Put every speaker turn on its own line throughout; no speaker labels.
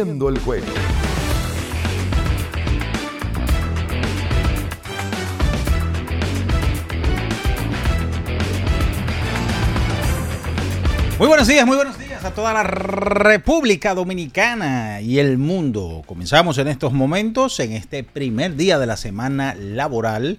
El juego.
Muy buenos días, muy buenos días a toda la República Dominicana y el mundo. Comenzamos en estos momentos, en este primer día de la semana laboral,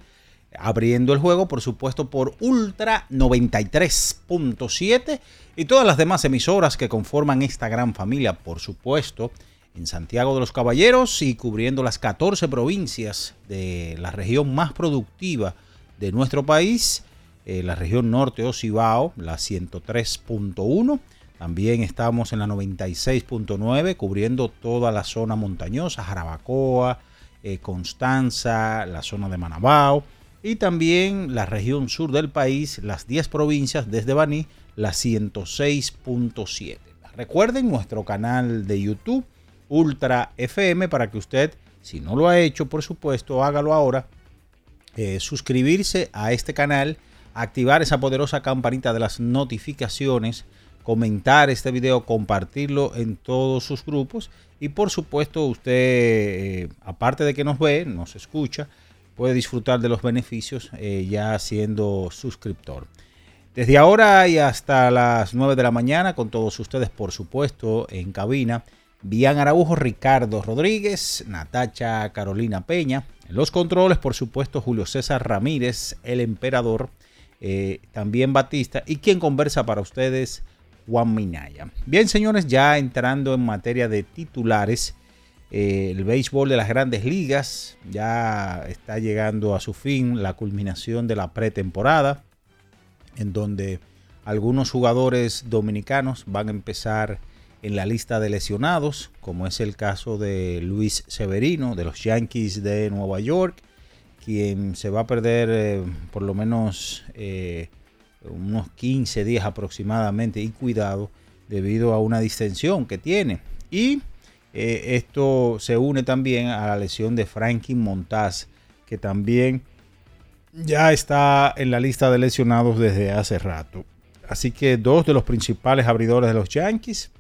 abriendo el juego, por supuesto, por Ultra 93.7 y todas las demás emisoras que conforman esta gran familia, por supuesto en Santiago de los Caballeros y cubriendo las 14 provincias de la región más productiva de nuestro país, eh, la región norte o Cibao, la 103.1. También estamos en la 96.9, cubriendo toda la zona montañosa, Jarabacoa, eh, Constanza, la zona de Manabao y también la región sur del país, las 10 provincias desde Baní, la 106.7. Recuerden nuestro canal de YouTube Ultra FM para que usted, si no lo ha hecho, por supuesto, hágalo ahora. Eh, suscribirse a este canal, activar esa poderosa campanita de las notificaciones, comentar este video, compartirlo en todos sus grupos y por supuesto usted, eh, aparte de que nos ve, nos escucha, puede disfrutar de los beneficios eh, ya siendo suscriptor. Desde ahora y hasta las 9 de la mañana, con todos ustedes, por supuesto, en cabina, Bian Araujo, Ricardo Rodríguez, Natacha Carolina Peña. Los controles, por supuesto, Julio César Ramírez, el emperador, eh, también Batista, y quien conversa para ustedes, Juan Minaya. Bien, señores, ya entrando en materia de titulares, eh, el béisbol de las grandes ligas ya está llegando a su fin, la culminación de la pretemporada, en donde algunos jugadores dominicanos van a empezar en la lista de lesionados, como es el caso de Luis Severino de los Yankees de Nueva York, quien se va a perder eh, por lo menos eh, unos 15 días aproximadamente y cuidado debido a una distensión que tiene. Y eh, esto se une también a la lesión de Frankie Montaz, que también ya está en la lista de lesionados desde hace rato. Así que dos de los principales abridores de los Yankees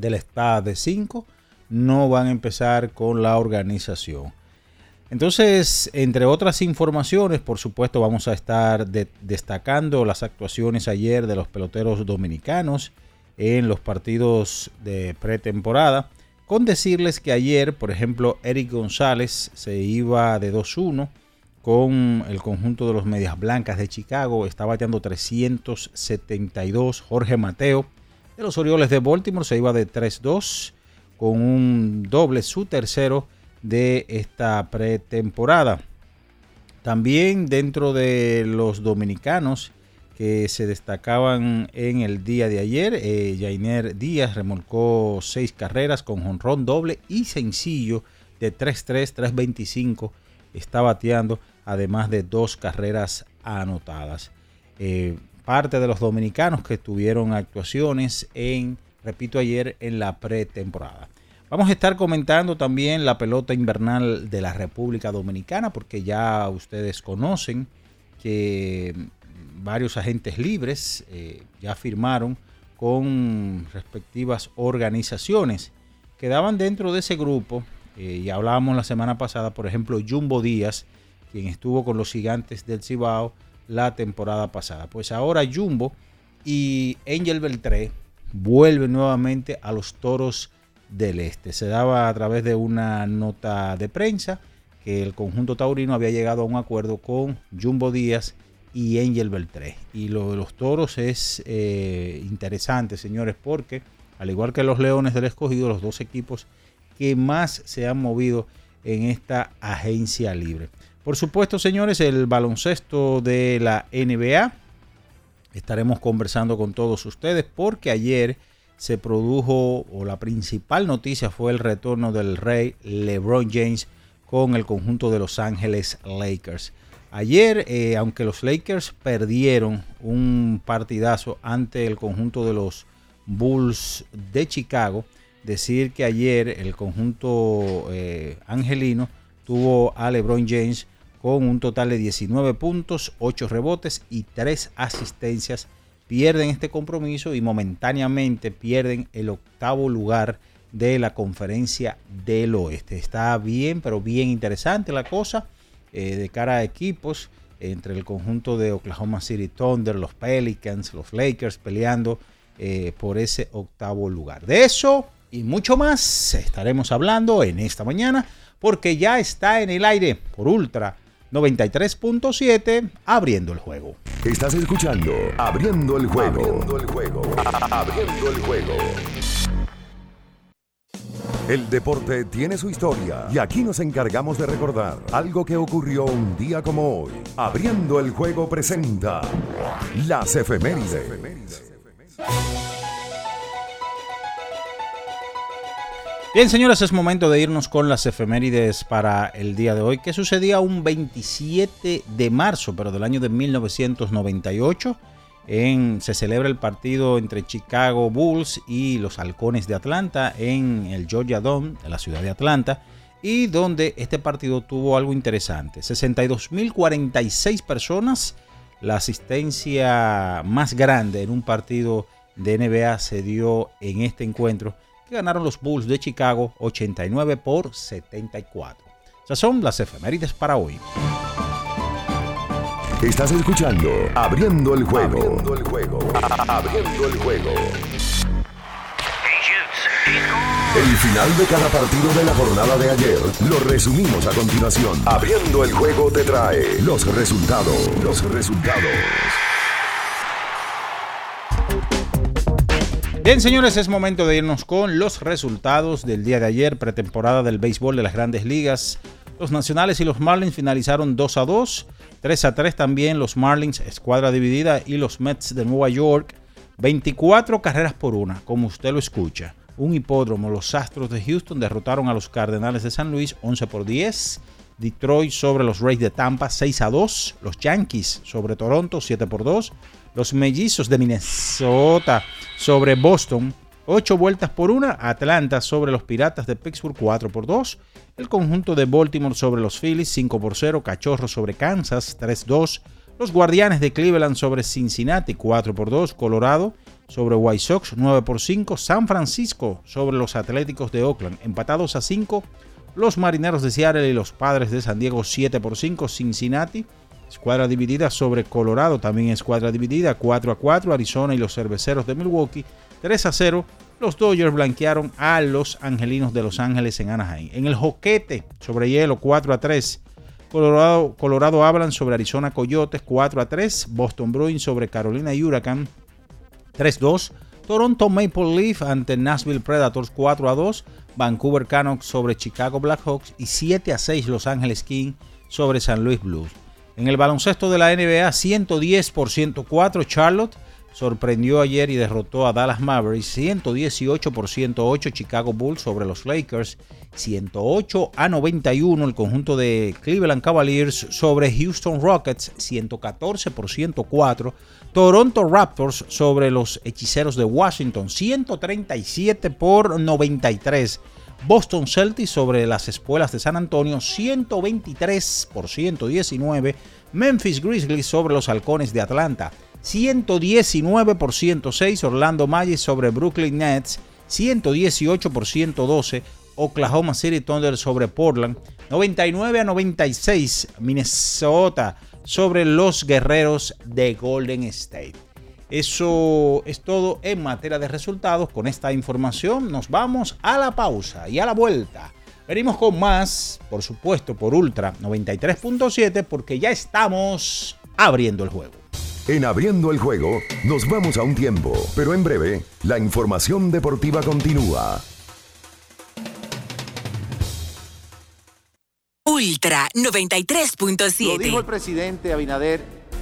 del estado de 5 no van a empezar con la organización. Entonces, entre otras informaciones, por supuesto, vamos a estar destacando las actuaciones ayer de los peloteros dominicanos en los partidos de pretemporada. Con decirles que ayer, por ejemplo, Eric González se iba de 2-1 con el conjunto de los Medias Blancas de Chicago. Está bateando 372. Jorge Mateo los Orioles de Baltimore se iba de 3-2 con un doble, su tercero de esta pretemporada. También dentro de los dominicanos que se destacaban en el día de ayer, eh, Jainer Díaz remolcó seis carreras con jonrón doble y sencillo de 3-3, 3-25. Está bateando además de dos carreras anotadas. Eh, parte de los dominicanos que tuvieron actuaciones en, repito ayer, en la pretemporada. Vamos a estar comentando también la pelota invernal de la República Dominicana, porque ya ustedes conocen que varios agentes libres eh, ya firmaron con respectivas organizaciones. Quedaban dentro de ese grupo, eh, y hablábamos la semana pasada, por ejemplo, Jumbo Díaz, quien estuvo con los gigantes del Cibao la temporada pasada. Pues ahora Jumbo y Angel Beltré vuelven nuevamente a los toros del Este. Se daba a través de una nota de prensa que el conjunto taurino había llegado a un acuerdo con Jumbo Díaz y Angel Beltré. Y lo de los toros es eh, interesante, señores, porque al igual que los Leones del Escogido, los dos equipos que más se han movido en esta agencia libre. Por supuesto, señores, el baloncesto de la NBA. Estaremos conversando con todos ustedes porque ayer se produjo, o la principal noticia fue el retorno del rey LeBron James con el conjunto de Los Ángeles Lakers. Ayer, eh, aunque los Lakers perdieron un partidazo ante el conjunto de los Bulls de Chicago, decir que ayer el conjunto eh, angelino tuvo a LeBron James con un total de 19 puntos, 8 rebotes y 3 asistencias pierden este compromiso y momentáneamente pierden el octavo lugar de la conferencia del oeste. Está bien, pero bien interesante la cosa eh, de cara a equipos entre el conjunto de Oklahoma City Thunder, los Pelicans, los Lakers peleando eh, por ese octavo lugar. De eso y mucho más estaremos hablando en esta mañana porque ya está en el aire por Ultra 93.7, abriendo el juego.
Estás escuchando Abriendo el juego. Abriendo el juego. Abriendo el juego. El deporte tiene su historia y aquí nos encargamos de recordar algo que ocurrió un día como hoy. Abriendo el juego presenta las efemérides.
Bien, señores, es momento de irnos con las efemérides para el día de hoy, que sucedía un 27 de marzo, pero del año de 1998. En, se celebra el partido entre Chicago Bulls y los Halcones de Atlanta en el Georgia Dome de la ciudad de Atlanta y donde este partido tuvo algo interesante. 62.046 personas, la asistencia más grande en un partido de NBA se dio en este encuentro ganaron los Bulls de Chicago 89 por 74. Esas son las efemérides para hoy.
Estás escuchando Abriendo el juego. Abriendo el juego. Abriendo el juego. El final de cada partido de la jornada de ayer lo resumimos a continuación. Abriendo el juego te trae los resultados. Los resultados.
Bien, señores, es momento de irnos con los resultados del día de ayer, pretemporada del béisbol de las grandes ligas. Los Nacionales y los Marlins finalizaron 2 a 2, 3 a 3 también los Marlins, escuadra dividida, y los Mets de Nueva York, 24 carreras por una, como usted lo escucha. Un hipódromo, los Astros de Houston derrotaron a los Cardenales de San Luis 11 por 10. Detroit sobre los Rays de Tampa 6 a 2. Los Yankees sobre Toronto 7 por 2. Los Mellizos de Minnesota sobre Boston, 8 vueltas por una. Atlanta sobre los Piratas de Pittsburgh, 4 por 2. El conjunto de Baltimore sobre los Phillies, 5 por 0. Cachorros sobre Kansas, 3-2. Los Guardianes de Cleveland sobre Cincinnati, 4 por 2. Colorado sobre White Sox, 9 por 5. San Francisco sobre los Atléticos de Oakland, empatados a 5. Los Marineros de Seattle y los Padres de San Diego, 7 por 5. Cincinnati Escuadra dividida sobre Colorado, también escuadra dividida 4 a 4. Arizona y los cerveceros de Milwaukee 3 a 0. Los Dodgers blanquearon a los Angelinos de Los Ángeles en Anaheim. En el joquete sobre hielo 4 a 3. Colorado, Colorado hablan sobre Arizona Coyotes 4 a 3. Boston Bruins sobre Carolina Huracán 3 2. Toronto Maple Leaf ante Nashville Predators 4 a 2. Vancouver Canucks sobre Chicago Blackhawks y 7 a 6 Los Ángeles King sobre San Luis Blues. En el baloncesto de la NBA, 110 por 104 Charlotte sorprendió ayer y derrotó a Dallas Mavericks 118 por 108 Chicago Bulls sobre los Lakers, 108 a 91 el conjunto de Cleveland Cavaliers sobre Houston Rockets, 114 por 104 Toronto Raptors sobre los Hechiceros de Washington, 137 por 93 Boston Celtics sobre las Espuelas de San Antonio, 123 por 119 Memphis Grizzlies sobre los Halcones de Atlanta, 119 por 106 Orlando Magic sobre Brooklyn Nets, 118 por 112 Oklahoma City Thunder sobre Portland, 99 a 96 Minnesota sobre los Guerreros de Golden State. Eso es todo en materia de resultados. Con esta información nos vamos a la pausa y a la vuelta. Venimos con más, por supuesto, por Ultra 93.7 porque ya estamos abriendo el juego.
En abriendo el juego nos vamos a un tiempo, pero en breve la información deportiva continúa.
Ultra 93.7.
Lo dijo el presidente Abinader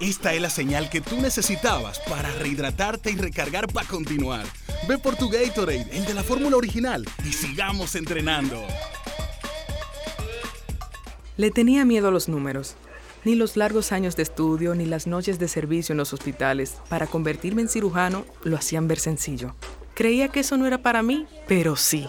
Esta es la señal que tú necesitabas para rehidratarte y recargar para continuar. Ve por tu Gatorade, el de la fórmula original, y sigamos entrenando.
Le tenía miedo a los números ni los largos años de estudio ni las noches de servicio en los hospitales para convertirme en cirujano lo hacían ver sencillo. Creía que eso no era para mí, pero sí.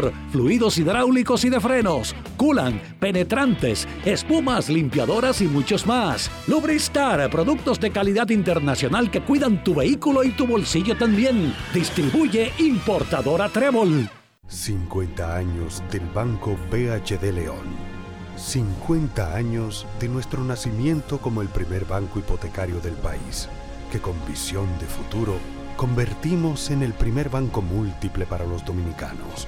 fluidos hidráulicos y de frenos, culan, penetrantes, espumas, limpiadoras y muchos más. Lubristar, productos de calidad internacional que cuidan tu vehículo y tu bolsillo también. Distribuye importadora Trébol.
50 años del Banco BHD León. 50 años de nuestro nacimiento como el primer banco hipotecario del país, que con visión de futuro convertimos en el primer banco múltiple para los dominicanos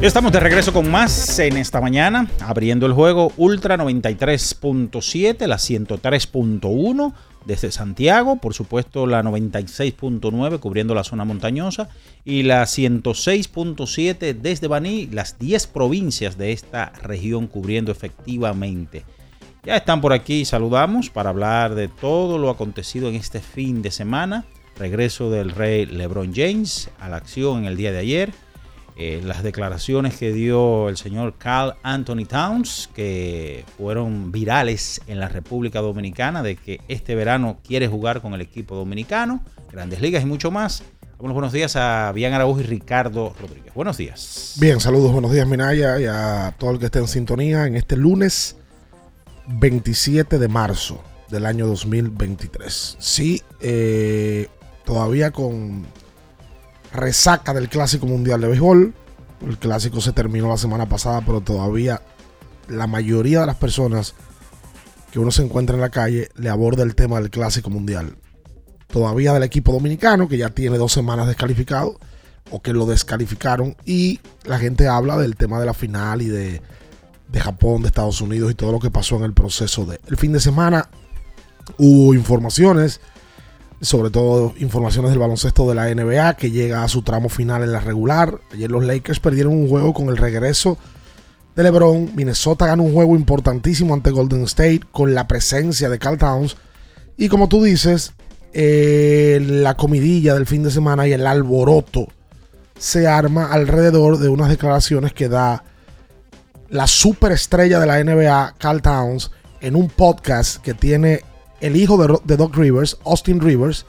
Estamos de regreso con más en esta mañana, abriendo el juego Ultra 93.7, la 103.1 desde Santiago, por supuesto la 96.9 cubriendo la zona montañosa y la 106.7 desde Baní, las 10 provincias de esta región cubriendo efectivamente. Ya están por aquí, saludamos para hablar de todo lo acontecido en este fin de semana. Regreso del rey LeBron James a la acción en el día de ayer eh, las declaraciones que dio el señor Carl Anthony Towns, que fueron virales en la República Dominicana, de que este verano quiere jugar con el equipo dominicano, grandes ligas y mucho más. Damos buenos días a Bian Araújo y Ricardo Rodríguez. Buenos días.
Bien, saludos, buenos días Minaya y a todo el que esté en sintonía en este lunes 27 de marzo del año 2023. Sí, eh, todavía con resaca del Clásico Mundial de Béisbol. El clásico se terminó la semana pasada, pero todavía la mayoría de las personas que uno se encuentra en la calle le aborda el tema del Clásico Mundial. Todavía del equipo dominicano, que ya tiene dos semanas descalificado, o que lo descalificaron, y la gente habla del tema de la final y de, de Japón, de Estados Unidos y todo lo que pasó en el proceso de... El fin de semana hubo informaciones sobre todo informaciones del baloncesto de la NBA que llega a su tramo final en la regular. Ayer los Lakers perdieron un juego con el regreso de LeBron. Minnesota ganó un juego importantísimo ante Golden State con la presencia de Carl Towns. Y como tú dices, eh, la comidilla del fin de semana y el alboroto se arma alrededor de unas declaraciones que da la superestrella de la NBA, Carl Towns, en un podcast que tiene el hijo de, Doc Rivers, Austin Rivers.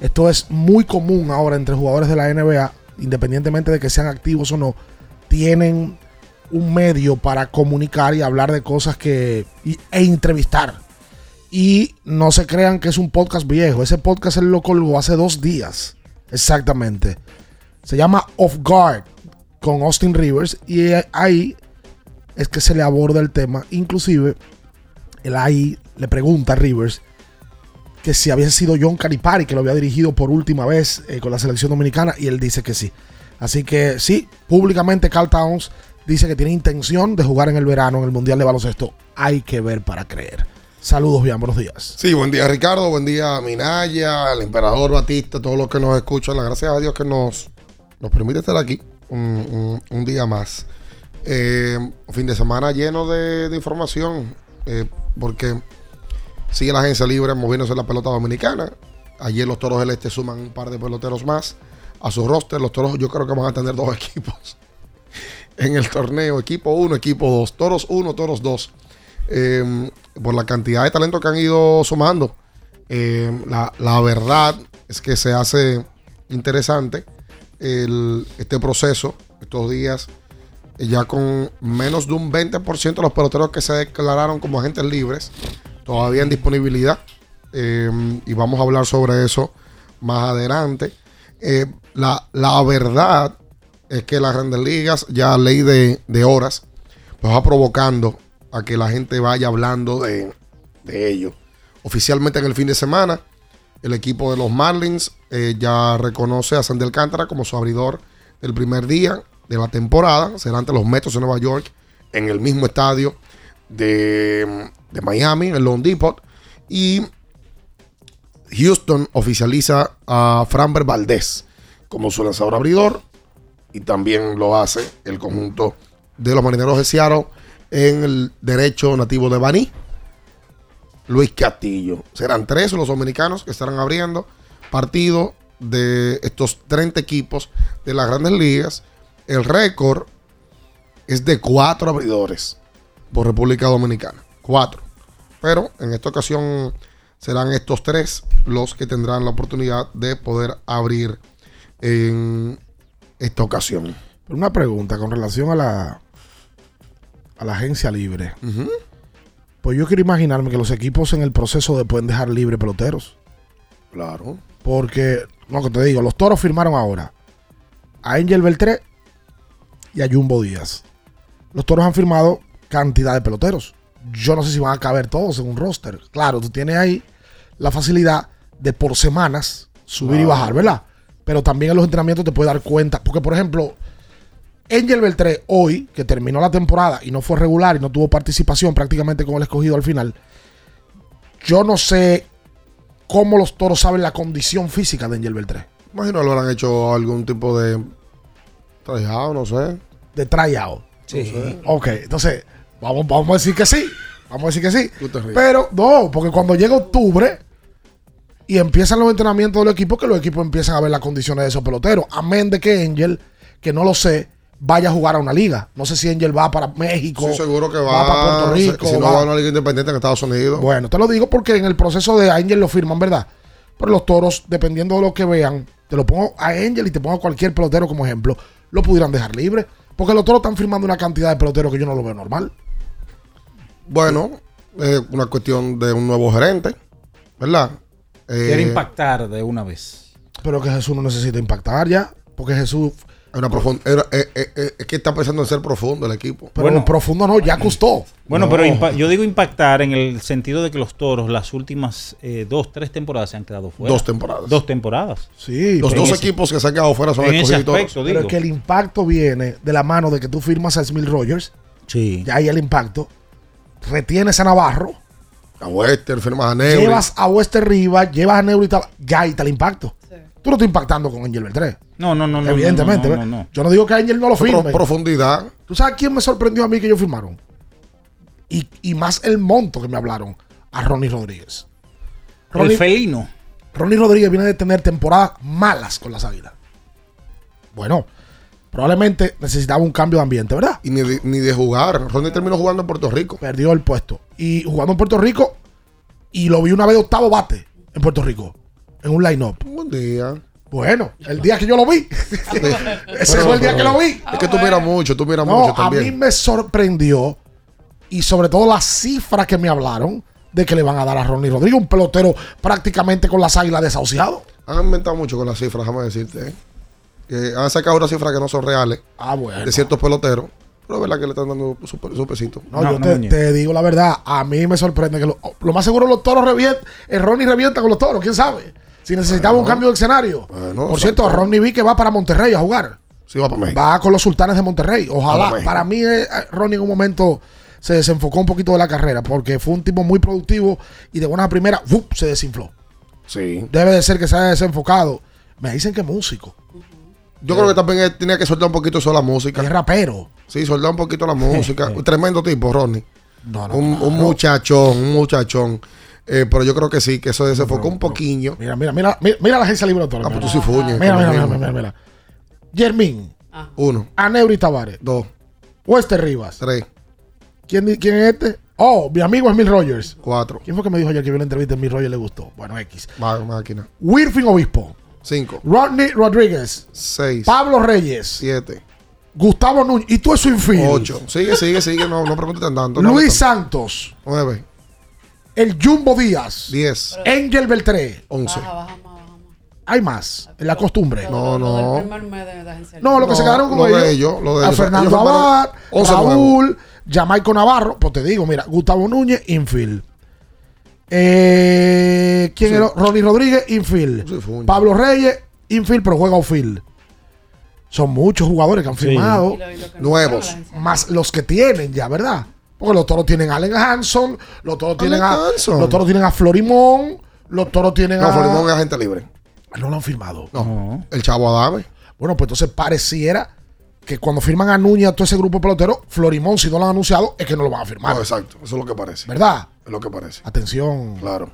Esto es muy común ahora entre jugadores de la NBA, independientemente de que sean activos o no, tienen un medio para comunicar y hablar de cosas que e entrevistar. Y no se crean que es un podcast viejo. Ese podcast él lo colgó hace dos días. Exactamente. Se llama Off Guard con Austin Rivers. Y ahí es que se le aborda el tema. Inclusive, él ahí le pregunta a Rivers que si había sido John Calipari que lo había dirigido por última vez eh, con la selección dominicana y él dice que sí. Así que sí, públicamente Carl Towns dice que tiene intención de jugar en el verano en el Mundial de Baloncesto. Hay que ver para creer. Saludos, bien, buenos días.
Sí, buen día Ricardo, buen día Minaya, el emperador Batista, todos los que nos escuchan. Gracias a Dios que nos, nos permite estar aquí un, día más. Eh, fin de semana lleno de, información, eh, porque Sigue la agencia libre moviéndose la pelota dominicana. Ayer los toros del este suman un par de peloteros más a su roster. Los toros yo creo que van a tener dos equipos en el torneo. Equipo 1, equipo 2. Toros 1, toros 2. Em, por la cantidad de talento que han ido sumando. Em, la, verdad es que se hace interesante este proceso estos días. Ya con menos de un 20% de los peloteros que se declararon como agentes libres todavía en disponibilidad. Em, y vamos a hablar sobre eso más adelante. Eh, la, verdad es que las grandes ligas, ya ley de, horas, pues va provocando a que la gente vaya hablando de, de ello. Oficialmente en el fin de semana, el equipo de los Marlins eh, ya reconoce a Sandy Alcántara como su abridor del primer día de la temporada. Será ante los Mets de Nueva York en el mismo estadio de, Miami, el Lone Depot. Y Houston oficializa a Framber Valdez como su lanzador abridor. Y también lo hace el conjunto de los marineros de Seattle en el derecho nativo de Baní. Luis Castillo. Serán tres los dominicanos que estarán abriendo partido de estos 30 equipos de las grandes ligas. El récord es de cuatro abridores por República Dominicana. Cuatro. Pero en esta ocasión serán estos tres los que tendrán la oportunidad de poder abrir en esta ocasión.
Una pregunta con relación a la, a la agencia libre. Pues yo quiero imaginarme que los equipos en el proceso de pueden dejar libre peloteros.
Claro.
Porque, no, que te digo, los toros firmaron ahora a Angel Beltré y a Jumbo Díaz. Los toros han firmado cantidad de peloteros. Yo no sé si van a caber todos en un roster. Claro, tú tienes ahí la facilidad de por semanas subir y bajar, ¿verdad? Pero también en los entrenamientos te puedes dar cuenta. Porque, por ejemplo, Angel Beltré, hoy, que terminó la temporada y no fue regular y no tuvo participación prácticamente con el escogido al final, yo no sé cómo los toros saben la condición física de Angel Beltré.
Imagino lo habrán hecho algún tipo de tryout, no sé.
De tryout.
Sí. No sé.
Ok, entonces, vamos, vamos a decir que sí. Vamos a decir que sí. Pero no, porque cuando llega octubre y empiezan los entrenamientos del equipo, que los equipos empiezan a ver las condiciones de esos peloteros. Amén de que Angel, que no lo sé, vaya a jugar a una liga. No sé si Angel va para México.
Sí, seguro que va,
para Puerto Rico.
Si no va a una liga independiente en Estados Unidos.
Bueno, te lo digo porque en el proceso de Angel lo firman, ¿verdad? Pero los toros, dependiendo de lo que vean, te lo pongo a Angel y te pongo a cualquier pelotero como ejemplo, lo pudieran dejar libre. Porque los toros están firmando una cantidad de peloteros que yo no lo veo normal.
Bueno, es una cuestión de un nuevo gerente, ¿verdad? Eh,
Quiere impactar de una vez.
Pero que Jesús no necesita impactar ya. Porque Jesús.
Es una profunda, era- eh, eh, eh, es que está pensando en ser profundo el equipo.
Pero
Bueno.
profundo no, ya costó.
Bueno,
No.
pero impa- yo digo impactar en el sentido de que los toros las últimas eh, dos, tres temporadas se han quedado fuera.
Dos temporadas.
Dos temporadas.
Sí,
Los
pero-
dos equipos que se han quedado fuera son
En ese
escogidos toros.
aspecto,
Pero
digo.
es que el impacto viene de la mano de que tú firmas a Smith Rogers.
Sí.
Ya hay el impacto. Retienes a Navarro.
A Wester, firmas a Neuri.
Llevas a Wester Rivas, llevas a Neuri. y tal, Ya ahí está el impacto. Tú no estás impactando con Angel Beltré.
No, no, no, no.
Evidentemente.
no, no, no, no.
Yo no digo que Angel no lo
Pro-
firme.
profundidad.
¿Tú sabes quién me sorprendió a mí que ellos firmaron? Y, y más el monto que me hablaron. A Ronnie Rodríguez.
El felino.
Ronnie Rodríguez viene de tener temporadas malas con las águilas. Bueno, probablemente necesitaba un cambio de ambiente, ¿verdad?
Y ni de, ni de jugar. Ronnie terminó jugando en Puerto Rico.
Perdió el puesto. Y jugando en Puerto Rico, y lo vi una vez de octavo bate en Puerto Rico, en un line-up.
Buen día.
Bueno, el día que yo lo vi. Ese fue el día que lo vi.
Es que tú miras mucho, tú miras
No,
mucho
a mí
también.
me sorprendió y sobre todo las cifras que me hablaron de que le van a dar a Ronnie Rodríguez, un pelotero prácticamente con las águilas desahuciado.
Han inventado mucho con las cifras, déjame decirte. ¿eh? Que han sacado unas cifras que no son reales
Ah, bueno.
de ciertos peloteros. Pero es verdad que le están dando su, su pesito.
No, yo te, te digo la verdad, a mí me sorprende que lo, lo más seguro los toros revientan, el Ronnie revienta con los toros, quién sabe. Si necesitaba un cambio de escenario.
Bueno,
Por cierto. Ronnie vi que va para Monterrey a jugar.
Sí, va para México.
Va con los sultanes de Monterrey.
Para
Ojalá. Para mí, eh, Ronnie en un momento se desenfocó un poquito de la carrera porque fue un tipo muy productivo y de buena primera ¡fup! se desinfló.
Sí.
Debe de ser que se haya desenfocado. Me dicen que es músico.
Yo creo que también él tenía que soltar un poquito eso la música.
Es rapero.
Sí, soltar un poquito la música. Tremendo tipo, Ronnie.
No, no,
un,
claro.
un muchachón, un muchachón. Eh, pero yo creo que sí, que eso desenfocó un poquillo.
Mira, mira, mira, mira, mira la agencia libre autora.
Ah, pues tú sí fuñes.
Mira, mira, mira, mira, mira. Yermín,
Uno,
Aneuri Tavares,
dos,
Wester Rivas.
tres,
¿Quién, ¿Quién es este? Oh, mi amigo es Mil Rogers.
cuatro.
¿Quién fue que me dijo ayer que vio la entrevista de Mil Rogers le gustó? Bueno, X.
Máquina.
Wirfing Obispo,
Cinco,
Rodney Rodríguez,
seis,
Pablo Reyes,
siete,
Gustavo Núñez. ¿Y tú es su infiel?
ocho. Sigue, sigue, sigue. No, no preguntes tan tanto. no
Luis. Santos,
Nueve,
el Jumbo Díaz,
diez,
Angel Beltré.
once.
Hay más, en la costumbre.
No, no.
No, lo que
No,
se quedaron con
lo de
ellos.
ellos, lo de
a
ellos.
Fernando
Ellos
Abad,
11
Raúl, Jamaico Navarro. Pues te digo, mira, Gustavo Núñez, infield. Eh, ¿Quién
Sí.
era? Ronnie Rodríguez, infield.
Sí.
Pablo Reyes, infield, pero juega outfield. Son muchos jugadores que han
Sí.
firmado.
Nuevos.
Más los que tienen ya, ¿verdad? Porque los toros tienen a Allen Hanson, los toros tienen a, los toros tienen a Florimón, los toros tienen
No,
a.
Florimón es agente libre.
No lo han firmado.
No. El Chavo Adame.
Bueno, pues entonces pareciera que cuando firman a Núñez a todo ese grupo de peloteros, Florimón, si no lo han anunciado, es que no lo van a firmar.
No, exacto. Eso es lo que parece.
¿Verdad?
Es lo que parece.
Atención.
Claro.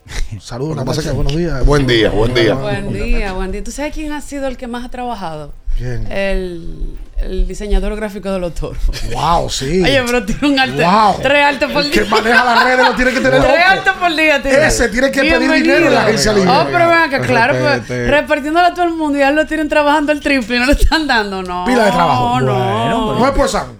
Saludos,
Lo que pasa
Natacha,
es que-
buenos días.
Buen día, buen día.
Buen día, buen día. ¿Tú sabes quién ha sido el que más ha trabajado?
¿Quién?
El, el diseñador gráfico de los toros.
Wow, sí.
Oye, pero tiene un alto.
Wow.
Tres altos por
El
día.
que maneja las redes lo tiene que tener
Tres
loco.
altos por día. tiene.
Ese tiene que pedir dinero en la agencia libre.
Oh, pero ven acá, claro, pues,
Respete.
repartiéndolo a todo el mundo y ya lo tienen trabajando el triple y no le están dando, no.
Pila de trabajo.
No,
No es por San.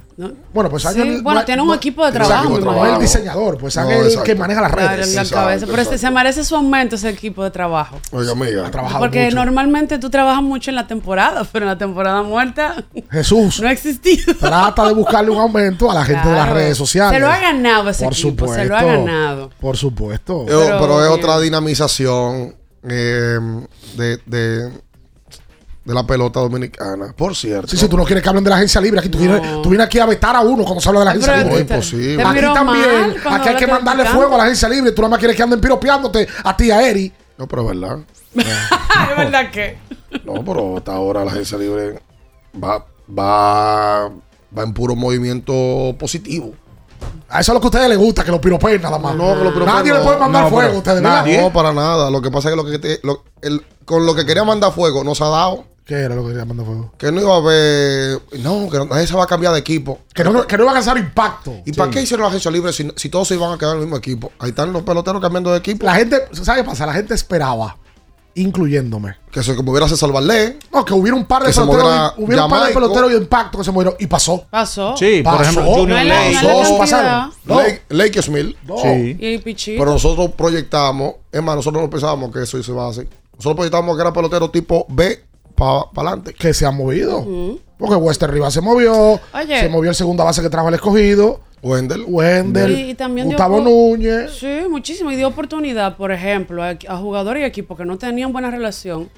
Bueno, pues San
Sí, bueno,
no-
tiene un equipo de trabajo, imagino.
es el diseñador, pues
No,
es el que maneja las
Claro,
redes.
en la
Exacto,
cabeza. Pero este,
exacto.
se merece su aumento ese equipo de trabajo.
Oiga, amiga.
Ha trabajado
Porque
mucho.
normalmente tú trabajas mucho en la temporada, pero en la temporada muerta
Jesús
no ha existido.
trata de buscarle un aumento a la gente de las
Claro.
redes sociales.
Se lo ha ganado ese
Por
equipo,
supuesto.
se lo ha ganado.
Por supuesto.
Pero, es otra dinamización eh, de, de, de la pelota dominicana. Por cierto.
Sí, sí, tú no quieres que hablen de la agencia libre. Aquí tú, vienes, tú vienes aquí a vetar a uno cuando se habla de la agencia
Pero
libre.
es imposible.
Aquí también. Aquí hay que mandarle fuego a la agencia libre. Tú nada más quieres que anden piropeándote a ti, a Eri.
No, pero es verdad.
¿Es verdad que?
No, pero hasta ahora la agencia libre va, va, va en puro movimiento positivo.
A eso es lo que a ustedes les gusta, que los piropeen nada más.
No, que los piropeen
Nadie
no.
le puede mandar
No,
fuego
pero-
a ustedes, ¿verdad?
No, para nada. Lo que pasa es que, lo que te- lo- el- con lo que quería mandar fuego no se ha dado.
¿Qué era lo que quería mandar fuego?
Que no iba a haber. No, que no- nadie se va a cambiar de equipo.
Que no, que no iba a causar impacto.
¿Y para qué hicieron la agencia libre si, si todos se iban a quedar en el mismo equipo? Ahí están los peloteros cambiando de equipo.
La gente, ¿sabes qué pasa? La gente esperaba, incluyéndome.
Que se hubiera se salvarle.
No, que hubiera un par de peloteros,
moviera
hubiera un par de peloteros de impacto que se murieron y pasó.
Pasó.
Sí, por ejemplo, Junior
No
Lake.
Dos pasaron.
Lake, Smith.
Sí.
Y el pichito.
Pero nosotros proyectamos, es más, nosotros no pensábamos que eso se va a hacer. Nosotros proyectábamos que era pelotero tipo B para adelante.
Que se han movido. Porque Wester Rivas se movió.
Oye.
Se movió el segunda base que trajo el escogido.
Y, y también dio
Gustavo Núñez.
Sí, muchísimo. Y dio oportunidad, por ejemplo, a, a jugadores y equipos que no tenían buena relación,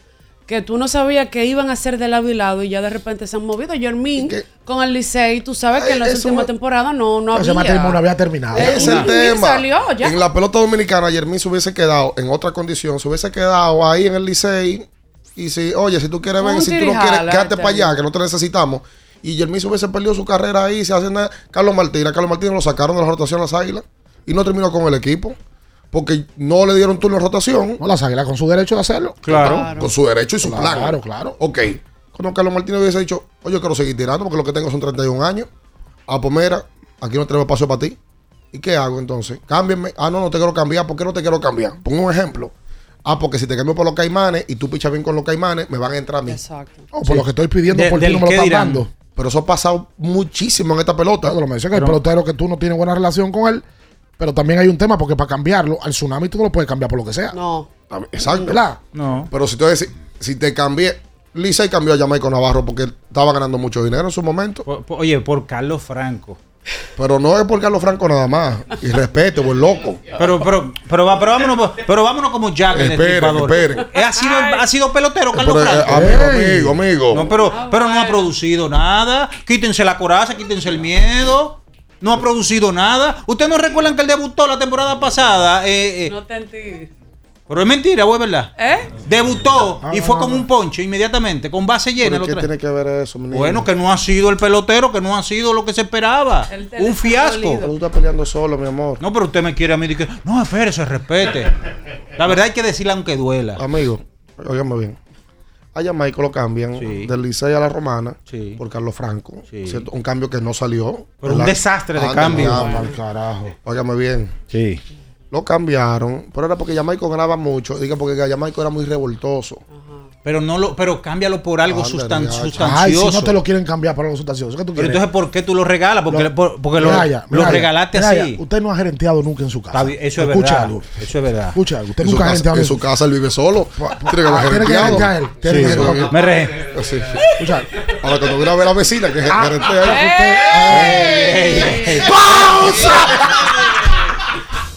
que tú no sabías que iban a hacer de lado y lado y ya de repente se han movido. Jermín con el Licey, tú sabes que en últimas
me-
temporadas no, no
Ese
había.
terminado.
Ese es el tema.
salió ya.
En la pelota dominicana, Jermín se hubiese quedado en otra condición, se hubiese quedado ahí en el Licey. Y si, oye, si tú quieres ver, si tú no quieres, quédate para allá, que no te necesitamos. Y Jermín se hubiese perdido su carrera ahí, se hace nada. Carlos Martínez, a Carlos Martínez lo sacaron de la rotación a las águilas y no terminó con el equipo. Porque no le dieron turno de rotación.
No, las águilas con su derecho de hacerlo.
Claro.
Con su derecho y su
Claro,
plan.
claro, claro.
Ok. Cuando Carlos Martínez hubiese dicho, oye, quiero seguir tirando porque lo que tengo son 31 años. Ah, pues mira, aquí no tenemos espacio para ti. ¿Y qué hago entonces? Cámbienme. Ah, no, no te quiero cambiar. ¿Por qué no te quiero cambiar? Pongo un ejemplo. Ah, porque si te cambio por los caimanes y tú pichas bien con los caimanes, me van a entrar a mí.
Exacto.
No, por lo que estoy pidiendo
De-
por ti no me lo
dirán.
dando.
Pero eso ha pasado muchísimo en esta pelota.
Claro, me dice que hay
Pero-
pelotero que tú no tienes buena relación con él. Pero también hay un tema porque para cambiarlo, al tsunami tú no lo puedes cambiar por lo que sea.
No.
Exacto.
¿Verdad?
No.
Pero si, te, si, si te cambié, Lisa cambió a Jamaico Navarro porque estaba ganando mucho dinero en su momento.
Oye, por Carlos Franco.
Pero no es por Carlos Franco nada más. Y respeto, buen loco.
Pero, pero, pero, pero vámonos, pero vámonos como Jack
Esperen, esperen.
Eh, Ha sido, ha sido pelotero, Carlos
Pero, eh,
Franco.
amigo, amigo, amigo.
No, pero, pero no ha producido nada. Quítense la coraza, quítense el miedo. No ha producido nada. ¿Ustedes no recuerdan que él debutó la temporada pasada? Eh, eh,
No te entendí.
Pero es mentira, es verdad.
¿Eh?
Debutó y fue con un ponche inmediatamente, con base llena.
¿Pero
el
¿Qué tiene que ver eso, mi niño?
Bueno, que no ha sido el pelotero, que no ha sido lo que se esperaba. Un fiasco.
Pero tú estás peleando solo, mi amor.
No, pero usted me quiere a mí decir que no, espérese, respete. La verdad hay que decirle aunque duela.
Amigo, óigame bien. A Jamaico lo cambian
Sí.
del Licey a la Romana
Sí.
por Carlos Franco.
Sí.
¿cierto? Un cambio que no salió.
Pero un desastre de
Anda,
cambio.
Al carajo.
Óigame bien.
Sí.
Lo cambiaron, pero era porque Jamaico ganaba mucho. Diga, porque Jamaico era muy revoltoso.
Pero no lo, pero cámbialo por algo
Anda,
sustan-
diacho.
Ay,
sustancioso.
si no te lo quieren cambiar por algo sustancioso. ¿Qué tú
pero entonces, ¿por qué tú lo regalas? Porque,
Lo-
por- porque lo,
Miraya,
lo
Miraya,
regalaste
Miraya,
así.
Usted no ha gerenteado nunca en su casa.
Eso es
Escucha
verdad.
algo.
Eso es verdad.
Escucha algo. Usted
En su,
nunca ha
casa,
gerenteado
en su casa él vive solo. Tiene que
gerentear él. Tiene
Sí,
que
sí,
gerentear.
me re-
Sí.
Escucha.
Ahora cuando viene a ver a la vecina que
Ah,
gerentea ahí.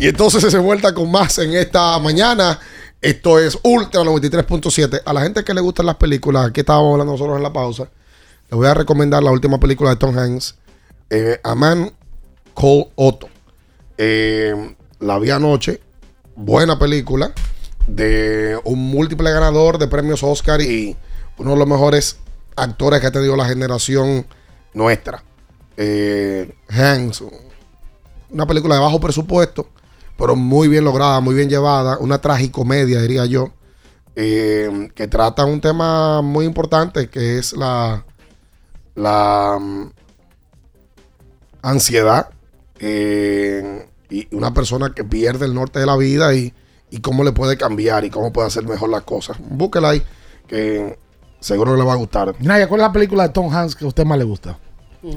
Y entonces se vuelta con más en esta mañana. Esto es Ultra 93.7. A la gente que le gustan las películas, aquí estábamos hablando nosotros en la pausa, les voy a recomendar la última película de Tom Hanks, eh, A Man Called Otto. Eh, la vi anoche, buena película, de un múltiple ganador de premios Oscar y uno de los mejores actores que ha tenido la generación nuestra. Eh, Hanks, una película de bajo presupuesto, pero muy bien lograda, muy bien llevada, una tragicomedia, diría yo, eh, que trata un tema muy importante que es la, la mm, ansiedad eh, y una persona que pierde el norte de la vida y, y cómo le puede cambiar y cómo puede hacer mejor las cosas. Búsquela ahí, que seguro le va a gustar.
Naya, ¿cuál es la película de Tom Hanks que a usted más le gusta?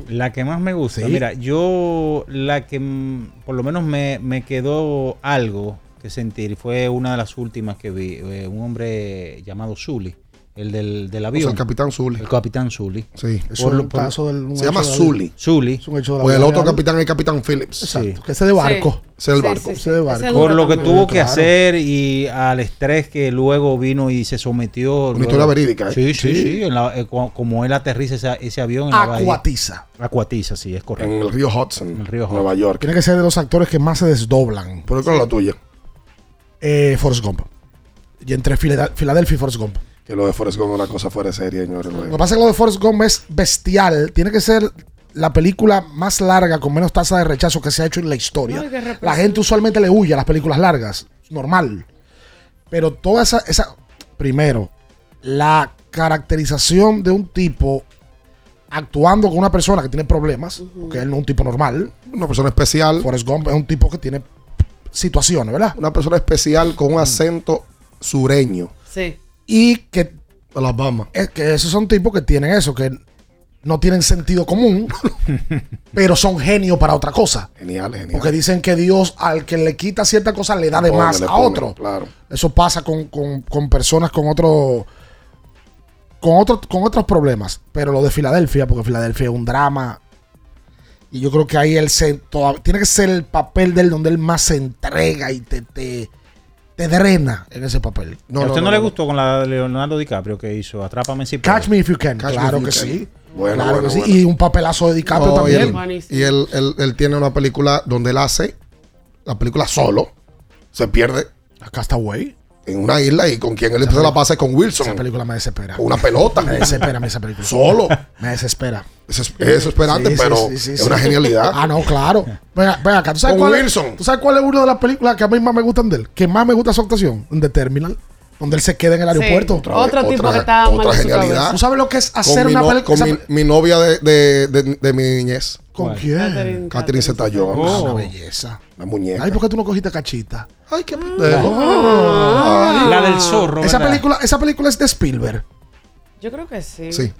La que más me gusta,
Sí.
mira, yo la que mm, por lo menos me, me quedó algo que sentir fue una de las últimas que vi, eh, un hombre llamado Zully, el del, del avión.
el Capitán Zully.
El Capitán Zully.
Sí.
Es un caso del- un
Se llama Zully.
Zully.
Es un hecho de la
Pues el otro
real.
capitán es el Capitán Phillips.
Exacto, que ese de barco.
Ese es el barco.
Ese de barco.
Por lo que tuvo que
Claro.
hacer y al estrés que luego vino y se sometió.
Una
luego-
historia verídica, ¿eh?
Sí, sí,
Sí.
sí. en la- eh, como él aterriza ese, ese avión en la bahía.
Acuatiza.
Acuatiza, sí, es correcto.
En el río Hudson,
En el río
Nueva
Hudson.
York.
Tiene que ser de los actores que más se desdoblan.
¿Por qué con la tuya?
Eh, Forrest Gump. Y entre Filadelfia y Forrest Gump.
Que lo de Forrest Gump es una cosa fuera de serie, señores.
Lo que pasa es que lo de Forrest Gump es bestial. Tiene que ser la película más larga con menos tasa de rechazo que se ha hecho en la historia.
No,
la gente usualmente le huye a las películas largas. Normal. Pero toda esa, esa. Primero, la caracterización de un tipo actuando con una persona que tiene problemas, porque él no es un tipo normal.
Una persona especial.
Forrest Gump es un tipo que tiene situaciones, ¿verdad?
Una persona especial con un acento sureño.
Sí.
Y que
Alabama.
es que esos son tipos que tienen eso, que no tienen sentido común, pero son genios para otra cosa.
Genial, genial.
Porque dicen que Dios al que le quita cierta cosa le da de más a
pone,
otro.
Claro.
Eso pasa con, con- con personas con otro, con otro, con otros problemas. Pero lo de Filadelfia, porque Filadelfia es un drama. Y yo creo que ahí él se toda- tiene que ser el papel de él donde él más se entrega y te, te, te drena en ese papel.
¿A usted no, le gustó con la de Leonardo DiCaprio que hizo Atrápame si puedes?
Catch Me If You Can.
Catch
claro que
Can.
sí.
Bueno,
claro
bueno,
que sí.
bueno.
Y un papelazo de DiCaprio
No, y
también.
él, y él, él- él tiene una película donde él hace la película solo. Se pierde
A Castaway.
En una isla y con quien él se la pasa es con Wilson.
Esa película me desespera.
Con una pelota.
Me desespera esa película.
Solo.
Me desespera.
Es, es desesperante,
Sí,
pero
sí, sí,
es
sí.
una genialidad.
Ah, no, claro. Venga, venga acá. ¿Tú sabes,
Con
cuál
Wilson.
Es, ¿Tú sabes cuál es una de las películas que a mí más me gustan de él? Que más me gusta su actuación. En The Terminal. Donde él se queda en el aeropuerto.
Otra Otro vez, tipo otra- que está
otra genialidad.
¿Tú sabes lo que es hacer una
no-
película?
Con mi, mi novia de, de, de, de mi niñez.
¿Con quién?
Catherine Zeta-Jones.
Ah, una belleza.
La muñeca.
Ay, ¿por qué tú no cogiste cachita?
Ay, qué
Ah.
La del zorro,
Esa
¿verdad?
película, esa película es de Spielberg.
Yo creo que sí.
Sí.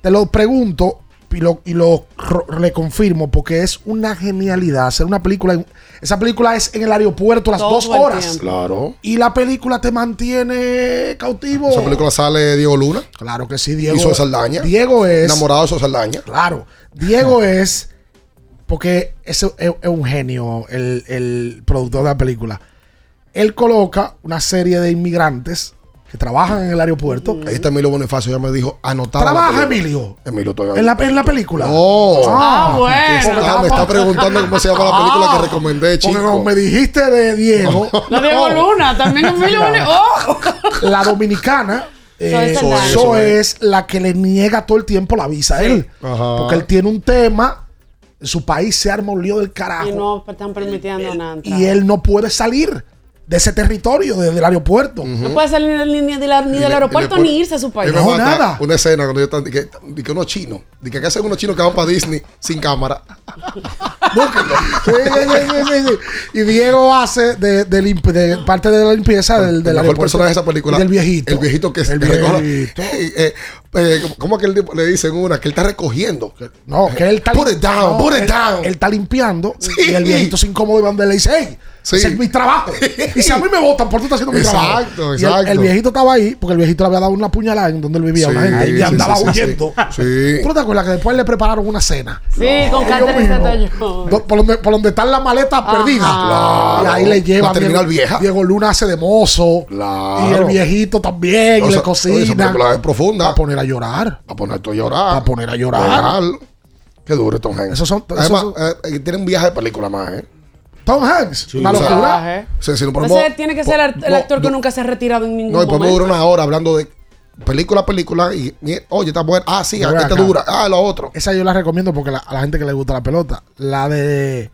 Te lo pregunto y lo, y lo ro- le confirmo porque es una genialidad hacer una película. en- esa película es en el aeropuerto las
Todo
dos horas.
tiempo.
Claro.
Y la película te mantiene cautivo.
Esa película sale Diego Luna.
Claro que sí, Diego.
Y Saldaña.
Diego es.
Enamorado de Saldaña.
Claro. Diego es. Porque es, es- es un genio el, el productor de la película. Él coloca una serie de inmigrantes que trabajan en el aeropuerto.
Ahí está Emilio Bonifacio, ya me dijo, anotar.
¿Trabaja Emilio?
Emilio todavía.
En la, en la película.
No.
Ah, bueno.
Aquí está, me está preguntando cómo se llama la película que recomendé,
Porque
chico.
como me dijiste de Diego,
La Diego Luna, también Emilio Boni- ¡Oh!
la dominicana. Eh,
Zoe.
Zoe es la que le niega todo el tiempo la visa a él.
Ajá.
Porque él tiene un tema. En su país se arma un lío del carajo.
Y no están permitiendo nada.
y él no puede salir de ese territorio, desde el aeropuerto.
No puede salir ni, ni de la- ni
Y
del
le-
aeropuerto ni irse a su país.
No, nada.
Una escena cuando yo están, de que, de que unos chinos, de que acá hacen unos chinos que van para Disney sin cámara. Búsquenlo.
Sí, sí, sí, sí. Y Diego hace de, de limp- de parte de la limpieza del, del
el mejor personaje de esa película.
Del viejito.
El viejito que recoge-
viejito.
Eh, eh, eh, ¿Cómo que él le dicen una? Que él está recogiendo.
No, que él está,
Put it down,
no,
put it
él-
down.
él está limpiando y el viejito se incomodo y van de le dice, hey,
Sí.
ese es mi trabajo. Y si a mí me votan por tú estás haciendo mi trabajo.
Exacto,
el-
exacto.
el, viejito estaba ahí porque el viejito le había dado una puñalada en donde él vivía una
Sí,
gente y
sí,
andaba huyendo.
sí. Sí.
¿Tú no te acuerdas que después le prepararon una cena?
Sí, con
Ellos
Catherine
Por donde, por donde están las maletas perdidas.
Claro.
Y ahí le lleva
La terminal
Diego,
vieja.
Diego Luna hace de mozo.
Claro.
Y el viejito también.
O
y
sea,
le cocina.
Esa es profunda.
a poner a llorar.
A ponerte a llorar.
A poner a llorar.
Qué duro Tom Hanks.
Esos son-
Además,
esos
eh, tiene un viaje de película más, ¿eh?
Tom Hanks. Una
sí, no, pero
Entonces
no-
tiene que ser el, actor que nunca se ha retirado en ningún
No, y podemos durar una hora hablando de película a película y, y, oye, está buena. Ah, sí, esta
acá.
dura. Ah, lo otro.
Esa yo la recomiendo porque la- a la gente que le gusta la pelota. La de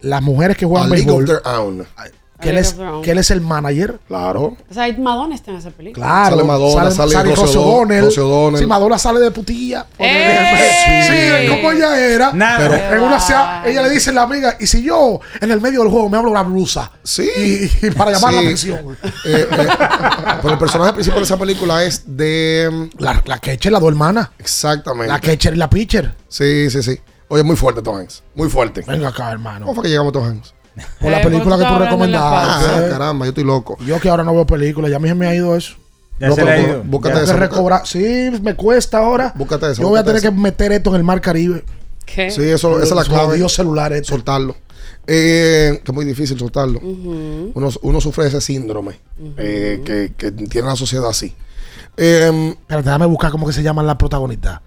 las mujeres que
A
juegan
League of
béisbol.
Their Own.
Que él, es, que él es el manager.
Claro.
O sea, Madonna está en esa película.
Claro.
Sale Madonna, sale Rosie
Rosie
O'Donnell.
Sí, Madonna sale de putilla.
¡Eh!
Sí, como ella era.
Nada.
Pero en una sea- ella le dice a la amiga, y si yo en el medio del juego me hablo una blusa.
Sí.
Y, y para llamar la atención.
Eh, eh, pero el personaje principal de esa película es de.
La, la Ketcher, las dos hermanas.
Exactamente.
La Ketcher y la Pitcher.
Sí, sí, sí. Oye, muy fuerte Tom Hanks. Muy fuerte.
Venga acá, hermano.
¿Cómo fue que llegamos a Tom Hanks?
Por la
Eh,
película que
tú
recomendaste.
Ah, caramba, yo estoy loco.
Yo que ahora no veo películas, ya a mí se me ha ido eso.
Ya
No,
se le ha
pero
ido.
búscate
Ya.
Recobrar. Sí, me cuesta ahora.
Búscate eso,
Yo voy a tener que
eso.
meter esto en el Mar Caribe.
¿Qué?
Sí, eso, esa es la clave.
jodidos celulares.
Soltarlo. Eh, que es muy difícil soltarlo. uno, uno sufre de ese síndrome eh, que, que tiene la sociedad así. Eh,
Espérate, déjame buscar cómo que se llaman las protagonistas.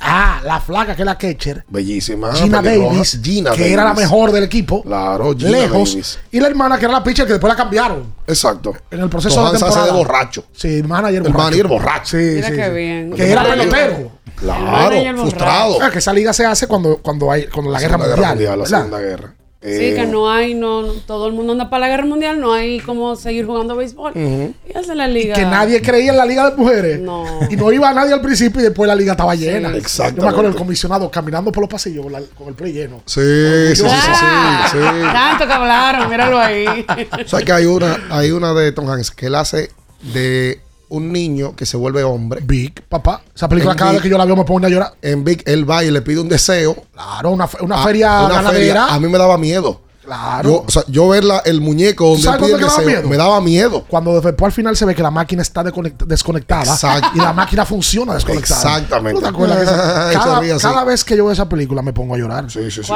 Ah, la flaca que es la Ketcher.
bellísima.
Gina. Davis,
Gina
que era la mejor del equipo.
Claro, Gina
lejos.
Davis.
Y la hermana que era la pitcher que después la cambiaron.
Exacto.
En el proceso de temporada.
de borracho.
Sí, el manager
El
borracho.
manager borracho.
Sí,
Mira
sí,
qué
sí.
bien.
Que era pelotero.
Claro, frustrado.
Ah, que esa liga se hace cuando, cuando hay cuando la guerra
Segunda
mundial.
la. Segunda Guerra.
Sí,
Eh,
que no hay, no, no- todo el mundo anda para la guerra mundial, no hay como seguir jugando béisbol.
Ujú.
Y hace la liga.
Que nadie creía en la liga de mujeres.
No.
Y no iba nadie al principio y después la liga estaba llena. Yo me acuerdo del comisionado caminando por los pasillos con, la- con el play lleno.
Sí, sí, sí, sí,
Ah,
sí, sí.
Tanto que hablaron, míralo ahí.
O sea que hay una, hay una de Tom Hanks que él hace de un niño que se vuelve hombre.
Big, papá. Esa película
En
cada
Big-
vez que yo la veo me pone a llorar.
En Big, él va y le pide un deseo.
Claro, una, una
a-
feria
una
ganadera.
feria. A mí me daba miedo.
Claro.
Yo, o sea, yo ver la- el muñeco donde él
¿Sabes
pide el
daba
deseo,
miedo?
me daba miedo.
Cuando después al final se ve que la máquina está desconect- desconectada
Exacto.
y la máquina funciona desconectada.
Exactamente.
¿Tú te acuerdas cada,
ríe
cada vez que yo veo esa película me pongo a llorar.
Sí, sí, sí.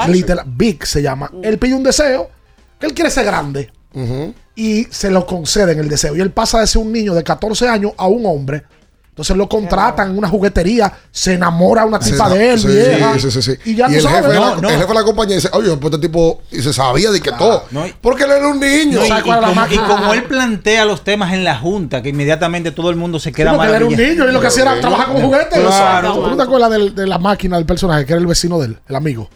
Big se llama. Él pide un deseo que él quiere ser grande Y se lo conceden el deseo. Y él pasa de ser un niño de 14 años a un hombre Entonces lo contratan en una juguetería, se enamora una tipa
Sí,
de él,
sí,
vieja.
sí, sí, sí.
Y ya
y
tú
el,
sabes.
jefe, de la-
No, no.
el jefe de la compañía dice, oye, pues este tipo y se sabía de que todo. porque él era un niño.
No, y,
¿Sabes
y
cuál es la
como,
máquina?
y como él plantea los temas en la junta, que inmediatamente todo el mundo se queda
Sí, porque él era un niño y lo que hacía era trabajar con juguetes.
Claro.
¿Tú te acuerdas del- de, la máquina del personaje que era el vecino de él, el amigo?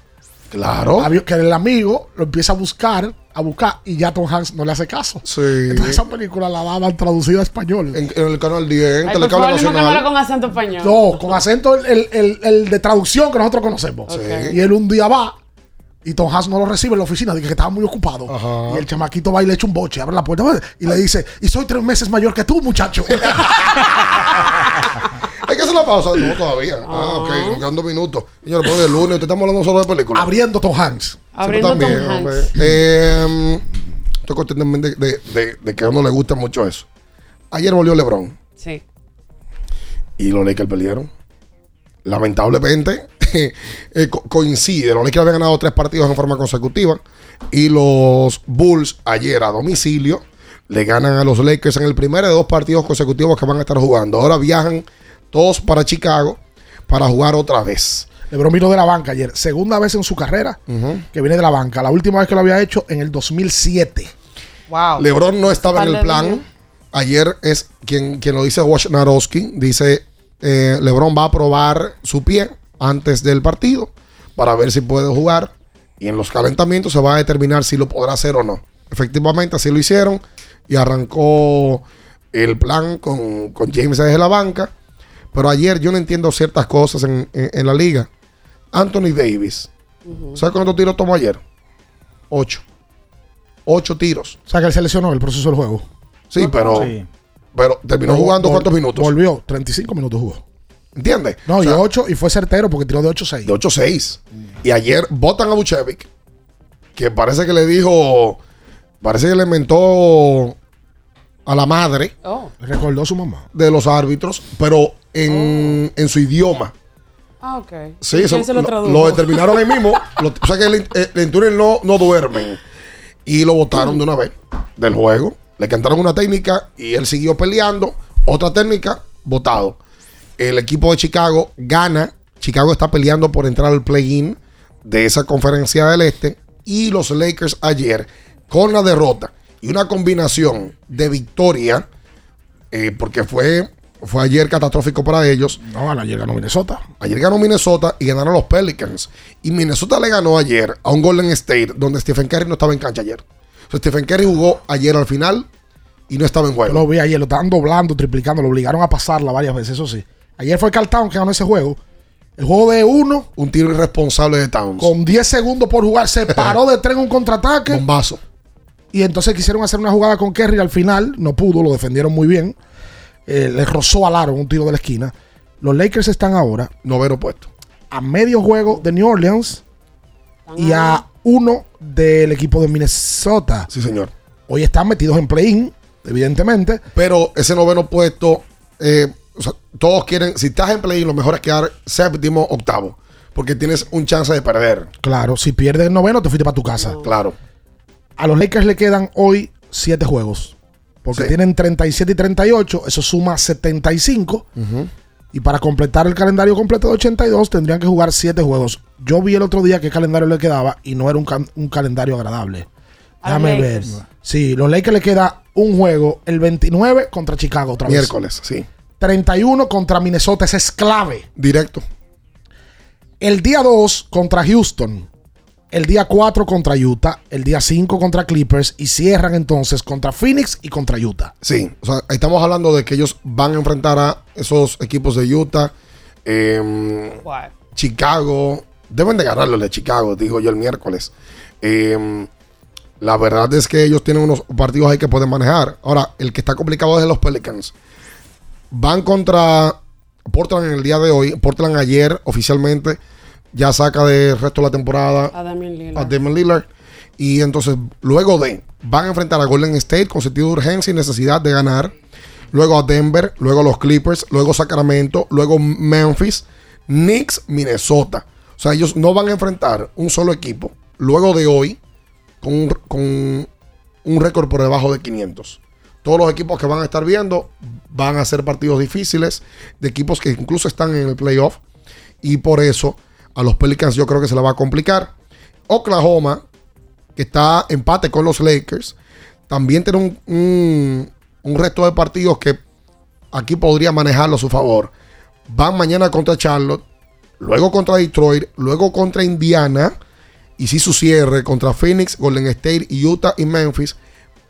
Claro.
Que el amigo lo empieza a buscar, a buscar, y ya Tom Hanks no le hace caso.
Sí.
Entonces esa película la daban traducida a español.
En, en el canal 10, en
favor, dime que no
Nacional.
con acento español.
No, con acento el, el- el- el de traducción que nosotros conocemos. Y él un día va y Tom Hanks no lo recibe en la oficina, dice que estaba muy ocupado. Y el chamaquito va y le echa un boche, abre la puerta y le dice, y soy tres meses mayor que tú, muchacho.
Hay que hacer la pausa. No, todavía. Ah, ok. Nos quedan dos minutos. Señor, pues el lunes, usted estamos hablando solo de películas.
Abriendo Tom Hanks.
Abriendo
también,
Tom Hanks.
hombre. Eh, estoy contento también de, de- de- de que a uno le gusta mucho eso. Ayer volvió LeBron
Sí.
y los Lakers perdieron. Lamentablemente, eh, co- coincide. Los Lakers habían ganado tres partidos en forma consecutiva y los Bulls ayer a domicilio le ganan a los Lakers en el primero de dos partidos consecutivos que van a estar jugando. Ahora viajan todos para Chicago para jugar otra vez.
LeBron vino de la banca ayer. Segunda vez en su carrera que viene de la banca. La última vez que lo había hecho en el 2007.
Wow.
LeBron no estaba en el plan. Ayer es quien, quien lo dice Wojnarowski. Dice, eh, LeBron va a probar su pie antes del partido para ver si puede jugar. Y en los calentamientos se va a determinar si lo podrá hacer o no. Efectivamente, así lo hicieron. Y arrancó el plan con, con James desde la banca. Pero ayer yo no entiendo ciertas cosas en, en- en la liga. Anthony Davis. ¿Sabes cuántos tiros tomó ayer? Ocho. Ocho tiros.
O sea que él se lesionó el proceso del juego.
Sí, pero,
Sí.
pero terminó jugando
vol-
cuántos minutos.
Volvió, 35 minutos jugó.
¿Entiendes?
No,
O
y
sea,
8 y fue certero porque tiró de 8-6.
De 8-6. Y ayer votan a Buchevic, que parece que le dijo, parece que le mentó a la madre
Oh.
Recordó a su mamá.
de los árbitros, pero en, en su idioma.
Ah, ok.
Sí,
¿Y
eso
se lo
lo,
tradujo?
lo determinaron ahí mismo. Lo- o sea que el, el, el túnel no, no duermen. Y lo votaron de una vez del juego. Le cantaron una técnica y él siguió peleando. Otra técnica, votado. El equipo de Chicago gana. Chicago está peleando por entrar al play-in de esa conferencia del este. Y los Lakers ayer, con la derrota y una combinación de victoria, eh, porque fue, fue ayer catastrófico para ellos.
No, ayer ganó Minnesota.
Ayer ganó Minnesota y ganaron los Pelicans. Y Minnesota le ganó ayer a un Golden State donde Stephen Curry no estaba en cancha ayer. O sea, Stephen Curry jugó ayer al final y no estaba en
Yo
juego.
lo vi ayer, lo estaban doblando, triplicando, lo obligaron a pasarla varias veces, eso sí. Ayer fue Carl Towns que ganó ese juego. El juego de uno,
Un tiro irresponsable de Towns.
con 10 segundos por jugar, se paró de tren en un contraataque.
Bombazo.
Y entonces quisieron hacer una jugada con Kerry al final, no pudo, lo defendieron muy bien. Eh, le rozó al aro un tiro de la esquina. Los Lakers están ahora
Noveno puesto.
a medio juego de New Orleans y a uno del equipo de Minnesota.
Sí, señor.
Hoy están metidos en play-in, evidentemente.
Pero ese noveno puesto, eh, o sea, todos quieren, si estás en play, lo mejor es quedar séptimo, octavo. Porque tienes un chance de perder.
Claro, si pierdes el noveno, te fuiste para tu casa.
Claro.
A los Lakers le quedan hoy 7 juegos. Porque
Sí.
tienen 37 y 38, eso suma 75.
Ujú.
Y para completar el calendario completo de 82 tendrían que jugar 7 juegos. Yo vi el otro día qué calendario le quedaba y no era un, un calendario agradable. Déjame ver.
Lakers.
Sí, los Lakers le queda un juego el 29 contra Chicago otra vez.
Miércoles, sí.
31 contra Minnesota, ese es clave.
Directo.
El día 2 contra Houston. El día 4 contra Utah. El día 5 contra Clippers. Y cierran entonces contra Phoenix y contra Utah.
Sí, o sea, estamos hablando de que ellos van a enfrentar a esos equipos de Utah,
What?
Chicago. Deben de ganarle de Chicago, digo yo el miércoles. Em, la verdad es que ellos tienen unos partidos ahí que pueden manejar. Ahora, el que está complicado es de los Pelicans. Van contra Portland en el día de hoy. Portland ayer oficialmente ya saca del resto de la temporada
A Damian Lillard.
a Damon Lillard. Y entonces, luego de, van a enfrentar a Golden State con sentido de urgencia y necesidad de ganar. Luego a Denver, luego a los Clippers, luego Sacramento, luego Memphis, Knicks, Minnesota. O sea, ellos no van a enfrentar un solo equipo luego de hoy con un, con un récord por debajo de 500. todos los equipos que van a estar viendo van a ser partidos difíciles, de equipos que incluso están en el playoff. Y por eso a los Pelicans yo creo que se la va a complicar. Oklahoma, que está empate con los Lakers, también tiene un, un, resto de partidos que aquí podría manejarlo a su favor. Van mañana contra Charlotte, luego contra Detroit, luego contra Indiana. Y si su cierre contra Phoenix, Golden State, Utah y Memphis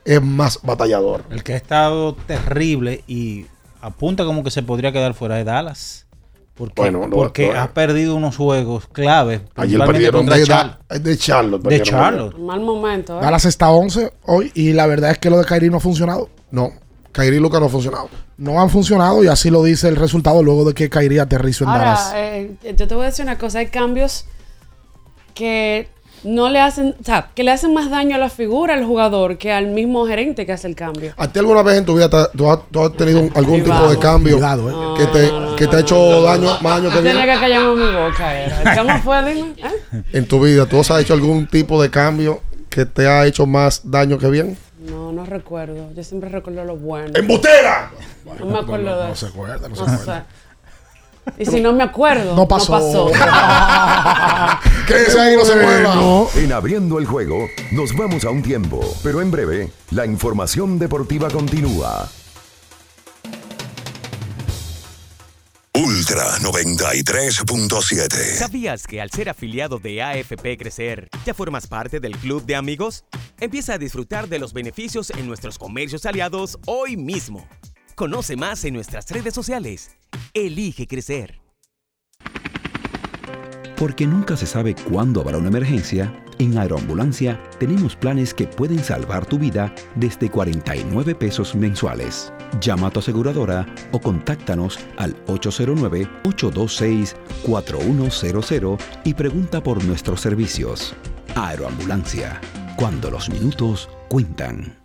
es más batallador.
El que ha estado terrible y apunta como que se podría quedar fuera de Dallas. Porque,
Bueno, lo-
porque
lo-
ha perdido unos juegos claves.
Ayer perdieron de, de Charlotte.
De Charlotte.
Mal momento, ¿eh?
Dallas está 11 hoy y la verdad es que lo de Kyrie no ha funcionado.
No, Kyrie y Luca no ha funcionado.
No han funcionado y así lo dice el resultado luego de que Kyrie aterrizó en Dallas.
Ahora, eh, yo te voy a decir una cosa, hay cambios que no le hacen, o sea, que le hacen más daño a la figura al jugador que al mismo gerente que hace el cambio.
¿A ti alguna vez en tu vida te- tú, has, tú has tenido un- algún tipo de cambio
Cuidado, eh.
que, te, que te ha hecho daño, más daño que
Tiene
bien?
que callarme mi boca, era. ¿Cómo fue, dime? ¿Eh?
En tu vida, ¿tú has hecho algún tipo de cambio que te ha hecho más daño que bien?
No, no recuerdo. Yo siempre recuerdo lo bueno.
¡Embustera!
No me acuerdo de
no
eso.
se acuerda, no se
No
acuerda.
Y si no me acuerdo,
No pasó.
Quédese ahí, no se mueva.
En abriendo el juego, nos vamos a un tiempo, pero en breve, la información deportiva continúa.
Ultra 93.7.
¿Sabías que al ser afiliado de AFP Crecer, ya formas parte del club de amigos? Empieza a disfrutar de los beneficios en nuestros comercios aliados hoy mismo. Conoce más en nuestras redes sociales. Elige crecer.
Porque nunca se sabe cuándo habrá una emergencia, en Aeroambulancia tenemos planes que pueden salvar tu vida desde 49 pesos mensuales. Llama a tu aseguradora o contáctanos al 809-826-4100 y pregunta por nuestros servicios. Aeroambulancia, cuando los minutos cuentan.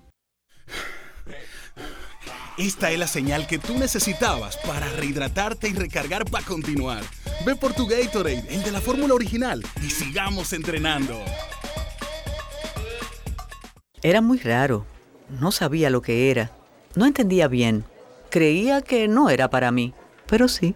Esta es la señal que tú necesitabas para rehidratarte y recargar para continuar. Ve por tu Gatorade, el de la fórmula original, y sigamos entrenando.
Era muy raro. No sabía lo que era. No entendía bien. Creía que no era para mí, pero sí.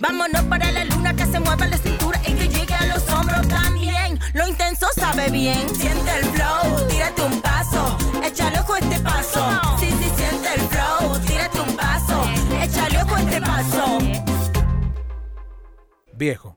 vámonos para la luna que se mueva la cintura y que llegue a los hombros también. Lo intenso sabe bien, siente el flow, tírate un paso, échale ojo este paso. Sí, sí, siente el flow, tírate un paso, échale ojo este paso.
Viejo,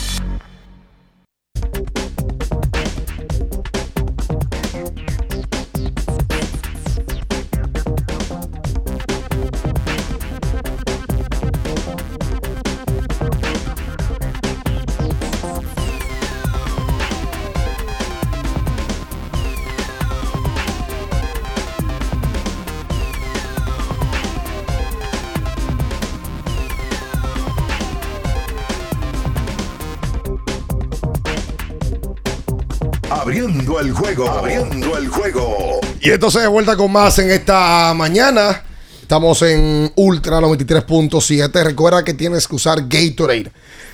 Abriendo el juego. Abriendo el juego.
Y entonces de vuelta con más en esta mañana. Estamos en Ultra 93.7. Recuerda que tienes que usar Gatorade.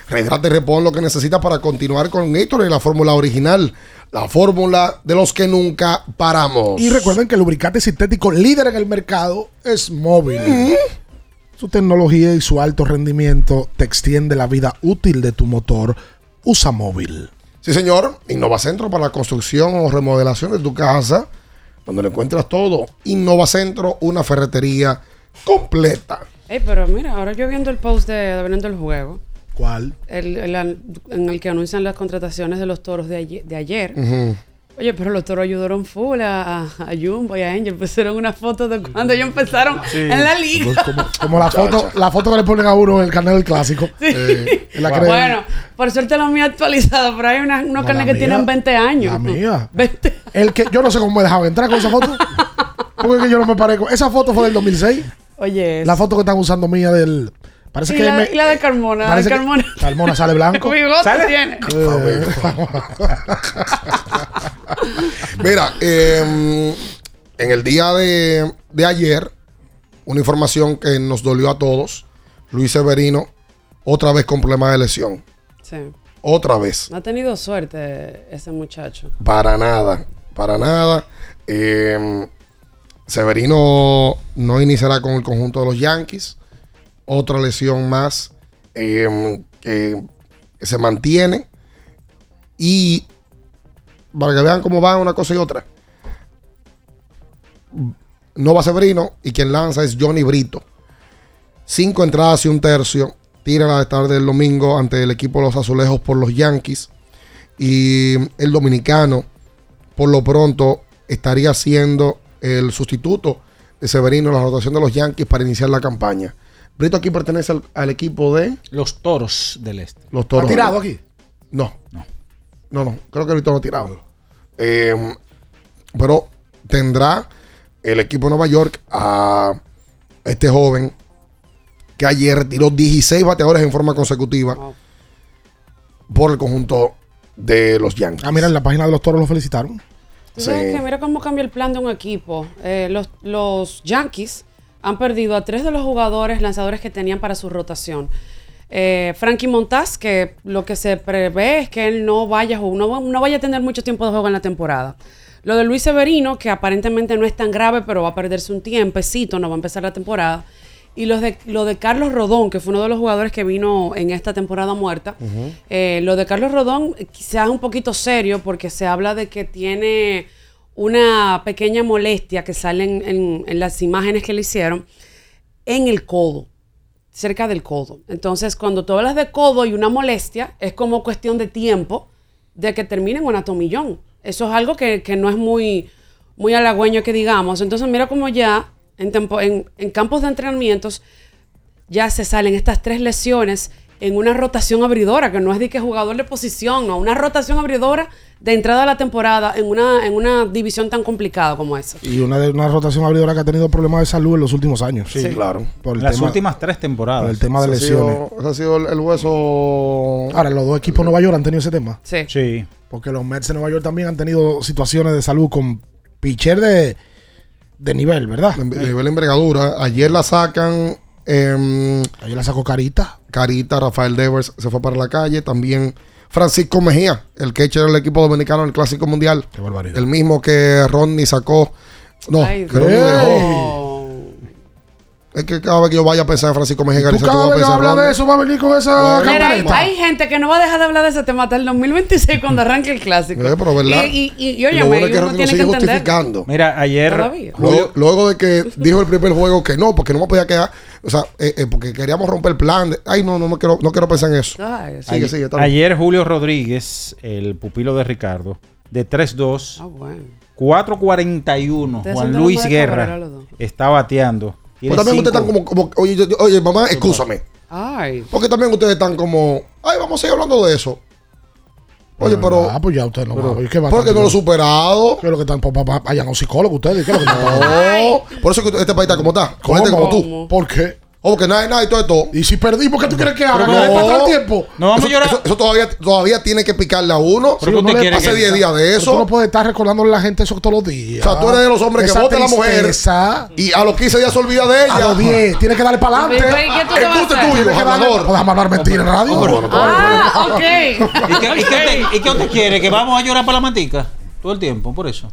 Rehidrata y repon lo que necesitas para continuar con Gatorade, la fórmula original. La fórmula de los que nunca paramos.
Y recuerden que el lubricante sintético líder en el mercado es móvil. Su tecnología y su alto rendimiento te extiende la vida útil de tu motor. Usa móvil.
Sí, señor. Innovacentro para la construcción o remodelación de tu casa, donde lo encuentras todo. Innovacentro, una ferretería completa.
Ey, pero mira, ahora yo viendo el post de, de Vendiendo el Juego,
¿Cuál?
el, el en el que anuncian las contrataciones de los toros de ayer. De ayer. Oye, pero los toros ayudaron full a, a, a Jumbo y a Angel. Pusieron una foto de cuando ellos empezaron en la liga.
Como la foto, la foto que le ponen a uno en el canal del clásico. Eh, en la que-
bueno, por suerte la mía actualizada, pero hay unos
No,
carnes que tienen
mía-
20 años.
La mía.
20.
El que, yo no sé cómo me dejaban entrar con esa foto. Porque es que yo no me parezco. Esa foto fue del 2006.
Oye,
La foto que están usando mía del. Parece
y
que.
la,
me-
y la de Carmona, la de
parece que-
Carmona.
Carmona sale blanco. ¿Sale?
tiene.
Eh,
Mira, eh, en el día de, de ayer, una información que nos dolió a todos. Luis Severino, otra vez con problemas de lesión.
Sí.
Otra vez.
No ha tenido suerte ese muchacho.
Para nada, para nada. Eh, Severino no iniciará con el conjunto de los Yankees. Otra lesión más eh, que se mantiene. Y para que vean cómo van una cosa y otra. No va Severino y quien lanza es Johnny Brito. Cinco entradas y un tercio. Tira la tarde del domingo ante el equipo de los Azulejos por los Yankees. Y el dominicano, por lo pronto, estaría siendo el sustituto de Severino en la rotación de los Yankees para iniciar la campaña. Brito aquí pertenece al, al equipo de
Los toros del este.
los Toros.
¿Ha tirado aquí?
No. No, no. Creo que Brito no ha tirado. Eh, pero tendrá el equipo de Nueva York a este joven que ayer tiró 16 bateadores en forma consecutiva por el conjunto de los Yankees.
Ah, mira, en la página de los toros lo felicitaron.
¿Tú sabes que mira cómo cambia el plan de un equipo. Eh, los, los Yankees han perdido a tres de los jugadores lanzadores que tenían para su rotación. Eh, Frankie Montaz, que lo que se prevé es que él no vaya, no, no vaya a tener mucho tiempo de juego en la temporada. Lo de Luis Severino, que aparentemente no es tan grave, pero va a perderse un tiempecito, no va a empezar la temporada. Y los de, lo de Carlos Rodón, que fue uno de los jugadores que vino en esta temporada muerta. Eh, lo de Carlos Rodón quizás es un poquito serio porque se habla de que tiene una pequeña molestia que sale en, en- en las imágenes que le hicieron en el codo, cerca del codo. Entonces, cuando tú hablas de codo y una molestia, es como cuestión de tiempo de que termine en una tomillón. Eso es algo que, que no es muy, muy halagüeño que digamos. Entonces, mira cómo ya en, tempo- en campos de entrenamientos ya se salen estas tres lesiones en una rotación abridora, que no es de que jugador de posición, no, una rotación abridora de entrada a la temporada en una, en una división tan complicada como esa.
Y una, de, una rotación abridora que ha tenido problemas de salud en los últimos años.
Sí,
claro.
Por el
Las
tema-
últimas tres temporadas.
por el tema de
Ese ha sido-
lesiones.
ese ha sido el, el hueso.
Ahora, los dos equipos de Nueva York han tenido ese tema.
Sí.
Sí.
Porque los Mets de Nueva York también han tenido situaciones de salud con pitcher de, de nivel, ¿verdad?
de nivel de envergadura. Ayer la sacan. Em,
Ayer la sacó Carita.
Carita, Rafael Devers se fue para la calle. También Francisco Mejía, el catcher del equipo dominicano en el Clásico Mundial.
Qué barbaridad.
El mismo que Rodney sacó. No,
Ay,
que dejó. Es que cada vez que yo vaya a pensar en Francisco Mejía,
Tú cada
vas a
vez que hablas de eso va a venir con esa
Bueno,
Mira, hay, gente que no va a dejar de hablar de ese tema hasta el 2026 cuando arranque el clásico.
Eh, pero verdad.
Y, y, y, y,
Y
óyeme,
lo bueno es que
uno
lo
tiene
sigue
que entender.
justificando.
Mira, ayer.
Luego, luego de que dijo el primer juego que no, porque no me podía quedar, o sea, eh, eh, porque queríamos romper el plan. de- ay, no, no, no quiero, no quiero pensar en eso.
Ay, sí.
Sigue,
ayer,
sigue, está bien.
ayer Julio Rodríguez, el pupilo de Ricardo, de 3-2,
Ah, bueno.
4-41.
Ustedes
Juan Luis Guerra está bateando.
Pues también ustedes están como, como oye, yo- yo- oye, mamá, excúsame.
Ay.
Porque también ustedes están como, ay, vamos a seguir hablando de eso. Oye, pero,
Ah, pues ya usted no va. Oye, ¿qué va a
porque no lo he superado.
¿Qué es lo que están? Pa- pa- pa- Vayan a un psicólogo ustedes. ¿Qué es lo que están?
No, por eso es que este país está como está, con gente como tú.
¿Por qué?
O que nada, nada y todo esto.
Y si perdí, ¿por qué tú quieres que haga?
Pero
¿Que le
no.
pasa el tiempo?
No vamos
Eso,
a llorar.
eso- eso todavía, todavía tiene que picarle a uno.
Pero usted
no le
Hace
que-
10 días de
Tú no
eso.
puedes estar recordándole a la gente eso todos los días.
O sea, tú eres de los hombres que vota a la mujer y a los 15 días se olvida de ella.
A los 10, tienes que darle para
¿Y
adelante.
qué tú
hablador.
No déjame hablar mentira en radio.
Ah, ok.
¿Y qué, y qué usted, quiere? ¿Que vamos a llorar para la mantica? Todo el tiempo, por eso.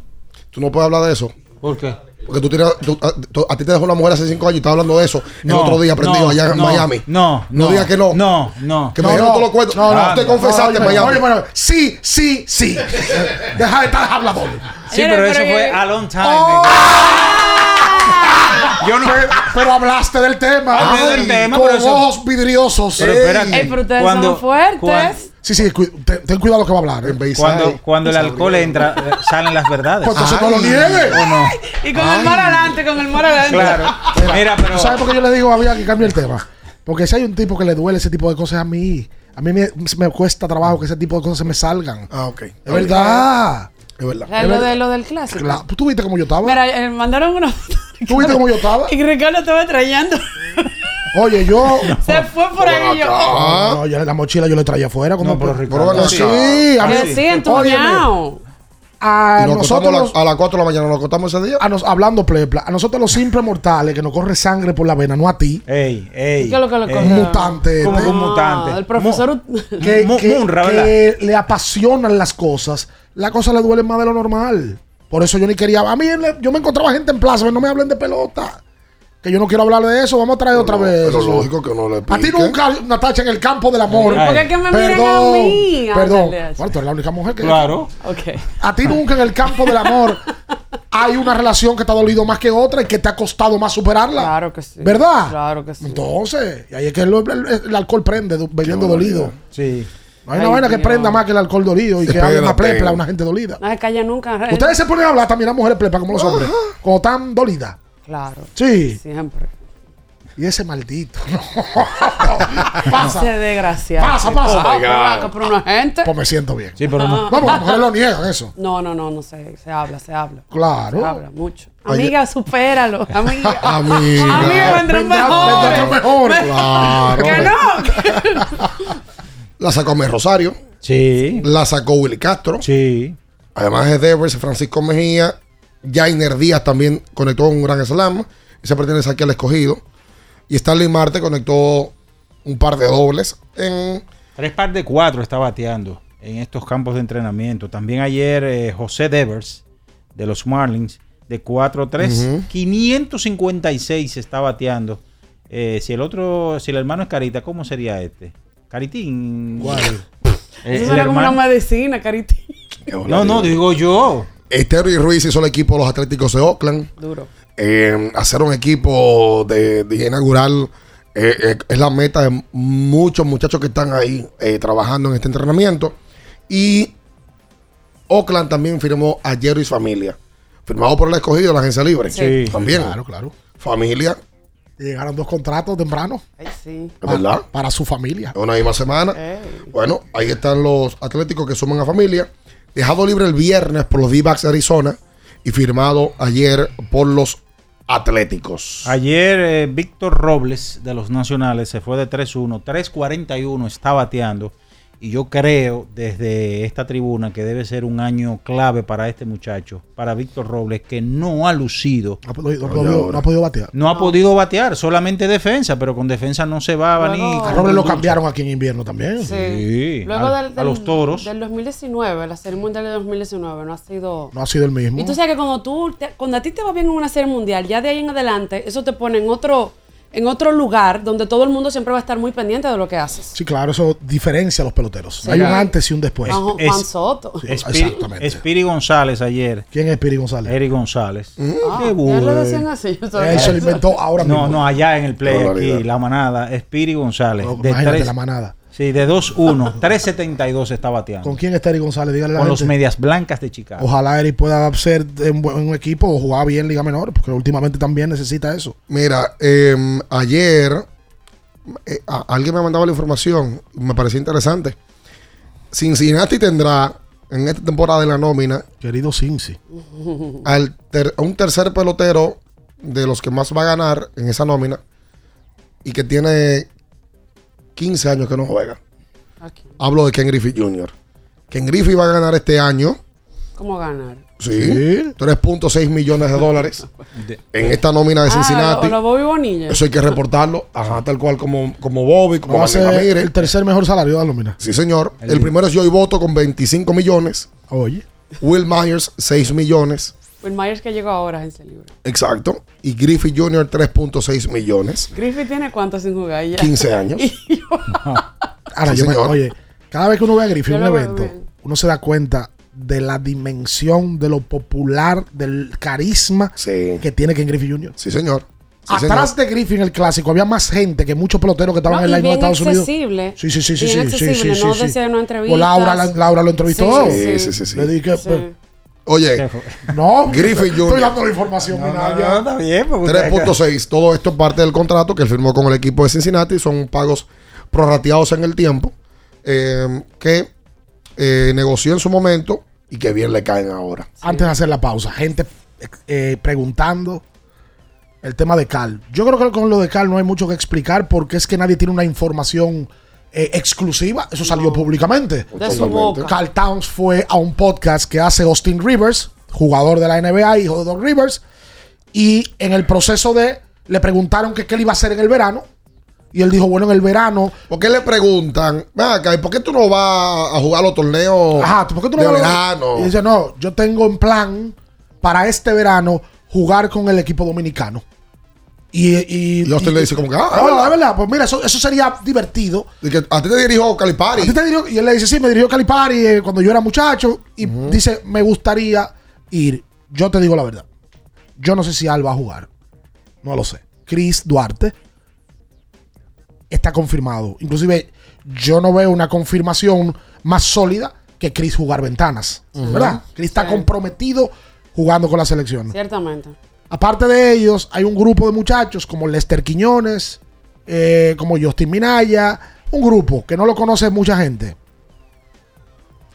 Tú no puedes hablar de eso.
¿Por qué?
Porque tú tienes, tú- a, tú- a ti te dejó una mujer hace cinco años y estás hablando de eso el
No,
otro día aprendido
no,
allá en
no,
Miami.
No,
No
no.
digas que no.
No, no.
Que me dijeron todos los cuentos.
No, no,
Te confesaste en Miami.
oye, bueno, sí, sí, sí. Deja de estar hablador.
Sí, pero eso fue a long time.
Yo no, pero, pero hablaste del tema.
Hablé del tema,
con
pero eso-
ojos vidriosos.
Pero espérate.
Ey, pero ustedes
Cuando-
son fuertes.
cuando-
Sí, sí, cu- ten, ten cuidado lo que va a hablar. ¿eh?
Cuando, cuando el alcohol entra, eh, salen las verdades.
Pues entonces no lo niegue.
¿O no?
Y con el mar adelante, con el mar adelante.
Claro. Mira, pero.
¿Tú sabes por qué yo le digo a Bia que cambie el tema? Porque si hay un tipo que le duele ese tipo de cosas a mí, a mí me, me cuesta trabajo que ese tipo de cosas se me salgan.
Ah, ok.
Es verdad. Es verdad.
Es lo de, lo del clásico.
Claro. ¿Tú viste cómo yo estaba?
Mira, eh, mandaron una
¿Tú viste cómo yo estaba?
y Ricardo estaba trayendo.
Oye, yo.
Se fue por ahí yo.
No, no, yo la mochila yo le traía afuera. Como
No, pero
por-
Ricardo,
Pero
sí.
sí, a mí.
Que sí.
A
Y nos
nosotros. los-
a, la- a las 4 de la mañana, nos acostamos ese día.
a nos, hablando plepla, a nosotros los simples mortales que nos corre sangre por la vena, no a ti.
Ey, ey.
¿Qué es lo que le
ey.
coge?
Un mutante.
Como
este,
un mutante.
el profesor.
que,
Mu-
que-
Munra,
que le apasionan las cosas, las cosas le duelen más de lo normal. Por eso yo ni quería. A mí yo me encontraba gente en plaza, no me hablen de pelota. Que yo no quiero hablar de eso, vamos a traer otra vez.
Pero
eso.
lógico que no le
A ti nunca, Natacha, en el campo del amor.
Ay.
¿Por qué que me miran a
Perdón,
mí?
perdón. Bueno, tú eres la única mujer que.
Claro.
Ok.
A ti nunca en el campo del amor hay una relación que te ha dolido más que otra y que te ha costado más superarla.
Claro que sí.
¿Verdad?
Claro que sí.
Entonces, y ahí es que el, el- el alcohol prende, bebiendo dolido.
Sí.
No hay una
Ay,
vaina que prenda más que el alcohol dolido y que hable una plepla a una gente dolida.
No se calla nunca. eh.
Ustedes se ponen a hablar también las mujeres plepas como los hombres, cuando están dolidas.
Claro.
Sí.
Siempre.
Y ese maldito. No. pasa.
Ese desgraciado.
Pasa, pasa.
Ah, pero una gente.
Pues me siento bien.
Sí, pero no.
No, porque las mujeres lo niegan eso.
No, no, no, no sé. Se habla, se habla.
Claro.
Se habla mucho. Amiga, supéralo. Amiga.
Amiga.
Amiga, vendrán
Vendrá-
mejores.
vendrán mejores.
Claro.
Que no.
La sacó Mel Rosario.
Sí.
La sacó Willy Castro.
Sí.
Además de Devers, Francisco Mejía. Jainer Díaz también conectó un gran slam. Ese pertenece aquí al escogido. Y Stanley Marte conectó un par de dobles en
Tres par de cuatro está bateando en estos campos de entrenamiento. También ayer eh, José Devers de los Marlins de 4-3,
Ujú.
556 está bateando. Eh, si el otro, si el hermano es Carita, ¿cómo sería este? Caritín.
¿Cuál?
Eh,
Eso suena como una medicina, carita.
No, no, digo yo.
Estero y Ruiz hizo el equipo de los Atléticos de Oakland.
Duro.
Eh, hacer un equipo de, de inaugural eh, eh, es la meta de muchos muchachos que están ahí eh, trabajando en este entrenamiento. Y Oakland también firmó a Jerry familia. Firmado por el escogido de la agencia libre.
Sí.
También.
Claro, claro.
Familia,
llegaron dos contratos temprano
Ay, sí.
es verdad.
para su familia.
Una misma semana.
Ey.
Bueno, ahí están los atléticos que suman a familia. Dejado libre el viernes por los D-Backs de Arizona y firmado ayer por los Atléticos.
Ayer eh, Víctor Robles de los Nacionales se fue de 3-1, 3-41 está bateando. Y yo creo desde esta tribuna que debe ser un año clave para este muchacho, para Víctor Robles, que no ha lucido,
No, ha podido- no ha podido- no ha podido batear.
no ha podido batear, solamente defensa, pero con defensa no se va a venir.
Luego-
A Robles lo cambiaron aquí en invierno también.
Sí.
Sí,
Luego
a-
del,
a los
del-
toros.
Del 2019, la serie mundial de 2019, no ha sido.
No ha sido el mismo.
Y tú sabes que cuando tú, te- cuando a ti te va bien en una serie mundial, ya de ahí en adelante, eso te pone en otro, en otro lugar donde todo el mundo siempre va a estar muy pendiente de lo que haces.
Sí, claro, eso diferencia a los peloteros.
Sí.
Hay un antes y un después.
Juan, Juan
es-
Soto.
Espiri,
exactamente.
Espiri González ayer,
¿Quién es Piri González?
Eric González.
Ah,
Qué
ya le decían así. yo
se lo
eso.
inventó ahora
No,
mismo.
no, allá en el play,
Qué
aquí, la manada, Espiri González.
No,
de
imagínate
tres-
la manada.
Sí, de 2-1, 3-72 está bateando.
¿Con quién está Eric González? Dígale a la
Con los medias blancas de Chicago.
Ojalá Eric pueda ser en buen- en un equipo o jugar bien Liga Menor, porque últimamente también necesita eso.
Mira, eh, ayer eh, a- alguien me mandaba la información, me pareció interesante. Cincinnati tendrá en esta temporada de la nómina
Querido Cincy.
al ter- a un tercer pelotero de los que más va a ganar en esa nómina y que tiene 15 años que no juega.
Aquí.
Hablo de Ken Griffey Jr. Ken Griffey va a ganar este año,
¿Cómo ganar?
sí,
Sí.
3.6 millones de dólares en esta nómina de Cincinnati.
Ah, lo, lo Bobby Bonilla.
Eso hay que reportarlo, ajá, tal cual como, como Bobby, como
Va a ser el tercer mejor salario de la nómina.
Sí, señor. El primero es Joey Voto con 25 millones.
Oye.
Will Myers, 6 millones.
Will Myers que llegó ahora en ese libro.
Exacto. Y Griffith Jr. 3.6 millones.
Griffith tiene cuánto sin jugar ya.
15 años.
Ahora,
Sí,
yo me-
señor.
oye, cada vez que uno ve a Griffith en un evento,
bien.
uno se da cuenta de la dimensión, de lo popular, del carisma que tiene Ken Griffith Jr.
Sí, señor. Sí,
Atrás
señor.
de Griffith en el clásico había más gente que muchos peloteros que estaban
No,
en la misma de Estados Unidos. Sí, sí, sí, sí, sí, sí, sí,
no
sí,
entrevista.
Laura, la- Laura lo entrevistó.
Sí,
sí, sí, sí.
Le dije,
Sí.
pues,
Oye,
no, Estoy dando la información,
está bien. pues,
3.6. Todo esto es parte del contrato que él firmó con el equipo de Cincinnati. Son pagos prorrateados en el tiempo eh, que eh, negoció en su momento y que bien le caen ahora.
Antes de hacer la pausa, gente eh, preguntando el tema de Cal. Yo creo que con lo de Cal no hay mucho que explicar porque es que nadie tiene una información eh, exclusiva. Eso salió públicamente.
De su boca.
Carl Towns fue a un podcast que hace Austin Rivers, jugador de la NBA, hijo de Doc Rivers, y en el proceso de le preguntaron que qué él iba a hacer en el verano. Y él dijo, bueno, en el verano.
¿Por qué le preguntan? Acá, ¿y por qué tú no vas a jugar los torneos
Ajá, ¿por qué tú no
de
vas a-
verano?
Y dice, no, yo tengo en plan para este verano jugar con el equipo dominicano. Y, y,
Y Austin le dice como que, ah,
ah,
es verdad.
es verdad, pues mira, eso, eso sería divertido.
Y que a ti te dirijo Calipari.
A ti te dirigió- y él le dice, sí, me dirigió Calipari eh, cuando yo era muchacho. Y dice, me gustaría ir. Yo te digo la verdad. Yo no sé si Al va a jugar. No lo sé. Chris Duarte está confirmado. Inclusive, yo no veo una confirmación más sólida que Chris jugar ventanas. ¿Verdad? Chris está
Sí.
comprometido jugando con la selección.
Ciertamente.
Aparte de ellos, hay un grupo de muchachos como Lester Quiñones, eh, como Justin Minaya, un grupo que no lo conoce mucha gente,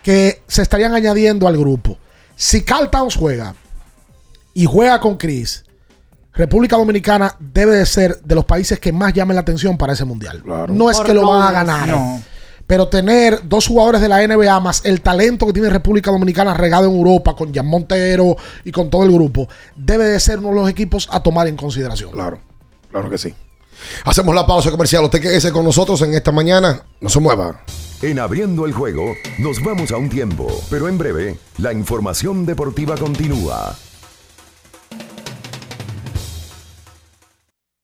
que se estarían añadiendo al grupo. Si Carl Towns juega y juega con Chris, República Dominicana debe de ser de los países que más llamen la atención para ese mundial. No es
Por
que lo van a ganar.
No.
Pero tener dos jugadores de la NBA más el talento que tiene República Dominicana regado en Europa con Jan Montero y con todo el grupo, debe de ser uno de los equipos a tomar en consideración.
Claro, claro que sí. Hacemos la pausa comercial. Usted quédese con nosotros en esta mañana. No se mueva.
En abriendo el juego, nos vamos a un tiempo, pero en breve, la información deportiva continúa.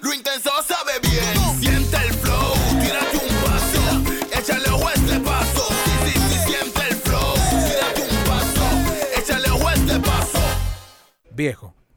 Lo intenso sabe bien. Siente el flow. Tírate un paso. Échale ojo este paso. Sí, sí, sí, siente el flow. Tírate un paso. Échale ojo este paso.
Viejo,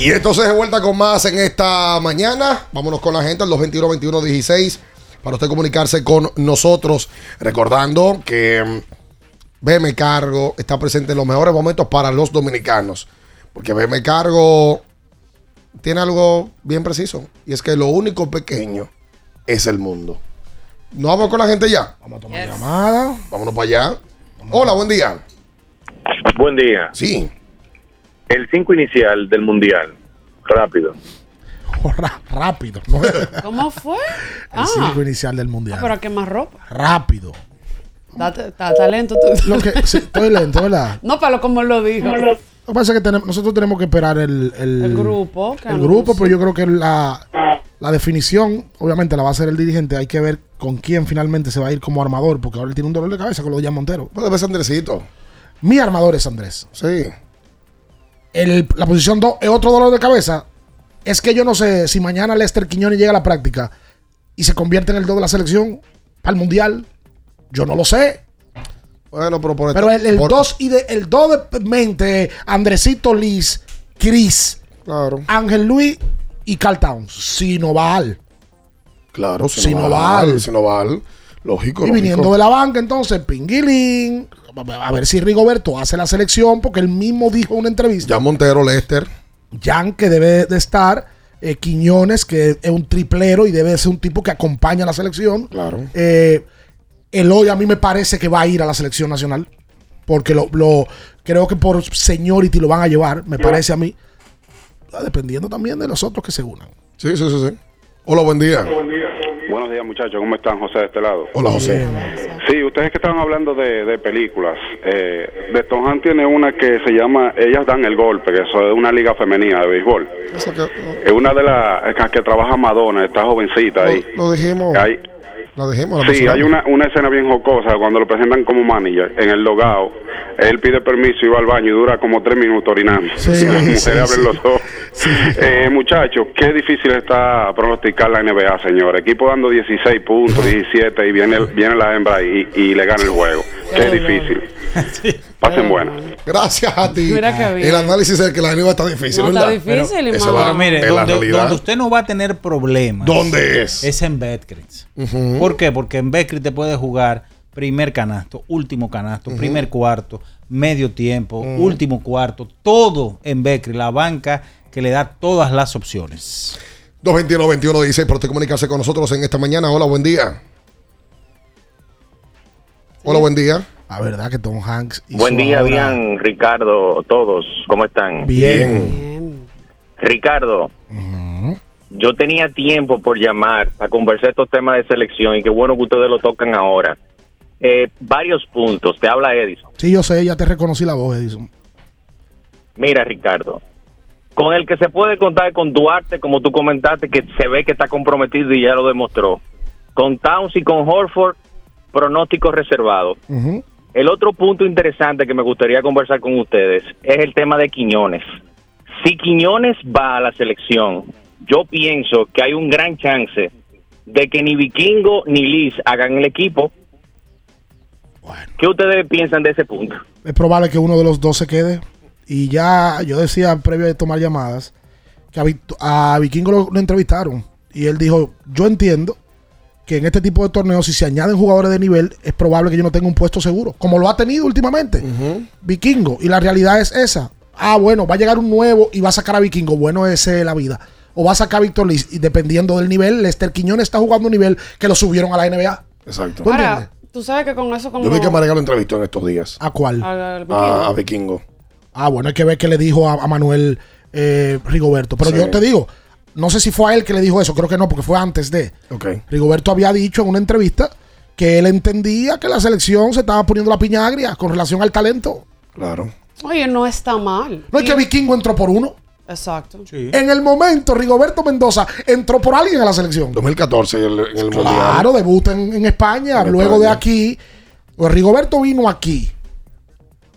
Y entonces de vuelta con más en esta mañana. Vámonos con la gente al 221-21-16 para usted comunicarse con nosotros. Recordando que mm, BM Cargo está presente en los mejores momentos para los dominicanos. Porque BM Cargo tiene algo bien preciso. Y es que lo único pequeño es el mundo. ¿No vamos con la gente ya? Vamos a tomar llamada. Vámonos para allá. Hola, buen día.
Buen día.
Sí.
El 5 inicial del Mundial. Rápido.
Rápido. ¿no?
¿Cómo fue?
El
Ah,
cinco inicial del mundial.
pero ¿qué más ropa?
Rápido.
Talento tú.
Lo que, sí, estoy lento, ¿verdad?
No, pero como lo dijo.
Lo que pasa es que tenemos- nosotros tenemos que esperar el, el,
El grupo.
el grupo, pero yo creo que la, la definición, obviamente, la va a hacer el dirigente. Hay que ver con quién finalmente se va a ir como armador, porque ahora él tiene un dolor de cabeza con lo de Jan Montero.
Puede ser Andresito.
Mi armador es Andrés.
Sí.
El- la posición 2 es otro dolor de cabeza. Es que yo no sé si mañana Lester Quiñones llega a la práctica y se convierte en el 2 de la selección para el mundial. Yo no lo sé.
Bueno, pero por
Pero el, el 2 y de, el 2 de mente, Andresito Liz, Chris, Ángel Luis y Carl Towns. Sinoval.
Claro,
Sinoval.
Sinoval. Sinoval. Lógico.
Y viniendo de la banca, entonces, Pinguilín. A ver si Rigoberto hace la selección, porque él mismo dijo en una entrevista.
Ya Montero, Lester.
Jan, que debe de estar. eh, Quiñones, que es un triplero y debe ser un tipo que acompaña a la selección.
Claro.
Eh, Eloy a mí me parece que va a ir a la selección nacional. Porque lo, lo- creo que por seniority lo van a llevar, me parece a mí. Dependiendo también de los otros que se unan.
Sí, sí, sí, sí. Hola, buen día.
Buenos días, muchachos. ¿Cómo están, José, de este lado?
Hola, José.
Sí, ustedes que estaban hablando de, de películas. Eh, de Tom Hanks tiene una que se llama Ellas dan el golpe, que eso es una liga femenina de béisbol. Es una de las que, que trabaja Madonna, está jovencita ahí.
Lo dijimos.
Hay-
Lo dijimos. la
sí, hay una, una escena bien jocosa cuando lo presentan como manager en el logado. Él pide permiso y va al baño y dura como tres minutos orinando.
Sí,
y las mujeres
sí,
abren
sí.
los ojos. Eh, muchachos, qué difícil está pronosticar la NBA, señor. Equipo dando 16 puntos, 17 y viene, viene la hembra y, y le gana el juego. Qué difícil. Pasen buenas.
Gracias a ti. El análisis es que la NBA está difícil,
No,
¿verdad?
está difícil,
la-
Pero mire,
la
donde usted no va a tener problemas.
¿Dónde es?
Es en Betcris. ¿Por qué? Porque en Betcris te puedes jugar primer canasto, último canasto, primer cuarto, medio tiempo, último cuarto, todo en Betcris, la banca que le da todas las opciones.
221-21-16 por usted comunicarse con nosotros en esta mañana. Hola, buen día. Hola, buen día.
La verdad que Tom Hanks.
Buen día,
ahora-
bien, Ricardo, todos, ¿cómo están?
Bien.
Ricardo, yo tenía tiempo por llamar a conversar estos temas de selección y qué bueno que ustedes lo tocan ahora. Eh, varios puntos, te habla Edison.
Sí, yo sé, ya te reconocí la voz, Edison.
Mira, Ricardo, con el que se puede contar con Duarte, como tú comentaste, que se ve que está comprometido y ya lo demostró. Con Towns y con Horford, pronóstico reservado. El otro punto interesante que me gustaría conversar con ustedes es el tema de Quiñones. Si Quiñones va a la selección, yo pienso que hay un gran chance de que ni Vikingo ni Liz hagan el equipo. ¿Qué ustedes piensan de ese punto?
Es probable que uno de los dos se quede. Y ya yo decía previo de tomar llamadas que a, a Vikingo lo, lo entrevistaron. Y él dijo, yo entiendo que en este tipo de torneos, si se añaden jugadores de nivel, es probable que yo no tenga un puesto seguro. Como lo ha tenido últimamente. Vikingo. Y la realidad es esa. ah, bueno, va a llegar un nuevo y va a sacar a Vikingo. Bueno, esa es la vida. O va a sacar a Víctor Liz. Y dependiendo del nivel, Lester Quiñones está jugando un nivel que lo subieron a la NBA.
Exacto.
¿Tú?
Ahora, tú sabes que con eso como...
Yo vi que Marega lo entrevistó en estos días.
¿A cuál?
A, a Vikingo.
Ah, bueno, hay que ver qué le dijo a, a Manuel eh, Rigoberto. Pero
Sí.
yo te digo, no sé si fue a él que le dijo eso, creo que no, porque fue antes de.
Ok.
Rigoberto había dicho en una entrevista que él entendía que la selección se estaba poniendo la piña agria con relación al talento.
Claro.
Oye, no está mal.
No es que Vikingo entró por uno.
Exacto.
En el momento, Rigoberto Mendoza entró por alguien a la selección.
2014 en el, en el Mundial.
Claro, debuta en, en España.
En
luego
España.
de aquí, pues Rigoberto vino aquí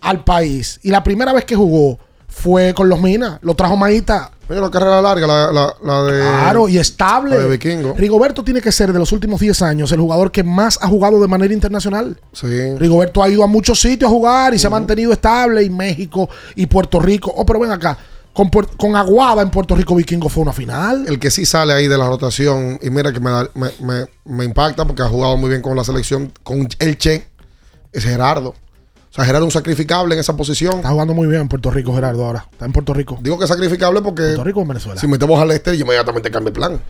al país y la primera vez que jugó fue con los Minas. Lo trajo Maíta.
Oye, la carrera larga, la, la, la de.
Claro, y estable.
la de Vikingo.
Rigoberto tiene que ser de los últimos 10 años el jugador que más ha jugado de manera internacional.
Sí.
Rigoberto ha ido a muchos sitios a jugar y se ha mantenido estable. Y México y Puerto Rico. Oh, pero ven acá. Con, con Aguada en Puerto Rico Vikingo fue una final.
El que sí sale ahí de la rotación, y mira que me, da- me, me- me impacta porque ha jugado muy bien con la selección, con el Che, es Gerardo. O sea, Gerardo es un sacrificable en esa posición.
Está jugando muy bien en Puerto Rico, Gerardo, ahora. Está en Puerto Rico.
Digo que es sacrificable porque
Puerto Rico o en Venezuela.
si metemos al Lester, inmediatamente cambia el plan.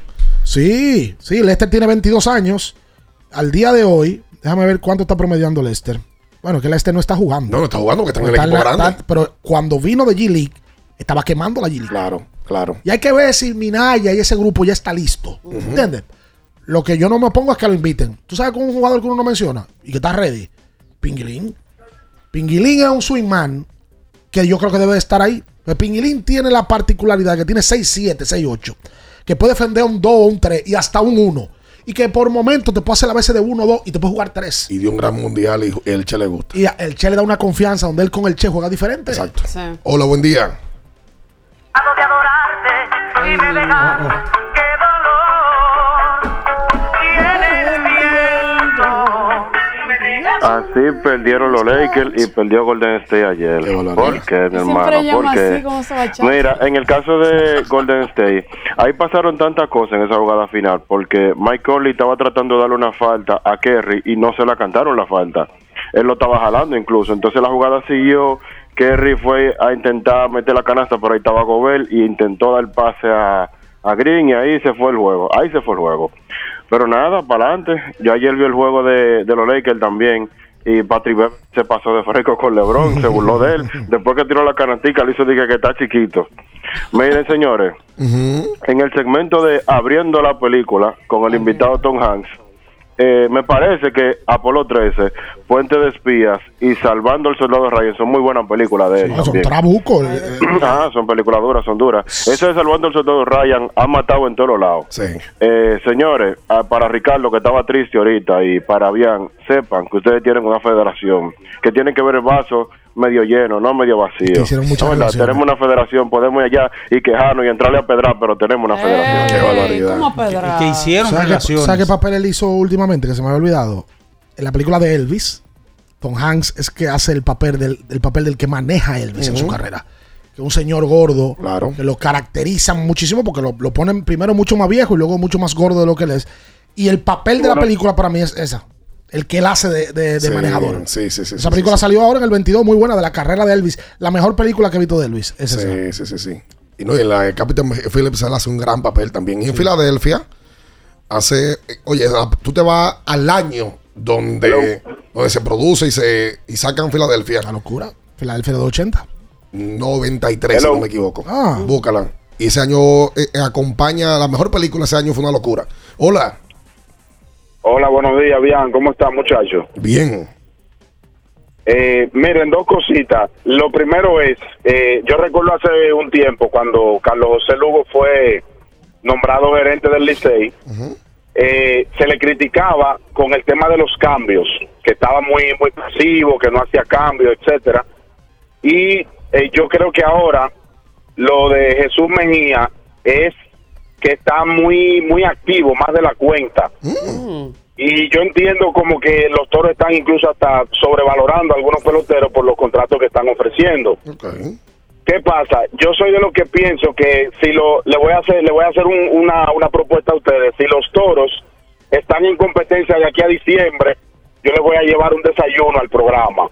Sí, sí, Lester tiene 22 años. Al día de hoy, déjame ver cuánto está promediando Lester. Bueno, que Lester no está jugando.
No, no está jugando porque está en el equipo grande.
pero cuando vino de G-League, estaba quemando la G-League.
Claro, claro.
Y hay que ver si Minaya y ese grupo ya está listo. ¿Entiendes? Lo que yo no me pongo es que lo inviten. ¿Tú sabes con un jugador que uno no menciona y que está ready? Pinguilín. Pinguilín es un swingman que yo creo que debe de estar ahí. Pero Pinguilín tiene la particularidad que tiene 6-7, 6-8. Que puede defender un 2, un 3 y hasta un 1. Y que por momento te puede hacer la veces de 1, 2 y te puede jugar 3.
Y dio un gran mundial y el Che le gusta.
Y el Che le da una confianza donde él con el Che juega diferente.
Exacto. Hola, buen día.
Y me dejaste. ¡Qué dolor! Tienes viento.
Así perdieron los Lakers y perdió Golden State ayer. ¿Por qué, mi hermano? ¿Por qué? Mira, en el caso de Golden State, ahí pasaron tantas cosas en esa jugada final, porque Mike Conley estaba tratando de darle una falta a Kerry y no se la cantaron la falta. Él lo estaba jalando incluso. Entonces la jugada siguió. Kerry fue a intentar meter la canasta, pero ahí estaba Gobert y intentó dar pase a, a Green y ahí se fue el juego. Ahí se fue el juego. Pero nada, para adelante. Yo ayer vi el juego de, de los Lakers también. Y Patrick se pasó de fresco con LeBron, se burló de él. Después que tiró la canastica, le hizo dije que está chiquito. Miren, señores, en el segmento de abriendo la película con el invitado Tom Hanks, eh, me parece que Apolo 13, Puente de Espías y Salvando al Soldado Ryan son muy buenas películas de él.
Son trabucos.
Ah, son películas duras, son duras. Eso de Salvando al Soldado Ryan ha matado en todos lados. Eh, señores, ah, para Ricardo que estaba triste ahorita y para Bian, sepan que ustedes tienen una federación que tiene que ver el vaso medio lleno, no medio vacío.
hicieron muchas
No. Tenemos una federación, podemos ir allá y quejarnos y entrarle a pedrar, pero tenemos una federación. Qué barbaridad.
¿Cómo pedrar?
Que hicieron
¿Sabes qué. ¿Sabes qué papel él hizo últimamente? Que se me había olvidado. En la película de Elvis, Tom Hanks es que hace el papel del, el papel del que maneja Elvis en su carrera. Que es un señor gordo, que lo caracterizan muchísimo porque lo, lo ponen primero mucho más viejo y luego mucho más gordo de lo que él es. Y el papel de la película para mí es esa. El que él hace de, de- de
Sí,
manejador.
Sí, sí, sí.
Esa
sí,
película
sí,
salió ahora en el 22, muy buena, de la carrera de Elvis. La mejor película que he visto de Elvis. Es esa.
Sí, sí, sí, sí. Y no, y en la de Captain Phillips él hace un gran papel también. Y en Filadelfia hace, oye, tú te vas al año donde, donde se produce y se y sacan Filadelfia.
La locura. Filadelfia de 80.
93, si
Hello.
no me equivoco.
Ah.
Búscala. Y ese año eh, eh, acompaña, la mejor película ese año fue una locura. Hola.
Hola, buenos días, bien. ¿Cómo están, muchachos?
Bien.
Eh, miren, dos cositas. Lo primero es, eh, yo recuerdo hace un tiempo cuando Carlos José Lugo fue nombrado gerente del Licey, eh, se le criticaba con el tema de los cambios, que estaba muy muy pasivo, que no hacía cambios, etcétera. Y eh, yo creo que ahora lo de Jesús Mejía es que está muy muy activo, más de la cuenta. Y yo entiendo como que los toros están incluso hasta sobrevalorando a algunos peloteros por los contratos que están ofreciendo. ¿Qué pasa? Yo soy de los que pienso que si lo le voy a hacer le voy a hacer un- una, una propuesta a ustedes. Si los toros están en competencia de aquí a diciembre, yo les voy a llevar un desayuno al programa.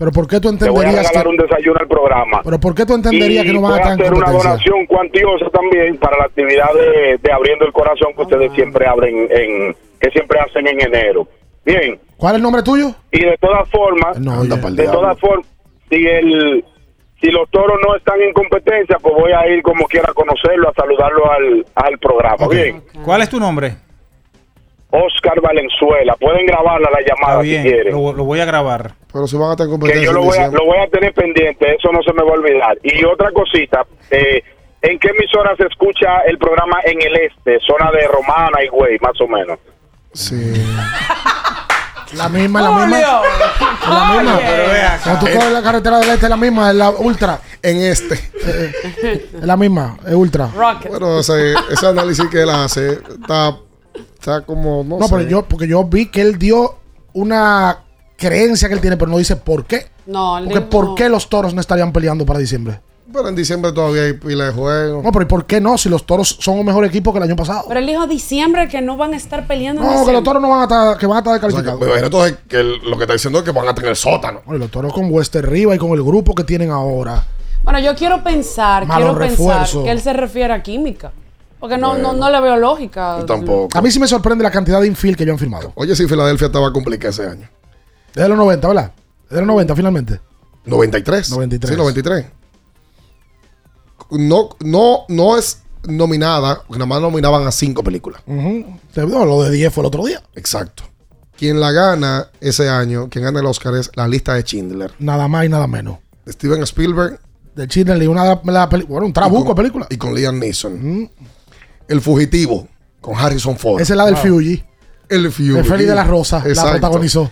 Pero ¿por qué tú
Le voy a
entenderías
regalar
que,
un desayuno al programa.
pero por qué tú entenderías
y
que no van a estar
hacer una donación cuantiosa también para la actividad de, de abriendo el corazón que ustedes siempre abren en que siempre hacen en enero. Bien,
¿Cuál es el nombre tuyo?
y de todas formas,
Anda pa'l
de todas formas, si el si los toros no están en competencia, pues voy a ir como quiera a conocerlo, a saludarlo al, al programa. Bien,
¿Cuál es tu nombre?
Oscar Valenzuela, pueden grabarla la llamada si
bien,
quieren.
lo, lo voy a grabar.
Pero si van a estar en
que
competencia.
yo lo voy, a, lo voy a tener pendiente, eso no se me va a olvidar. Y otra cosita, eh, ¿en qué emisora se escucha el programa en el este, zona de Romana y Güey, más o menos?
Sí.
La misma, la misma. La misma. Cuando tú coges la carretera del este, es la misma, es la ultra.
En este.
Es la misma, es ultra.
Bueno, ese, ese análisis que él hace está, está como. No,
No,
sé.
pero yo, porque yo vi que él dio una creencia que él tiene, pero no dice por qué.
No,
Porque ¿por qué los toros no estarían peleando para diciembre?
Pero en diciembre todavía hay pila de juegos.
No, pero ¿y por qué no? Si los toros son un mejor equipo que el año pasado.
Pero él dijo diciembre que no van a estar peleando en
No, que los toros no van a estar, que van a estar
O sea,
descalificados.
me imagino entonces que el- lo que está diciendo es que van a tener sótano.
Bueno, y los toros con Wester Riva y con el grupo que tienen ahora.
Bueno, yo quiero pensar, quiero pensar que él se refiere a química. Porque no,
Bueno.
no, no le veo lógica.
Yo tampoco.
A mí sí me sorprende la cantidad de infield que ellos han firmado.
Oye, si Filadelfia estaba complicada ese año.
Desde los 90, ¿verdad? Desde los 90 finalmente.
93.
93.
Sí, 93. No, no, no es nominada, porque nada más nominaban a cinco películas.
Ujú. Te- no, lo de 10 fue el otro día.
Exacto. Quien la gana ese año, quien gana el Oscar es la lista de Schindler.
Nada más y nada menos.
De Steven Spielberg.
De Chile, una la peli- bueno, un trabuco de película.
Y con Liam Neeson. El Fugitivo, con Harrison Ford.
Esa es la del Fuji.
El Fuji.
El Félix de la Rosa, la protagonizó.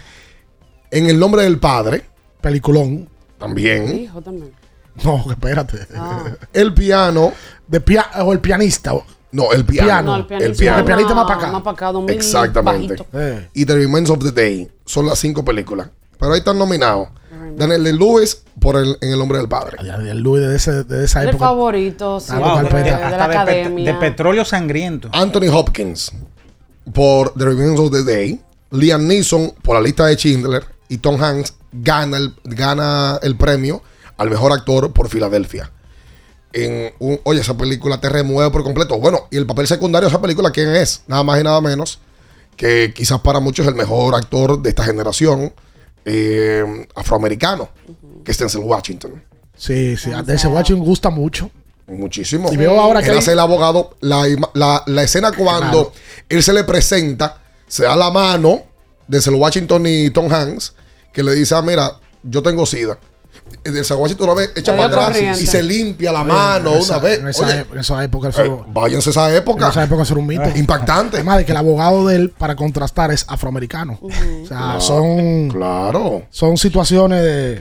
En El Nombre del Padre.
Peliculón.
También.
Hijo también.
No, espérate.
El piano.
De pia o el pianista.
No, el piano.
No, el pianista.
El piano.
El pianista más para acá.
Más para acá, 2000
Exactamente.
Eh.
Y The Remains of the Day. Son las cinco películas. Pero ahí están nominados. Daniel de Lewis por el, En el nombre del padre.
El Luis de, ese- de esa
El
época.
favorito siempre
Wow,
de,
carpeta.
de
Hasta
la
de, pet-
academia.
de petróleo sangriento.
Anthony Hopkins por The Remains of the Day. Liam Neeson por la lista de Schindler. Y Tom Hanks gana el, gana el premio al mejor actor por Filadelfia. En un- oye, esa película te remueve por completo. Bueno, y el papel secundario de esa película, ¿quién es? Nada más y nada menos que quizás para muchos es el mejor actor de esta generación eh, afroamericano, que es Denzel Washington.
Sí, sí. Ese Washington gusta mucho.
Muchísimo.
Y veo ahora que
él
hay-
hace el abogado. La- la escena cuando él se le presenta, se da la mano de Denzel Washington y Tom Hanks, que le dice: Ah, mira, yo tengo sida. Y Denzel Washington una vez echa para atrás y se limpia la
Oye,
mano
en esa-
una vez.
En esa,
Oye,
en esa época. eso-
eh, váyanse a esa
en
época.
esa época eso era un mito.
Impactante.
Además de que el abogado de él, para contrastar, es afroamericano. O sea,
Claro,
son,
Claro.
son situaciones de.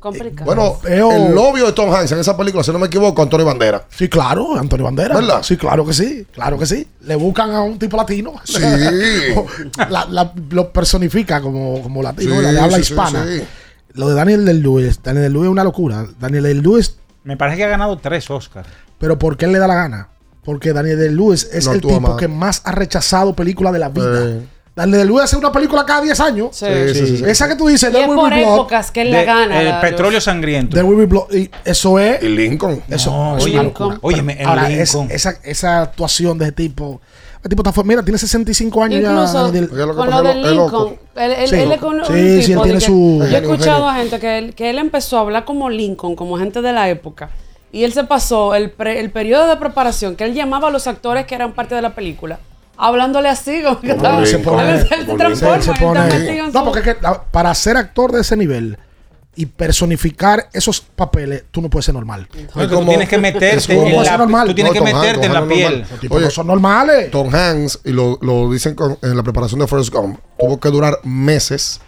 Complicado.
Bueno, el novio de Tom Hanks en esa película, si no me equivoco, Antonio Bandera.
Sí, claro, Antonio Bandera.
¿Verdad?
Sí, claro que sí, claro que sí. Le buscan a un tipo latino.
Sí.
La- la- lo personifica como, como latino,
Sí,
la de habla
sí,
hispana.
sí.
Lo de Daniel del Lewis, Daniel del Lewis es una locura. Daniel del Lewis,
Me parece que ha ganado tres Oscars.
pero ¿por qué él le da la gana? Porque Daniel del Lewis es
No
el tipo que más ha rechazado películas de la vida.
Sí.
Daniel del Lewis hace una película cada 10 años.
Sí.
Sí, sí, sí.
Esa que tú dices, Will
por
Be Blood.
épocas que él la
De-
gana.
el
la-
petróleo sangriento.
There Will Be Blood. Y eso es.
Y Lincoln.
Eso
No,
es
oye,
una locura.
Óyeme,
Ahora, es- esa, esa actuación de ese tipo. El tipo está Mira, tiene 65 años
Incluso
ya.
Oye, lo
lo de. Lincoln, él, él-
Sí.
él es con un
Sí,
tipo
sí, él
de
tiene su-
Yo he escuchado a gente que él, que él empezó a hablar como Lincoln, como gente de la época. Y él se pasó el, pre- el periodo de preparación que él llamaba a los actores que eran parte de la película. Hablándole así, como que estaba-
se pone-
se-
no, porque es que para ser actor de ese nivel y personificar esos papeles, tú no puedes ser normal.
Tú tienes que meterte en la,
normal.
tú tienes
No,
que meterte en la piel.
normal. Oye,
no son normales.
Tom Hanks, y lo, lo dicen con- en la preparación de Forrest Gump, tuvo que durar meses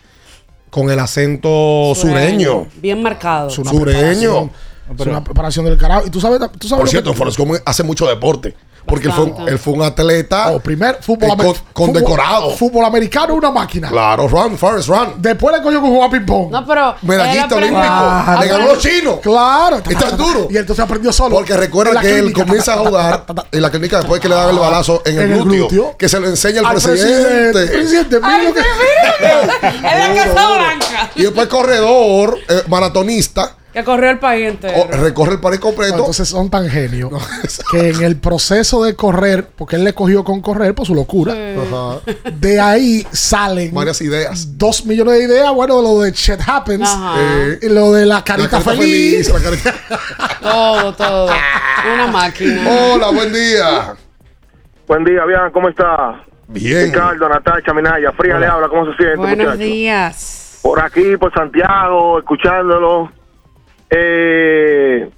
con el acento sureño.
Bien marcado.
Sureño.
Es una preparación del carajo. Y tú sabes, tú sabes
Por
lo
cierto,
que-
Forrest Gump hace mucho deporte. Porque él fue, él fue un atleta
Oh, primer fútbol
eh,
amer-
con, con
fútbol-
decorado.
Fútbol americano, una máquina.
Claro, run, Forrest, run.
Después le cogió con jugar ping-pong.
No, pero.
Medallista olímpico.
Ah,
Le ganó los chinos.
Claro.
Está duro.
Y entonces aprendió solo.
Porque recuerda que él comienza a jugar en la clínica después que le dan el balazo en el,
En el
glúteo,
glúteo.
Que se lo enseña el
Al
presidente.
presidente. Presidente, mira que-.
Es la Casa. Blanca.
y después corredor, eh, maratonista.
Que corrió el país entero.
o- recorre el país completo.
Entonces son tan genios que en el proceso de correr, porque él le cogió con correr por su locura,
Ajá.
de ahí salen
Varias ideas.
dos millones de ideas. Bueno, lo de Shit Happens,
Ajá.
eh, y lo de la carita,
La carita
feliz.
la carita-
Todo, todo. Una máquina.
Hola, buen día.
Buen día, bien, ¿cómo está?
Bien.
Ricardo, Natacha, Minaya, Fría le habla, ¿cómo se siente,
Buenos
muchacho?
días.
Por aquí, por Santiago, escuchándolo. Eh,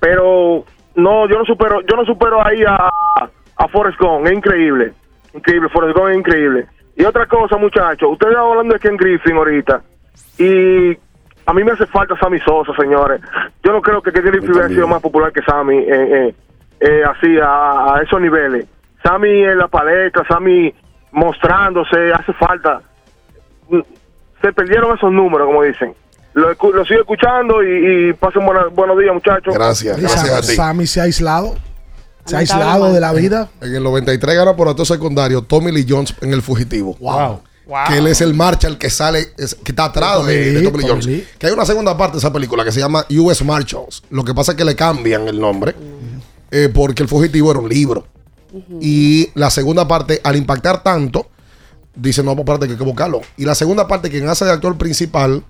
pero no, yo no supero, yo no supero ahí a, a Forrest Gump, es increíble. Increíble, Forrest Gump es increíble. Y otra cosa, muchachos, ustedes estaban hablando de Ken Griffin ahorita. Y a mí me hace falta Sammy Sosa, señores. Yo no creo que Ken Griffin hubiera sido más popular que Sammy, eh, eh, eh, así, a, a esos niveles. Sammy en la paleta, Sammy mostrándose, hace falta. Se perdieron esos números, como dicen. Lo, sigo escuchando y, y pasen buena- buenos días, muchachos.
Gracias, gracias a ti.
Sammy se ha aislado. Se ha aislado de la vida.
En el 93 gana por actor secundario Tommy Lee Jones en El Fugitivo.
Wow.
Que él es el Marshal que sale, es- que está atrás
Tommy
de, Tommy Lee
Tommy
Jones.
Lee.
Que hay una segunda parte de esa película que se llama US Marshals. Lo que pasa es que le cambian el nombre eh, porque El Fugitivo era un libro. Y la segunda parte, al impactar tanto, dice, no, pues espérate que hay que buscarlo. Y la segunda parte, quien hace de actor principal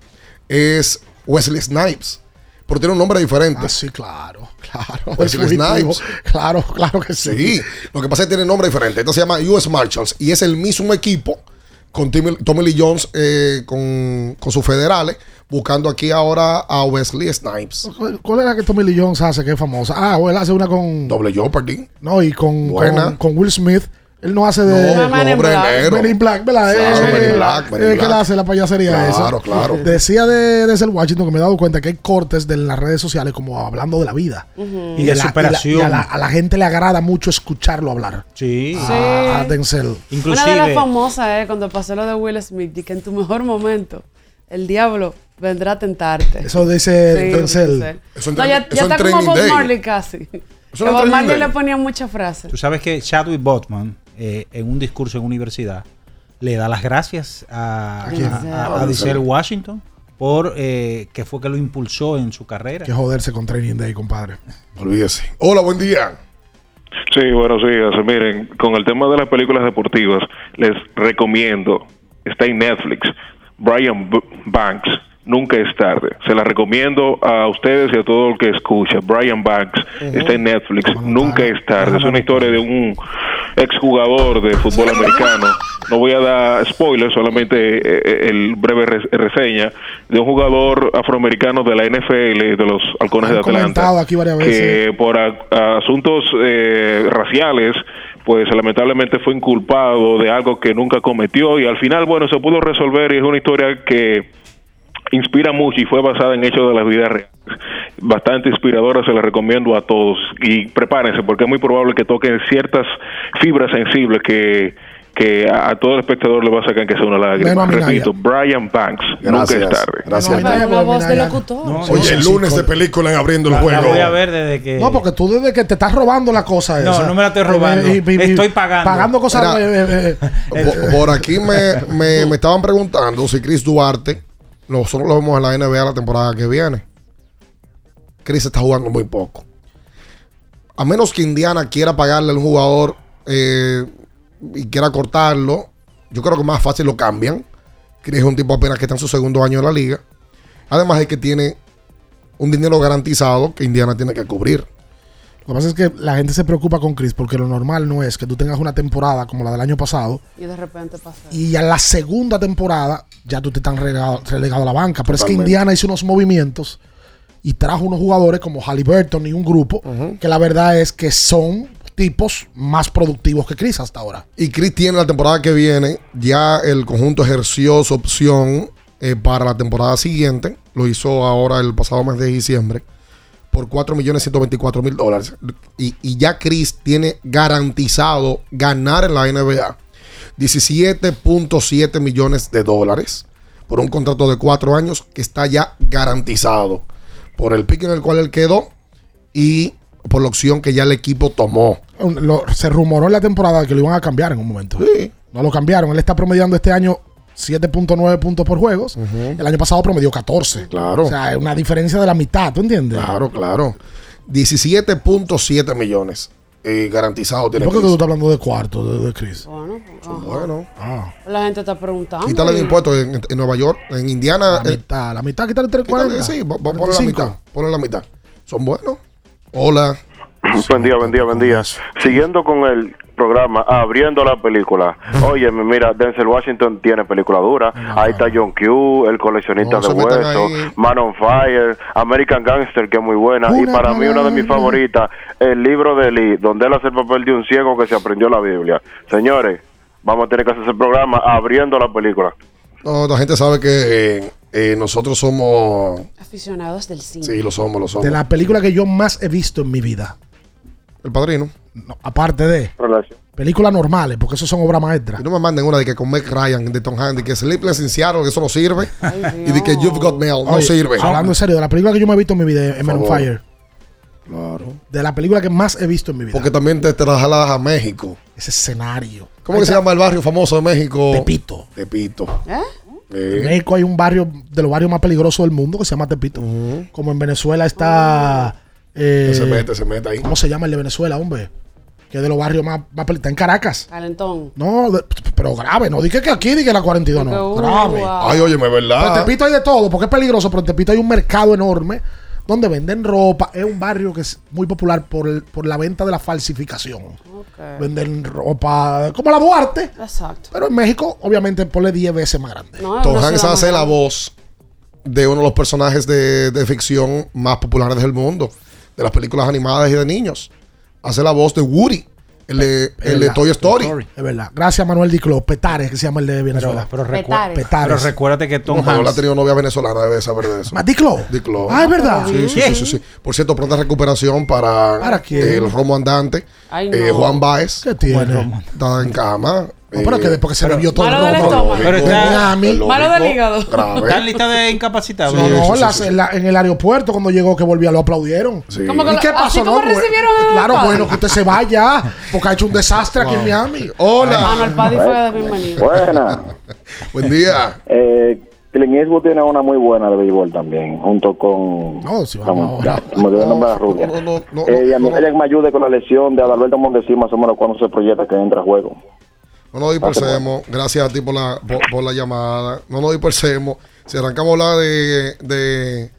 es Wesley Snipes. Pero tiene un nombre diferente.
Ah, sí, claro, claro.
Wesley. Snipes.
Claro, claro que sí.
Sí, lo que pasa es que tiene nombre diferente. Esto se llama US Marshals y es el mismo equipo con Timmy- Tommy Lee Jones eh, con, con sus federales, buscando aquí ahora a Wesley Snipes.
¿Cuál- ¿Cuál es la que Tommy Lee Jones hace que es famosa? Ah, o él hace una con.
Doble Jeopardy.
No, y con,
Buena.
con, con Will Smith. Él no hace de.
No, in Hombre negro.
Men in Black, ¿verdad?
Claro,
Eh,
Men in Black, in
eh, que él hace la payasería
Claro,
esa.
claro.
Decía de, de ser Washington que me he dado cuenta que hay cortes de las redes sociales como hablando de la vida.
Y de
la-
superación.
Y, a, la, a la gente le agrada mucho escucharlo hablar.
Sí.
A, a Denzel.
Una de las famosas es cuando pasó lo de Will Smith, y que en tu mejor momento el diablo vendrá a tentarte.
Eso dice
Sí,
Denzel.
Eso
No, ya, está como Bob. Marley casi.
Eso
Bob Marley le ponía muchas frases.
Tú sabes que Chadwick Boseman, eh, en un discurso en universidad, le da las gracias a,
¿A quién?
a- a Denzel Washington por eh, que fue que lo impulsó en su carrera.
Que joderse con Training Day, compadre.
Olvídese. Hola, buen día.
Sí, buenos días. Miren, con el tema de las películas deportivas, les recomiendo, está en Netflix, Brian B- Banks, Nunca es tarde. Se la recomiendo a ustedes y a todo el que escucha. Brian Banks está en Netflix, Nunca es tarde. Es una historia de un exjugador de fútbol americano. No voy a dar spoilers, solamente eh, eh, el breve res- reseña de un jugador afroamericano de la NFL, de los Halcones de Atlanta
aquí varias
que
veces.
por a- a asuntos eh, raciales, pues lamentablemente fue inculpado de algo que nunca cometió y al final, bueno, se pudo resolver y es una historia que inspira mucho y fue basada en hechos de la vida real. Bastante inspiradora, se la recomiendo a todos y prepárense porque es muy probable que toquen ciertas fibras sensibles que que a, a todo el espectador le va a sacar que sea una lágrima.
Minaya.
Repito, Brian Banks, nunca es tarde.
Gracias.
Una voz de locutor.
Oye, el lunes de película en abriendo el
La- la
juego.
voy a ver desde que.
No, porque tú desde que te estás robando la cosa
No,
esa.
no me la estoy robando. Estoy pagando.
Pagando cosas. Eh, eh, eh,
Por, por aquí me, me, me estaban preguntando si Chris Duarte, nosotros lo vemos en la NBA la temporada que viene. Chris está jugando muy poco. A menos que Indiana quiera pagarle al jugador eh, y quiera cortarlo, yo creo que más fácil lo cambian. Chris es un tipo apenas que está en su segundo año en la liga. Además es que tiene un dinero garantizado que Indiana tiene que cubrir.
Lo que pasa es que la gente se preocupa con Chris porque lo normal no es que tú tengas una temporada como la del año pasado
Y de repente pasa.
y a la segunda temporada ya tú te estás relegado, relegado a la banca. Pero es que. Indiana hizo unos movimientos y trajo unos jugadores como Halliburton y un grupo que la verdad es que son tipos más productivos que Chris hasta ahora.
Y Chris tiene la temporada que viene. Ya el conjunto ejerció su opción eh, para la temporada siguiente. Lo hizo ahora el pasado mes de diciembre. Por 4 millones 124 mil dólares. Y, y ya Chris tiene garantizado ganar en la NBA 17.7 millones de dólares. Por un contrato de 4 años que está ya garantizado. Por el pick en el cual él quedó. Y por la opción que ya el equipo tomó.
Lo- se rumoró en la temporada que lo iban a cambiar en un momento. No lo cambiaron. Él está promediando este año 7.9 puntos por juegos. El año pasado promedió 14.
Claro.
O sea, es una diferencia de la mitad, ¿tú entiendes?
Claro, claro. 17.7 millones eh, garantizados
¿Y
tiene
¿Por qué tú estás hablando de cuarto, de, de Chris?
Bueno.
Bueno.
La gente está preguntando.
Quítale de
y-
impuestos en, en Nueva York, en Indiana.
La
eh,
mitad, la mitad, quítale
quítale,
340.
sí, po- ponle la mitad. Ponle la mitad. Son buenos. Hola.
Buen día, buen día, buen día. Siguiendo con el programa, abriendo la película. Oye, mira, Denzel Washington tiene película dura. Ahí está John Q, El coleccionista
No
de huesos. Man on Fire, American Gangster, que es muy buena. y para mí, una de mis favoritas, el libro de Lee, donde él hace el papel de un ciego que se aprendió la Biblia. Señores, vamos a tener que hacer ese programa abriendo la película.
No, la gente sabe que eh, eh, nosotros somos.
Aficionados del cine.
Sí, lo somos, lo somos.
De la película que yo más he visto en mi vida.
El padrino.
No, aparte de
Relación.
películas normales, porque eso son obras maestras.
Y no me manden una de que con Meg Ryan de Tom Hanks, de que Sleepless in Seattle, que eso no sirve. y de que You've Got Mail, no
Oye,
sirve.
Hablando en serio, de la película que yo me he visto en mi vida es Men on. Fire.
Claro.
De la película que más he visto en mi vida.
Porque también te trasladas a México.
Ese escenario.
¿Cómo que se llama el barrio famoso de México?
Tepito.
Tepito.
¿Eh?
En México hay un barrio de los barrios más peligrosos del mundo que se llama Tepito. Como en Venezuela está. Eh,
se mete, se mete ahí.
¿Cómo se llama el de Venezuela, hombre? Que es de los barrios más, más peligrosos. Está en Caracas.
Calentón.
No, de- pero grave. No dije que aquí, dije la 42, no.
Porque, uh,
Grave.
wow.
Ay, óyeme,
Pero en
¿verdad?
Tepito hay de todo, porque es peligroso, pero en Tepito hay un mercado enorme donde venden ropa. Es un barrio que es muy popular por, el- por la venta de la falsificación. Venden ropa como la Duarte,
Exacto.
pero en México, obviamente, ponle 10 veces más grande.
No,
Hanks
ciudad
hace la voz de uno de los personajes de, de ficción más populares del mundo, de las películas animadas y de niños. Hace la voz de Woody, el de, el de. Toy Story.
Es verdad. Gracias, Manuel Diclo. Petares, que se llama el de Venezuela.
Pero, recu-
Petares.
Petares.
pero recuérdate que Tom
No, Manuel ha
Hanks.
tenido novia venezolana, debe saber de eso.
¿Más Diclo?
Diclo.
Ah, es verdad.
Sí, sí, sí, sí, sí. Por cierto, pronta recuperación para,
¿Para
eh, el Romo Andante.
Ay,
Eh,
no.
Juan Baez
¿Qué tiene?
está en cama.
No, pero
Eh,
que después que se bebió todo el
Malo del estómago.
Pero está-
Malo del hígado.
Grave.
¿Está en lista de incapacitados?
No,
Sí,
no,
sí,
en,
sí,
la-
sí.
en la- en el aeropuerto cuando llegó que volvía lo aplaudieron.
Sí.
¿Cómo que
¿Y
lo-
qué pasó? No,
recibieron a
Claro,
Paddy?
bueno, que usted se vaya, porque ha hecho un desastre aquí en Miami.
Hola.
Ah, no, el Paddy fue de bienvenido.
Buena.
Buen día.
Eh, Clint Eastwood tiene una muy buena de béisbol también, junto con...
No, si vamos ahora.
me olvidé el nombre de la rubia.
No, no, no,
Eh, y a mí,
no, no.
ella que me ayude con la lesión de Adalberto Mondesi, más o menos cuando se proyecta que entra a juego.
No nos dispersemos. Gracias a ti por la, por, por la llamada. No nos dispersemos. Si arrancamos a hablar de, de,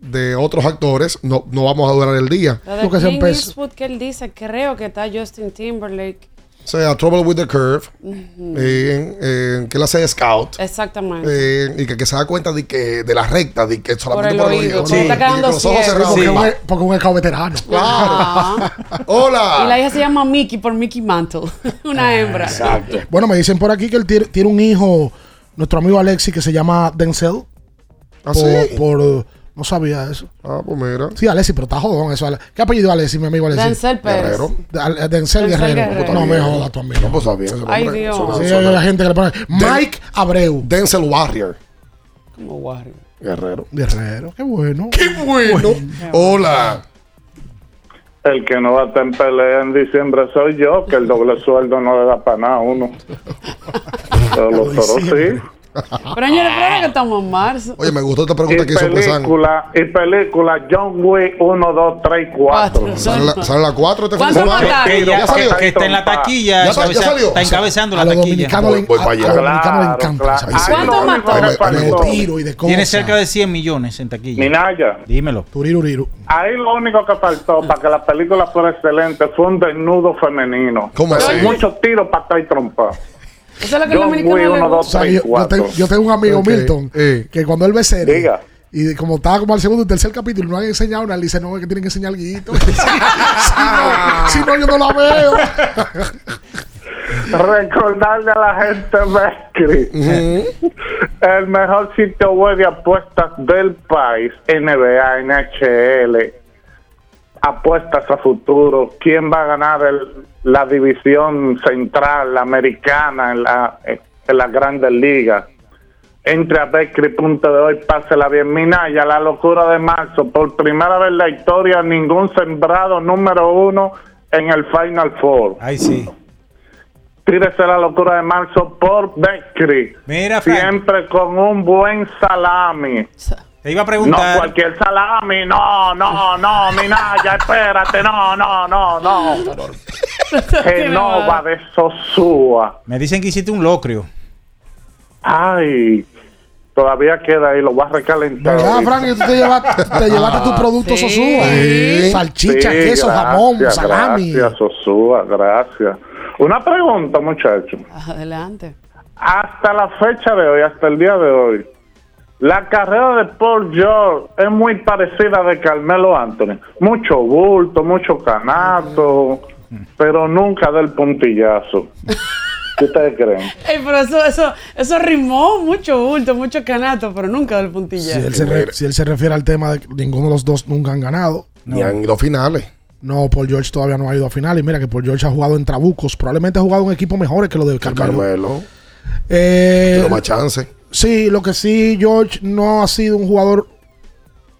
de otros actores, no, no vamos a durar el día.
Lo de
Lo que se
Clint
empezó-
Eastwood que él dice, creo que está Justin Timberlake.
O sea, Trouble with the Curve, eh, eh, que él hace de scout.
Exactamente.
eh, y que, que se da cuenta de que de la recta, de que solamente
el
por el
oído,
oído. Y que
quedando
con los ojos
ciego.
cerrados.
Porque,
va.
un, porque un escao veterano.
Ah.
Hola.
Y la hija se llama Mickey por Mickey Mantle. Una hembra.
Bueno, me dicen por aquí que él tiene, tiene un hijo, nuestro amigo Alexi, que se llama Denzel.
¿Ah,
por,
sí?
por- no sabía eso.
Ah, pues mira.
Sí, Alexi, pero está jodón eso. ¿Qué apellido Alexi, mi amigo Alexi?
Denzel Pérez.
Guerrero.
De- Al- Denzel,
Denzel
Guerrero.
Guerrero.
No me jodas tu amigo.
No, pues bien. ese
Ay,
nombre.
Dios.
Suena-
Sí,
suena-
hay gente que le pone Mike Abreu.
Denzel Warrior.
Como Warrior.
Guerrero.
Guerrero, qué bueno.
¡Qué bueno! Hola.
El que no va a estar en pelea en diciembre soy yo, que el doble sueldo no le da para nada a uno. Pero los toros sí.
Pero ahora que estamos en marzo.
Oye, me gustó esta
Y
pregunta que hizo Pesan.
película, y película John Wick 1, 2, 3 y 4.
Cuatro.
Sale la, sale la 4 este fin de
¿Cuánto
semana.
mataron?
Que, ya-
¿Ya salió?
que- está en la taquilla.
¿Ya
encabeza-
salió?
Está encabezando la taquilla.
a-
para
a
allá.
los dominicanos le
Claro,
encanta
claro.
esa vaina.
¿Cuánto
lo único
mató?
que
Dame- dame
faltó-
otro.
Tiro y de cosas.
Tiene cerca de 100 millones en taquilla.
Minaya,
Dímelo.
Turiruriru.
ahí lo único que faltó para que la película fuera excelente fue un desnudo femenino.
¿Cómo así?
Muchos tiros para estar y trompa.
Eso es lo que el dominicano
Wick
le
1, 2,
gusta.
O sea,
3 y
yo, yo
4.
tengo, yo tengo un amigo Milton
eh.
que cuando él ve serie
Diga.
y como estaba como al segundo y tercer capítulo y no han enseñado nada, él dice, no, es que tienen que enseñar algo. si, no, si no, yo no la veo.
Recordarle a la gente, Mescri, el mejor sitio web de apuestas del país, NBA, NHL, apuestas a futuro, quién va a ganar el- la división central la americana en la, en las grandes ligas. Entre a Betcris.de hoy, pásela bien. Minaya, la locura de marzo. Por primera vez en la historia, ningún sembrado número uno en el Final Four.
Ay, sí.
tírese la locura de marzo por Bakery.
Mira, Frank.
Siempre con un buen salami.
Te iba a
No
preguntar.
cualquier salami, no, no, no, Minaya, espérate, no, no, no, no. Genova de Sosúa.
Me dicen que hiciste un locrio.
Ay, todavía queda ahí, lo voy a recalentar.
¿Verdad,
ahorita.
Frank? Tú te llevaste, te llevaste tu producto
Sí.
Sosúa.
Sí.
Salchicha,
Sí,
queso,
gracias,
jamón, salami.
Gracias, Sosúa, gracias. Una pregunta, muchachos.
Adelante.
Hasta la fecha de hoy, hasta el día de hoy, la carrera de Paul George es muy parecida a de Carmelo Anthony. Mucho bulto, mucho canato, pero nunca del puntillazo. ¿Qué ustedes creen?
Ey, pero eso, eso, eso rimó mucho bulto, mucho canato, pero nunca del puntilla.
Si él, se re- si él se refiere al tema de que ninguno de los dos nunca han ganado.
Ni han ido a finales.
No, Paul George todavía no ha ido a finales. Mira que Paul George ha jugado en Trabucos. Probablemente ha jugado en equipos mejores que los de Carmelo.
Carmelo.
Eh,
Pero más chance.
Sí, lo que sí, George no ha sido un jugador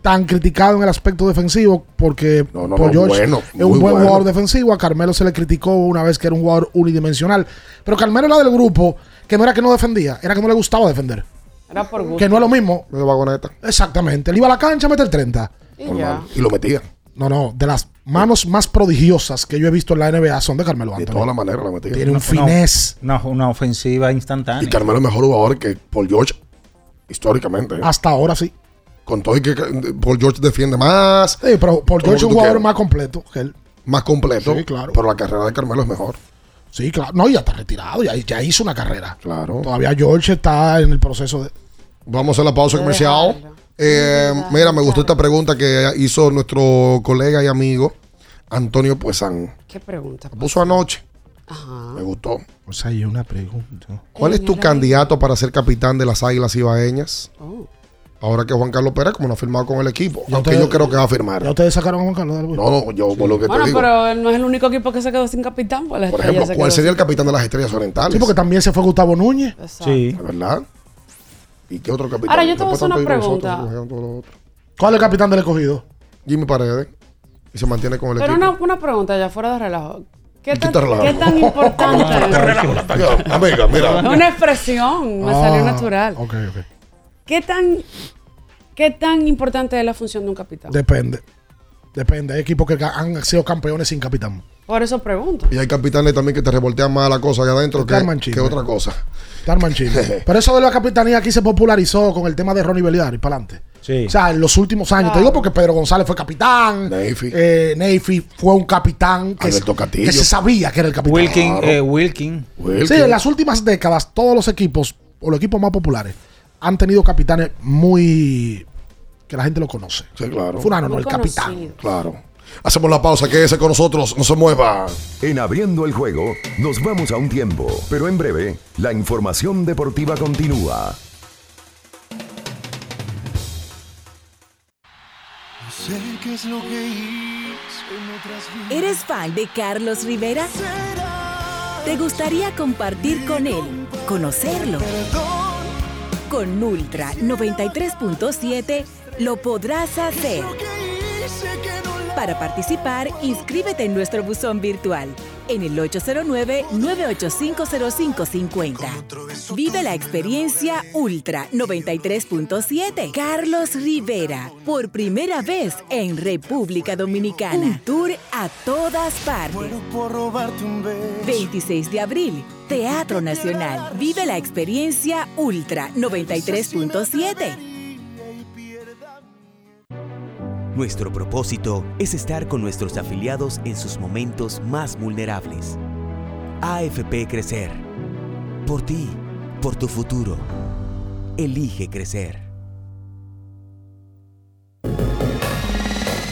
tan criticado en el aspecto defensivo porque
no, no,
George
bueno,
es un buen
bueno.
jugador defensivo. A Carmelo se le criticó una vez que era un jugador unidimensional. Pero Carmelo era del grupo que no era que no defendía, era que no le gustaba defender.
Era por gusto.
Que no es lo mismo.
De vagoneta.
Exactamente. Él iba a la cancha a meter 30.
Y ya.
Y lo metía.
No, no, de las manos más prodigiosas que yo he visto en la NBA son de Carmelo Anthony.
De todas las maneras lo metía.
Tiene un finés.
Una, una ofensiva instantánea.
Y Carmelo es mejor jugador que Paul George históricamente. ¿eh?
Hasta ahora sí.
Con todo y que Paul George defiende más.
Sí, pero Paul George es un jugador
quieras.
más completo que él.
Más completo.
Sí, claro.
Pero la carrera de Carmelo es mejor.
Sí, claro. No, ya está retirado, ya, ya hizo una carrera.
Claro.
Todavía George está en el proceso de.
Vamos a la pausa comercial. Eh, mira, me gustó esta pregunta que hizo nuestro colega y amigo Antonio Puesan.
¿Qué pregunta?
La puso anoche. Me gustó.
O sea, hay una pregunta.
¿Cuál es tu candidato para ser capitán de las Águilas Ibaeñas?
Oh.
Ahora que Juan Carlos Pérez, como no ha firmado con el equipo,
Ya
aunque
ustedes-
yo creo que va a firmar.
Ya ustedes sacaron a Juan Carlos del.
No, no, yo por lo que
Bueno,
te digo.
pero él no es el único equipo que se quedó sin capitán. Pues la
Por
estrella
ejemplo, ¿cuál sería
sin-
el capitán de las Estrellas Orientales?
Sí, porque también se fue Gustavo Núñez.
Sí.
¿Verdad? ¿Y qué otro capitán?
Ahora, yo te voy a hacer una pregunta.
nosotros.
¿Cuál es el capitán del escogido?
Jimmy Paredes. Y se mantiene con el
Pero
equipo.
una, una pregunta ya fuera de relajo. ¿Qué
¿Y qué
tan,
relajo?
qué tan importante?
Ya, Amiga,
es
mira.
una expresión, me salió
Ah,
natural.
Ok, ok.
¿Qué tan, ¿Qué tan importante es la función de un capitán?
Depende. Depende. Hay equipos que han sido campeones sin capitán.
Por eso pregunto.
Y hay capitanes también que te revoltean más la cosa allá adentro que, que otra cosa.
Darman Chile. Pero eso de la capitanía aquí se popularizó con el tema de Ronnie Beliari para adelante.
Sí.
O sea, en los últimos años. Te digo porque Pedro González fue capitán.
Neyfi.
Eh, Neyfi fue un capitán que se sabía que era el capitán.
Wilkin,
Claro.
eh, Wilkin.
Sí, en las últimas décadas, todos los equipos, o los equipos más populares, han tenido capitanes muy. Que la gente lo conoce.
Sí, claro.
Fulano, no, el capitán.
Claro. Hacemos la pausa, quédese con nosotros, no se mueva.
En abriendo el juego, nos vamos a un tiempo, pero en breve, la información deportiva continúa.
Sé qué es lo que.
¿Eres fan de Carlos Rivera? ¿Te gustaría compartir con él, conocerlo? Con Ultra 93.7 lo podrás hacer. Para participar, inscríbete en nuestro buzón virtual en el 809-9850550. Vive la experiencia Ultra 93.7. Carlos Rivera, por primera vez en República Dominicana. Un tour a todas partes.
Por robarte un beso.
26 de abril, Teatro Nacional. Vive la experiencia Ultra 93.7.
Nuestro propósito es estar con nuestros afiliados en sus momentos más vulnerables. AFP Crecer. Por ti, por tu futuro. Elige crecer.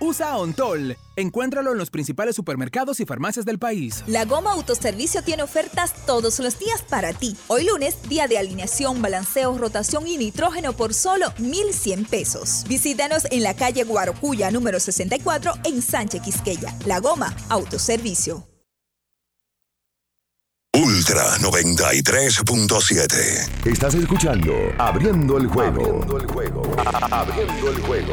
usa Ontol. Encuéntralo en los principales supermercados y farmacias del país.
La Goma Autoservicio tiene ofertas todos los días para ti. Hoy lunes, día de alineación, balanceo, rotación y nitrógeno por solo 1,100 pesos. Visítanos en la calle Guarocuya número 64 en Sánchez Quisqueya. La Goma Autoservicio.
Ultra 93.7.
Estás escuchando Abriendo el juego. Abriendo el juego. Abriendo el juego.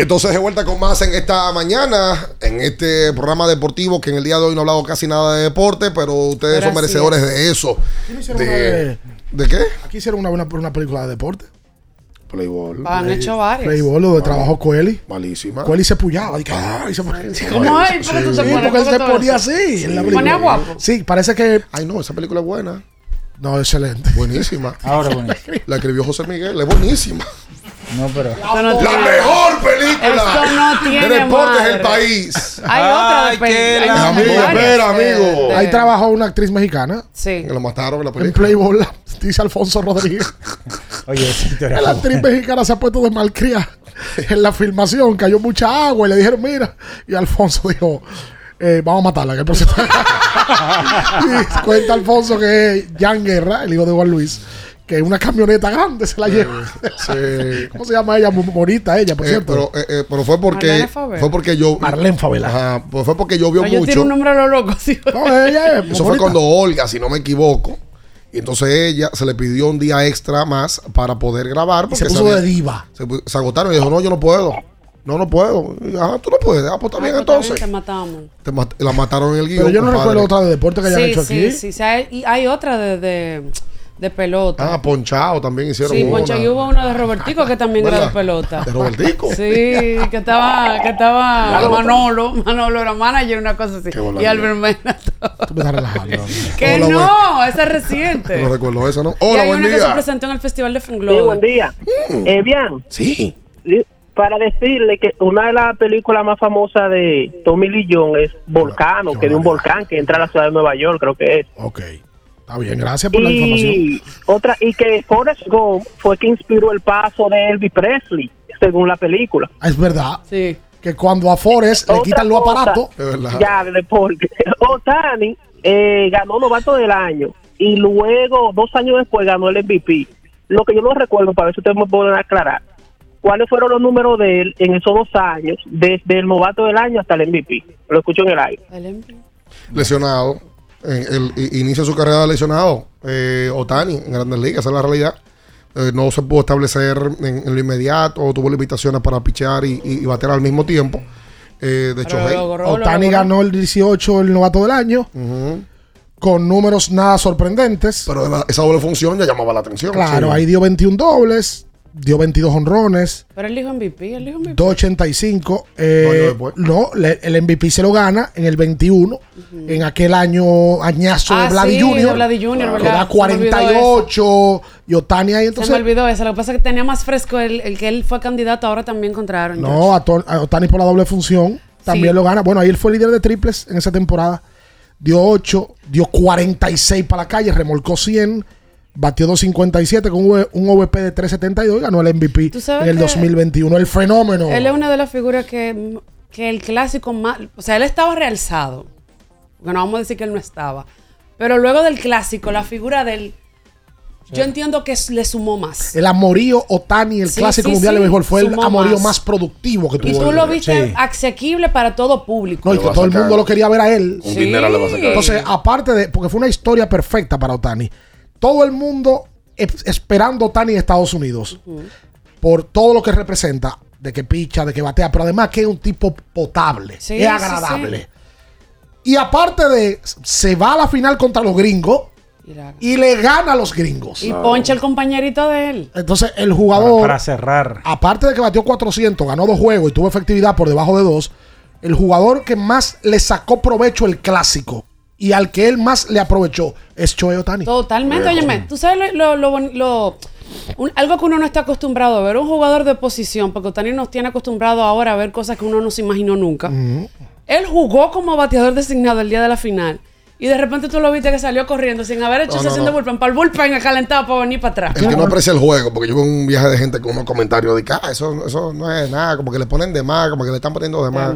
Entonces de vuelta con más en esta mañana, en este programa deportivo que en el día de hoy no he hablado casi nada de deporte, pero ustedes son merecedores de eso.
Aquí no hicieron
De,
una de-
¿de qué?
Aquí hicieron una, una, una película de deporte.
Playboy.
Han hecho varias.
Playboy, lo de trabajo Coeli.
Malísima.
Coeli se pullaba. Dije, ay, se
¿Cómo es? ¿Por qué tú te
Sí, porque él
¿Por qué
se
tú
ponía así. en la
Sí.
película.
Ponía guapo.
Sí, parece que.
Ay, no, esa película es buena.
No, excelente.
Buenísima.
Ahora bueno.
La escribió José Miguel, es buenísima.
No, pero.
No
La mejor película
Esto no tiene
de deportes del país.
Hay otra de
Ay,
peli-
qué
hay
la-
Amigo, espera, amigo.
de-
Ahí trabajó una actriz mexicana.
Sí.
Que lo mataron en la
En
película.
Playboy, la- dice Alfonso Rodríguez.
Oye,
La actriz mexicana se ha puesto de malcria en la filmación. Cayó mucha agua y le dijeron, mira. Y Alfonso dijo, eh, vamos a matarla. Que el proceso- y cuenta Alfonso que es Jan Guerra, el hijo de Juan Luis, que una camioneta grande se la lleva.
Sí.
¿Cómo se llama ella? Morita ella, por
Eh,
cierto.
pero, eh, eh, pero fue porque fue porque yo
Marlene Favela.
Ajá, pues fue porque llovió
Oye, tiene
mucho.
un nombre a lo loco, sí.
No, ella es
Eso fue cuando Olga, si no me equivoco. Y entonces ella se le pidió un día extra más para poder grabar.
Y se
porque
puso de diva.
se, agotaron y dijo, no, yo no puedo. No, no puedo. Ajá, tú no puedes. Ah, pues está bien
Ah, pues,
entonces.
Te matamos.
Te mat- la mataron en el guion.
Pero yo no
compadre.
recuerdo otra de deporte que hayan
Sí,
hecho
sí,
aquí.
sí. sí, hay, y hay otra de, de, de pelota.
Ah, Ponchao también hicieron
Sí,
una.
Poncho, y hubo una de Robertico que también era de
¿Verdad?
pelota.
¿De Robertico?
Sí, que estaba, que estaba Manolo, Manolo era manager, una cosa así. Y Albert Mena.
Tú me estás relajando.
Que
Hola,
no, esa es reciente.
No recuerdo esa, ¿no?
y
Hola,
hay
buen
una que se
día.
presentó en el Festival de
Sí,
Funglobe.
buen día. Eh, bien,
Sí.
para decirle que una de las películas más famosas de Tommy Lee Jones es Volcano, que de un volcán que entra a la ciudad de Nueva York, creo que es.
Ok. Está bien, gracias por la información.
Y otra y que Forrest Gump fue que inspiró el paso de Elvis Presley, según la película.
Ah, Es verdad.
Sí.
Que cuando a Forrest le quitan los aparatos.
Es verdad.
Ya, de deporte. Otani eh, ganó novato del año y luego, dos años después, ganó el MVP. Lo que yo no recuerdo, para ver si ustedes me pueden aclarar, cuáles fueron los números de él en esos dos años, desde el novato del año hasta el MVP. Lo escucho en el aire.
Lesionado. En el, i- inicia su carrera lesionado. Eh, Otani en Grandes Ligas, esa es la realidad. Eh, no se pudo establecer en, en lo inmediato, tuvo limitaciones para pichear y, y, y bater al mismo tiempo. Eh, de hecho, hey,
Otani ganó el 18 el novato del año. Con números nada sorprendentes.
Pero esa doble función ya llamaba la atención.
Claro,
Sí.
ahí dio 21 dobles, dio 22 honrones,
Pero él dijo MVP, él dijo MVP.
285. eh, no, le- el MVP se lo gana en el 21, en aquel año añazo
Ah,
de Vladi
sí,
Jr.
de Vladi Jr.,
que
¿verdad?
da
Se me olvidó
48 y Otani ahí
Se
entonces.
me olvidó eso. Lo que pasa es que tenía más fresco el, el que él fue candidato ahora también contra Aaron.
No, a, To- a Otani por la doble función también
Sí.
lo gana. Bueno, ahí él fue líder de triples en esa temporada. Dio 8, dio 46 para la calle, remolcó 100, batió 257 con un OVP de 372 y ganó el MVP en el
que
2021. El fenómeno.
Él es una de las figuras que, que el clásico más. O sea, él estaba realzado. Porque no vamos a decir que él no estaba. Pero luego del clásico, la figura de él. Yo entiendo que le sumó más.
El amorío Otani, el
Sí,
clásico
sí,
mundial
sí,
de béisbol, fue el amorío
más.
más productivo que tuvo.
Y tú lo viste
Sí.
asequible para todo público.
No, y que todo el mundo lo quería ver a él.
Un Sí. dinero le va a sacar.
Entonces, aparte de, porque fue una historia perfecta para Otani, todo el mundo es- esperando a Otani en Estados Unidos por todo lo que representa, de que picha, de que batea, pero además que es un tipo potable,
Sí,
es
sí,
agradable. Y aparte de, se va a la final contra los gringos y le gana a los gringos.
Y poncha el compañerito de él.
Entonces, el jugador.
Para cerrar.
Aparte de que batió 400, ganó dos juegos y tuvo efectividad por debajo de dos, el jugador que más le sacó provecho el clásico y al que él más le aprovechó es Choe Otani.
Totalmente, óyeme, tú sabes lo, lo- lo boni- lo- un- algo que uno no está acostumbrado a ver, un jugador de posición, porque Otani nos tiene acostumbrado ahora a ver cosas que uno no se imaginó nunca. Él jugó como bateador designado el día de la final. Y de repente tú lo viste que salió corriendo sin haber hecho
No, no,
sesión
no.
de bullpen. Para el bullpen ha calentado para venir para atrás.
El que no aprecia el juego, porque yo veo un viaje de gente con unos comentarios de que ah, eso, eso no es nada, como que le ponen de más, como que le están poniendo de más.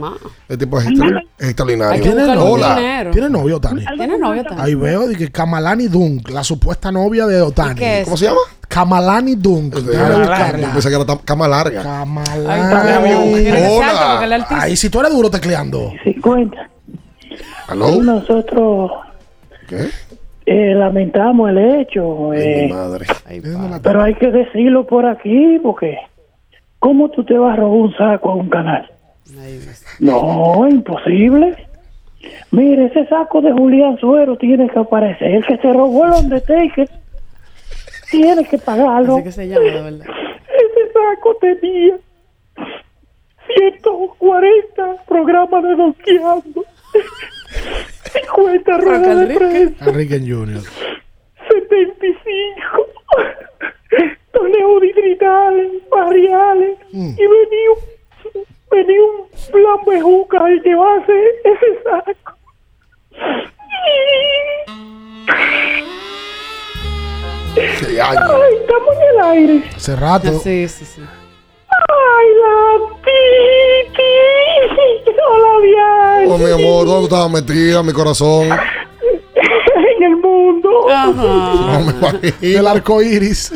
El tipo es, extra- es extraordinario.
¿Tiene novio?
Hola.
¿Tiene novio Otani?
Tiene novio también.
Ahí veo de que Kamalani Dunk, la supuesta novia de Otani.
es?
¿Cómo se llama?
Kamalani Dunk. Buscarla.
pensé que era cama larga.
Kamalani.
Altísimo.
Ahí si tú eres duro tecleando.
50.
¿Aló?
Nosotros
¿Qué?
eh, lamentamos el hecho, eh,
madre.
pero hay que decirlo por aquí porque ¿cómo tú te vas a robar un saco a un canal? No, imposible. Mire, ese saco de Julián Suero tiene que aparecer. El que se robó el Undertaker tiene que pagarlo.
Así que se llama, de verdad.
Ese saco tenía 140 programas de donkeando, 50 ruedas de prensa,
Enrique Jr.
75 torneos distritales, barriales, y venía un, venía un plan bejuca a llevarse ese saco.
Qué año.
Ay, estamos en el aire.
Hace rato.
Sí, sí, sí.
Ay, la Titi. Hola, Diana.
Oh, mi amor, ¿dónde estaba metida mi corazón?
en el mundo.
No me imagino.
El arco iris.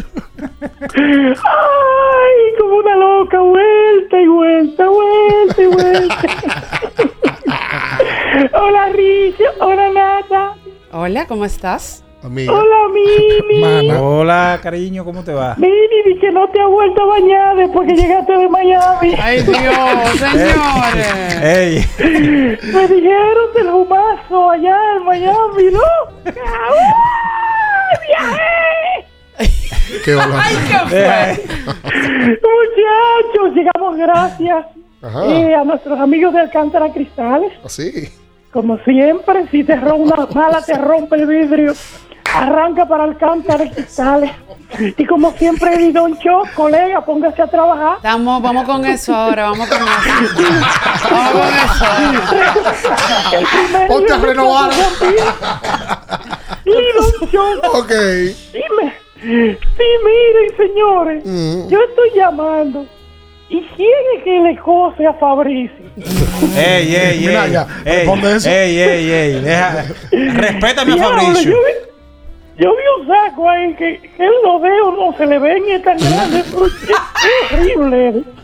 Ay, como una loca, vuelta y vuelta, vuelta y vuelta. Hola, Richo. Hola, Nata.
Hola, ¿cómo estás?
Hola, Mimi.
Hola, cariño, ¿cómo te va?
Mimi, di que no te has vuelto a bañar después que llegaste de Miami.
Ay, Dios, señores.
Ey.
Me dijeron del humazo allá en Miami, ¿no? ¡Ay, viajé!
Qué.
¡Ay, qué Muchachos, llegamos gracias eh, a nuestros amigos de Alcántara Cristales.
Así.
Como siempre, si te rompe una mala, te rompe el vidrio. Arranca para Alcántara Cristales. Y como siempre, Don Cho, colega, póngase a trabajar.
Vamos, vamos con eso ahora, vamos con eso. Vamos con eso.
Ponte a renovar.
Y
Ok.
Dime, sí, miren, señores,
Mm.
yo estoy llamando. ¿Y quién es que le cose a Fabricio?
Ey, ey,
Mira
ey.
ya,
Ey,
responde eso.
ey, ey, ey. Deja, respétame a Fabricio.
Yo yo vi un saco ahí que, que los dedos no se le ven y es tan grande. pero es horrible.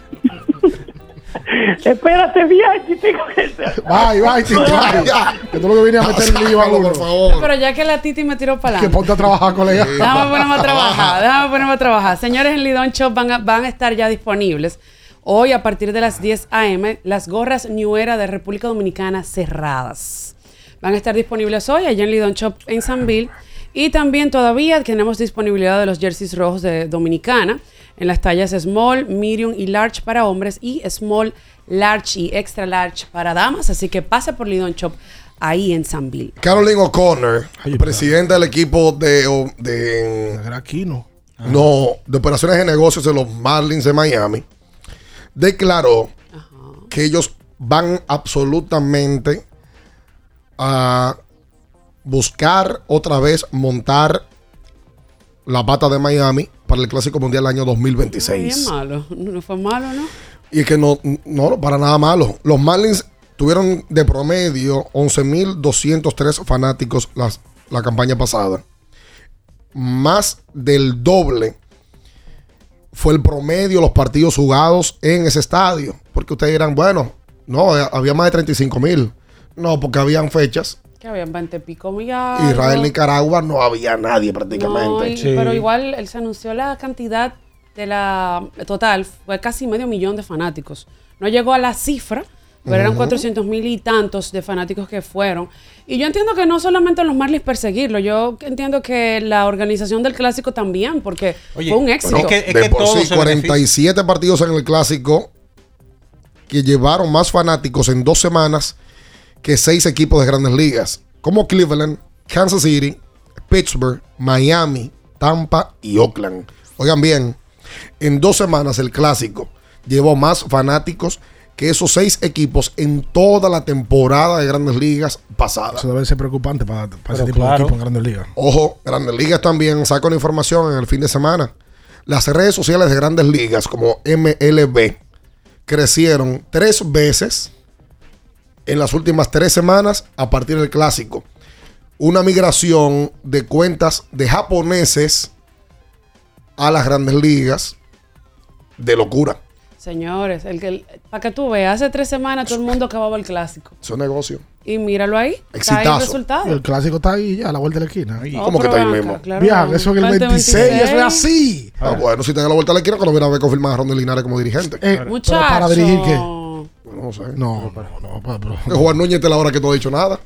Espérate, Bianchi, tengo que...
Bye, bye, Titi, bye. Que tú lo que vienes a meter en lío a
por favor.
Pero ya que la Titi me tiró para
Que
adelante.
ponte a trabajar, colega.
Déjame ponerme a trabajar, déjame ponerme a trabajar. Señores, en Lidón Shop van a, van a estar ya disponibles hoy a partir de las 10 a.m. las gorras New Era de República Dominicana cerradas. Van a estar disponibles hoy allá en Lidón Shop en Sanville. Y también todavía tenemos disponibilidad de los jerseys rojos de Dominicana en las tallas small, medium y large para hombres y small, large y extra large para damas. Así que pase por Lidon Shop ahí en San Bill.
Caroline O'Connor, presidenta del equipo de, de
Aquino.
no, de operaciones de negocios de los Marlins de Miami, declaró que ellos van absolutamente a buscar otra vez montar la pata de Miami para el Clásico Mundial del año
Bien
2026.
malo. No fue malo, ¿no?
Y que no, no, para nada malo. Los Marlins tuvieron de promedio 11.203 fanáticos las- la campaña pasada. Más del doble fue el promedio de los partidos jugados en ese estadio. Porque ustedes dirán, bueno, no, había más de 35 mil. No, porque habían fechas.
Que habían 20 pico millas.
Israel, Nicaragua, no había nadie prácticamente.
No, y- Pero igual él se anunció la cantidad de la total, fue casi medio millón de fanáticos. No llegó a la cifra, pero eran
Ujú.
400 mil y tantos de fanáticos que fueron. Y yo entiendo que no solamente los Marlins perseguirlo, yo entiendo que la organización del clásico también, porque fue un éxito.
Bueno, de por sí, 47 partidos en el clásico que llevaron más fanáticos en dos semanas que seis equipos de grandes ligas, como Cleveland, Kansas City, Pittsburgh, Miami, Tampa y Oakland. Oigan bien, en dos semanas el clásico llevó más fanáticos que esos seis equipos en toda la temporada de grandes ligas pasada.
Eso debe ser preocupante para, para ese tipo
claro.
de equipo en grandes ligas.
Ojo, Grandes Ligas también sacan información en el fin de semana. Las redes sociales de Grandes Ligas, como MLB, crecieron tres veces en las últimas tres semanas a partir del clásico. Una migración de cuentas de japoneses a las Grandes Ligas de locura.
Señores, el que, para que tú veas, hace tres semanas todo el mundo acababa el clásico.
Eso es negocio.
Y míralo ahí. Está ahí el
Exitazo.
resultado.
El clásico está ahí ya, a la vuelta de la esquina.
No, ¿Cómo que pero está ahí mismo? claro.
Bien, eso en el 26, eso es así.
Ah, bueno, si te da la vuelta a la esquina, cuando viene a ver confirmar a Ronald Linares como dirigente.
Eh, pero para dirigir qué?
No sé.
No, pero no, pero-
Que Juan Núñez esta es la hora que no ha dicho nada.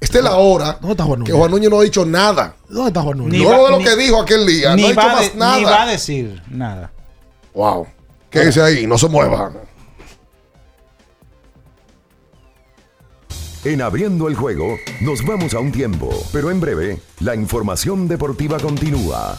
Esta es la hora
¿Dónde está Juan
que? Juan Núñez no ha dicho nada.
¿Dónde está Juan Núñez?
Ni
Luego
va-
de lo
ni-
que dijo aquel día,
ni
no ha dicho más
de-
nada.
Ni va a decir nada.
Wow. ¿Qué dice ahí? No se mueva.
En abriendo el juego, nos vamos a un tiempo, pero en breve, la información deportiva continúa.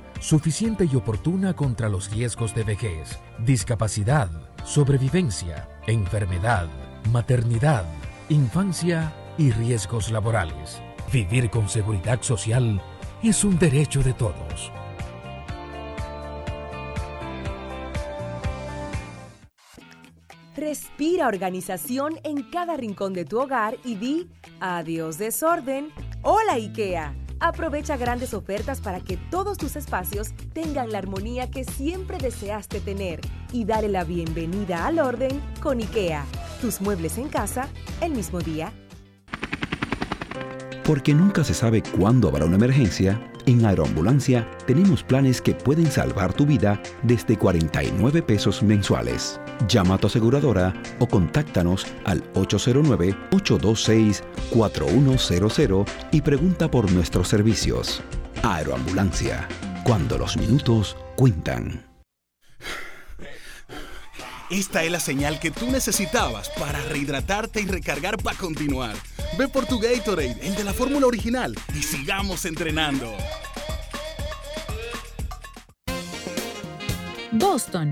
suficiente y oportuna contra los riesgos de vejez, discapacidad, sobrevivencia, enfermedad, maternidad, infancia y riesgos laborales. Vivir con seguridad social es un derecho de todos.
Respira organización en cada rincón de tu hogar y di adiós desorden. Hola IKEA. Aprovecha grandes ofertas para que todos tus espacios tengan la armonía que siempre deseaste tener y dale la bienvenida al orden con IKEA. Tus muebles en casa el mismo día.
Porque nunca se sabe cuándo habrá una emergencia, en Aeroambulancia tenemos planes que pueden salvar tu vida desde 49 pesos mensuales. Llama a tu aseguradora o contáctanos al 809-826-4100 y pregunta por nuestros servicios. Aeroambulancia, cuando los minutos cuentan.
Esta es la señal que tú necesitabas para rehidratarte y recargar para continuar. Ve por tu Gatorade, el de la fórmula original, y sigamos entrenando.
Boston,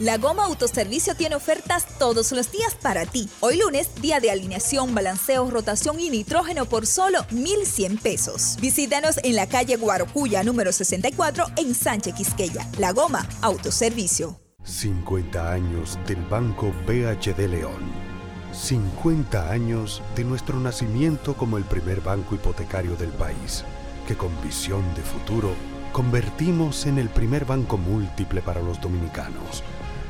La Goma Autoservicio tiene ofertas todos los días para ti. Hoy lunes, día de alineación, balanceo, rotación y nitrógeno por solo 1,100 pesos. Visítanos en la calle Guarocuya, número 64, en Sánchez Quisqueya. La Goma Autoservicio.
50 años del Banco BHD León. 50 años de nuestro nacimiento como el primer banco hipotecario del país, que con visión de futuro convertimos en el primer banco múltiple para los dominicanos.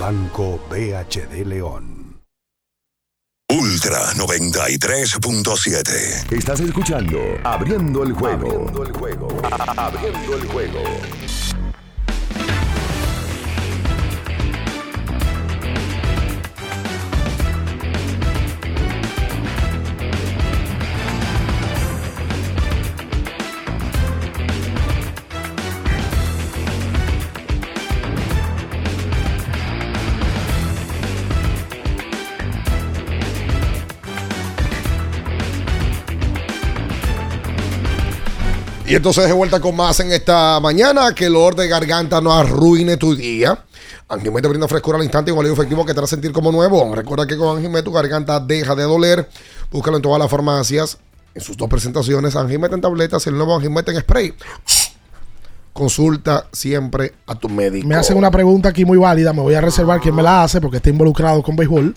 Banco BHD León.
Ultra 93.7.
Estás escuchando Abriendo el juego. Abriendo el juego. Abriendo el juego.
Y entonces de vuelta con más en esta mañana. Que el olor de garganta no arruine tu día. Anjimet te brinda frescura al instante y un alivio efectivo que te hará sentir como nuevo. Recuerda que con Anjimet tu garganta deja de doler. Búscalo en todas las farmacias. En sus dos presentaciones, Anjimet en tabletas y el nuevo Anjimet en spray. Consulta siempre a tu médico.
Me hacen una pregunta aquí muy válida. Me voy a reservar quién me la hace porque está involucrado con béisbol.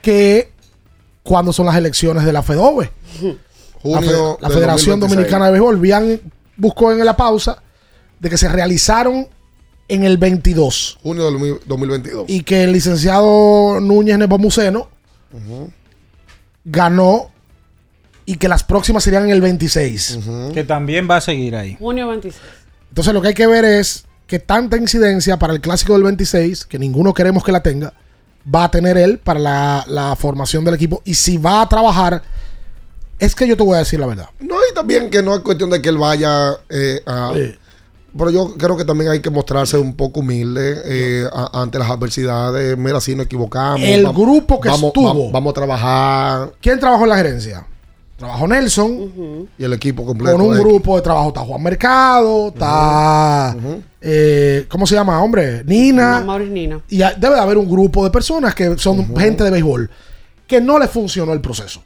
Que cuando son las elecciones de la FEDOBE. La, fe-
Junio
la Federación
2026.
Dominicana de Béisbol Bian buscó en la pausa de que se realizaron en el 22
Junio del 2022.
y que el licenciado Núñez Nepomuceno ganó y que las próximas serían en el 26.
Que también va a seguir ahí.
Junio 26.
Entonces lo que hay que ver es que tanta incidencia para el clásico del 26, que ninguno queremos que la tenga, va a tener él para la, la formación del equipo. Y si va a trabajar, es que yo te voy a decir la verdad.
No, y también que no es cuestión de que él vaya eh, a... Pero yo creo que también hay que mostrarse un poco humilde eh, a- ante las adversidades. Mira, si nos equivocamos.
El grupo que
vamos,
estuvo.
va- Vamos a trabajar.
¿Quién trabajó en la gerencia? Trabajó Nelson.
Y el equipo completo.
Con un
de-
grupo de trabajo está Juan Mercado, está. eh, ¿Cómo se llama, hombre? Nina.
Maurice Nina.
Y debe de haber un grupo de personas que son gente de béisbol que no le funcionó el proceso.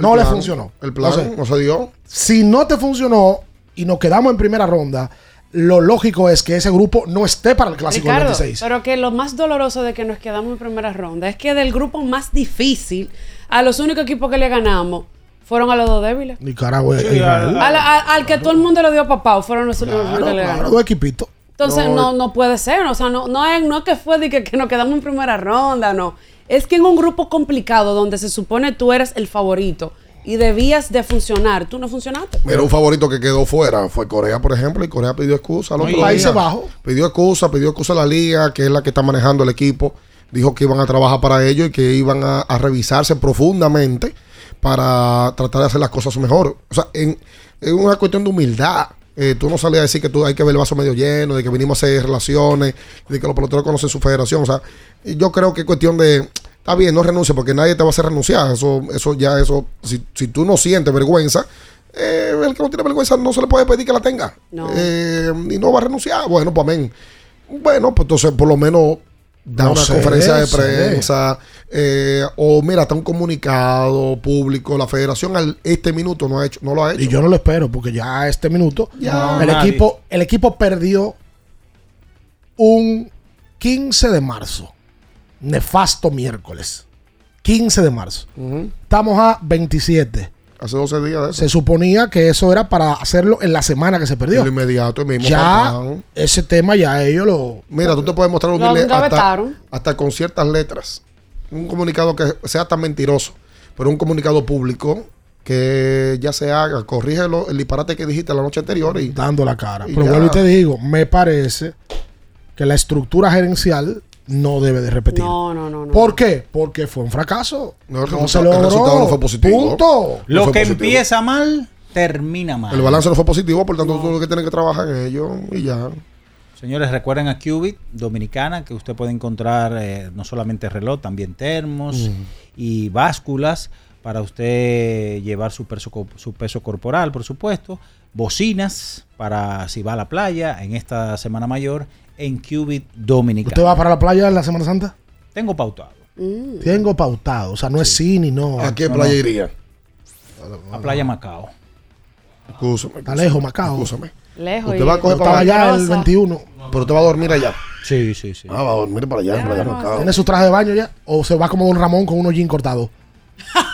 No le funcionó.
El plan
Entonces,
no se dio.
si no te funcionó y nos quedamos en primera ronda, lo lógico es que ese grupo no esté para el clásico del
Ricardo,
26.
pero que lo más doloroso de que nos quedamos en primera ronda es que del grupo más difícil, a los únicos equipos que le ganamos fueron a los dos débiles.
Nicaragua e
Al,
Israel.
al- al que todo el mundo le dio papá, fueron los únicos
Claro,
que le
claro, dos equipitos.
Entonces
No,
no, no puede ser, o sea, no, no, es, no es que fue de que, que nos quedamos en primera ronda, no. Es que en un grupo complicado donde se supone tú eres el favorito y debías de funcionar, tú no funcionaste.
Mira, un favorito que quedó fuera fue Corea, por ejemplo, y Corea pidió excusa.
Oye, Países. Bajos.
Pidió excusa, pidió excusa a la liga, que es la que está manejando el equipo. Dijo que iban a trabajar para ello y que iban a, a revisarse profundamente para tratar de hacer las cosas mejor. O sea, en, es una cuestión de humildad. Eh, tú no sales a decir que tú hay que ver el vaso medio lleno, de que vinimos a hacer relaciones, de que los peloteros conocen su federación. O sea, yo creo que es cuestión de. Está bien, no renuncie porque nadie te va a hacer renunciar. Eso, eso ya, eso. Si, si tú no sientes vergüenza, eh, el que no tiene vergüenza no se le puede pedir que la tenga.
No.
Eh, y no va a renunciar. Bueno, pues amén. Bueno, pues entonces por lo menos da
No
una
sé,
conferencia de prensa. Eh, o mira, está un comunicado público. La federación al este minuto no ha hecho, no lo ha hecho.
Y yo no lo espero porque ya a este minuto
Ya.
el
Nadie.
equipo el equipo perdió un 15 de marzo. Nefasto miércoles. 15 de marzo. Estamos a 27.
Hace 12 días de eso.
Se suponía que eso era para hacerlo en la semana que se perdió.
De inmediato, el mismo
Ya ese tema ya ellos lo
Mira, tú te puedes mostrar
Lo
hasta,
engavetaron.
hasta con ciertas letras. Un comunicado que sea tan mentiroso, pero un comunicado público que ya se haga, corrígelo el disparate que dijiste la noche anterior y
dando la cara.
Y
Pero vuelvo y te digo, me parece que la estructura gerencial no debe de repetir.
No, no, no. no.
¿Por qué? Porque fue un fracaso.
No, el
No
el resultado no fue positivo.
Punto.
Lo
fue
que
positivo.
empieza mal, termina mal.
El balance no fue positivo, por tanto, tú lo que tienes que trabajar en ello y ya.
Señores, recuerden a Qubit Dominicana que usted puede encontrar eh, no solamente reloj, también termos
Mm.
y básculas para usted llevar su peso, su peso corporal, por supuesto. Bocinas para si va a la playa en esta Semana Mayor en Qubit Dominicana.
¿Usted va para la playa en la Semana Santa?
Tengo pautado.
Tengo pautado. O sea, no es cine, no.
¿A qué
No,
playa
no.
iría?
A Playa Macao.
Excúsame.
Está lejos, Macao.
Excúsame.
Lejos.
Usted
y-
va a coger para
allá el 21.
Pero usted va a dormir allá.
Sí, sí, sí.
Ah, va a dormir para allá, para allá.
¿Tiene su traje de baño ya? ¿O se va como Don Ramón con unos jeans cortados?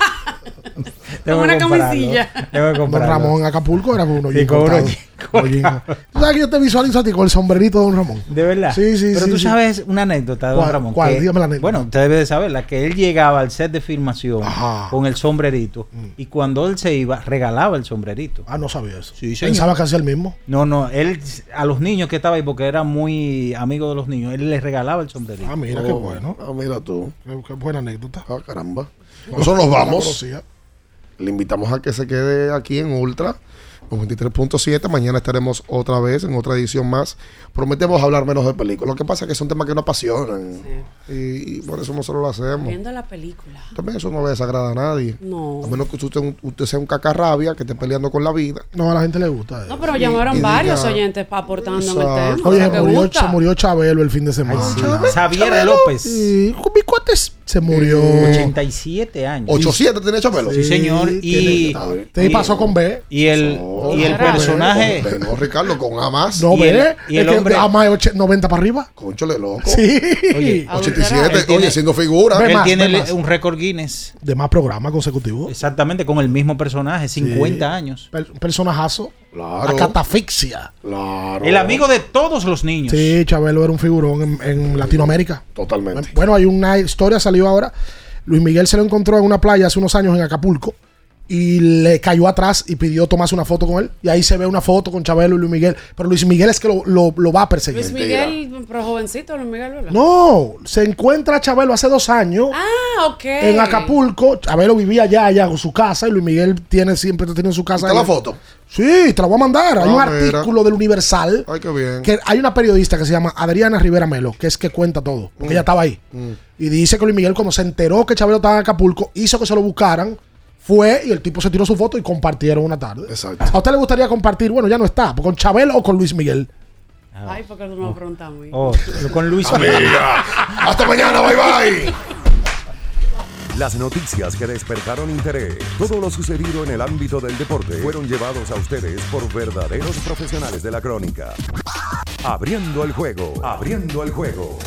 Tengo
una camisilla.
Tengo que
Don. Ramón en Acapulco era con unos
Sí,
jeans
con jeans.
¿Tú sabes que yo te visualizo a ti con el sombrerito de Don Ramón?
De verdad.
Sí, sí,
Pero
sí,
tú
sí.
sabes una anécdota de Don
¿Cuál?
Ramón.
cuál?
que-
Dígame la anécdota.
Bueno, usted debe de saberla, que él llegaba al set de filmación
Ajá. Mm.
con el sombrerito y cuando él se iba, regalaba el sombrerito.
Ah, no sabía eso.
Sí, señor.
Pensaba que hacía el mismo.
No, no, él a los niños que estaba ahí, porque era muy amigo de los niños, él les regalaba el sombrerito.
Ah, mira, qué bueno.
Ah, mira tú.
Qué, qué buena anécdota.
Ah, caramba. Nosotros nos vamos. Le invitamos a que se quede aquí en Ultra 93.7. Mañana estaremos otra vez en otra edición más. Prometemos hablar menos de películas. Lo que pasa es que son temas que nos apasionan. Y, y por eso nosotros lo hacemos.
Viendo la película.
También eso no le desagrada a nadie.
No.
A menos que usted, usted sea un cacarrabia que esté peleando con la vida.
No, a la gente le gusta.
No, pero llamaron
y
varios
diga-
oyentes aportando en el tema.
Oye,
o sea,
se murió,
gusta.
se murió Chabelo el fin de semana.
Xavier López,
con mi cuates se murió.
87 años.
8-7 tenía Chabelo.
Sí, señor. Y, y-
pasó con B.
y el, y el personaje.
Con- No, Ricardo, con A más.
No
el- y el
es que
hombre-
a más de och- 90 para arriba.
Conchole loco.
Sí.
Oye,
87,
Él tiene-
oye, siendo figura.
Él
más,
tiene
más.
un récord Guinness.
De más programas consecutivos.
Exactamente, con el mismo personaje, 50 años.
Per- un personajazo.
Claro.
La catafixia.
Claro.
El amigo de todos los niños.
Sí, Chabelo era un figurón en, en Latinoamérica.
Totalmente.
Bueno, hay una historia, salió ahora. Luis Miguel se lo encontró en una playa hace unos años en Acapulco y le cayó atrás y pidió tomarse una foto con él. Y ahí se ve una foto con Chabelo y Luis Miguel. Pero Luis Miguel es que lo, lo- lo va a perseguir.
Luis Miguel, pero jovencito, Luis Miguel, ¿verdad?
No, se encuentra a Chabelo hace dos años
Ah, ok.
en Acapulco. Chabelo vivía allá, allá con su casa y Luis Miguel tiene siempre tiene su casa.
¿Está la foto?
Sí, te la voy a mandar. Hay
Ah,
un
mira.
artículo del Universal.
Ay, qué bien.
Que hay una periodista que se llama Adriana Rivera Melo, que es que cuenta todo, porque ella estaba ahí. Y dice que Luis Miguel, cuando se enteró que Chabelo estaba en Acapulco, hizo que se lo buscaran, fue y el tipo se tiró su foto y compartieron una tarde.
Exacto.
¿A usted le gustaría compartir? Bueno, ya no está, ¿con Chabelo o con Luis Miguel?
Ay, porque tú me mí.
Oh, con Luis
Amiga. Hasta mañana. Bye bye.
Las noticias que despertaron interés, todo lo sucedido en el ámbito del deporte, fueron llevados a ustedes por verdaderos profesionales de la crónica. Abriendo el juego, abriendo el juego.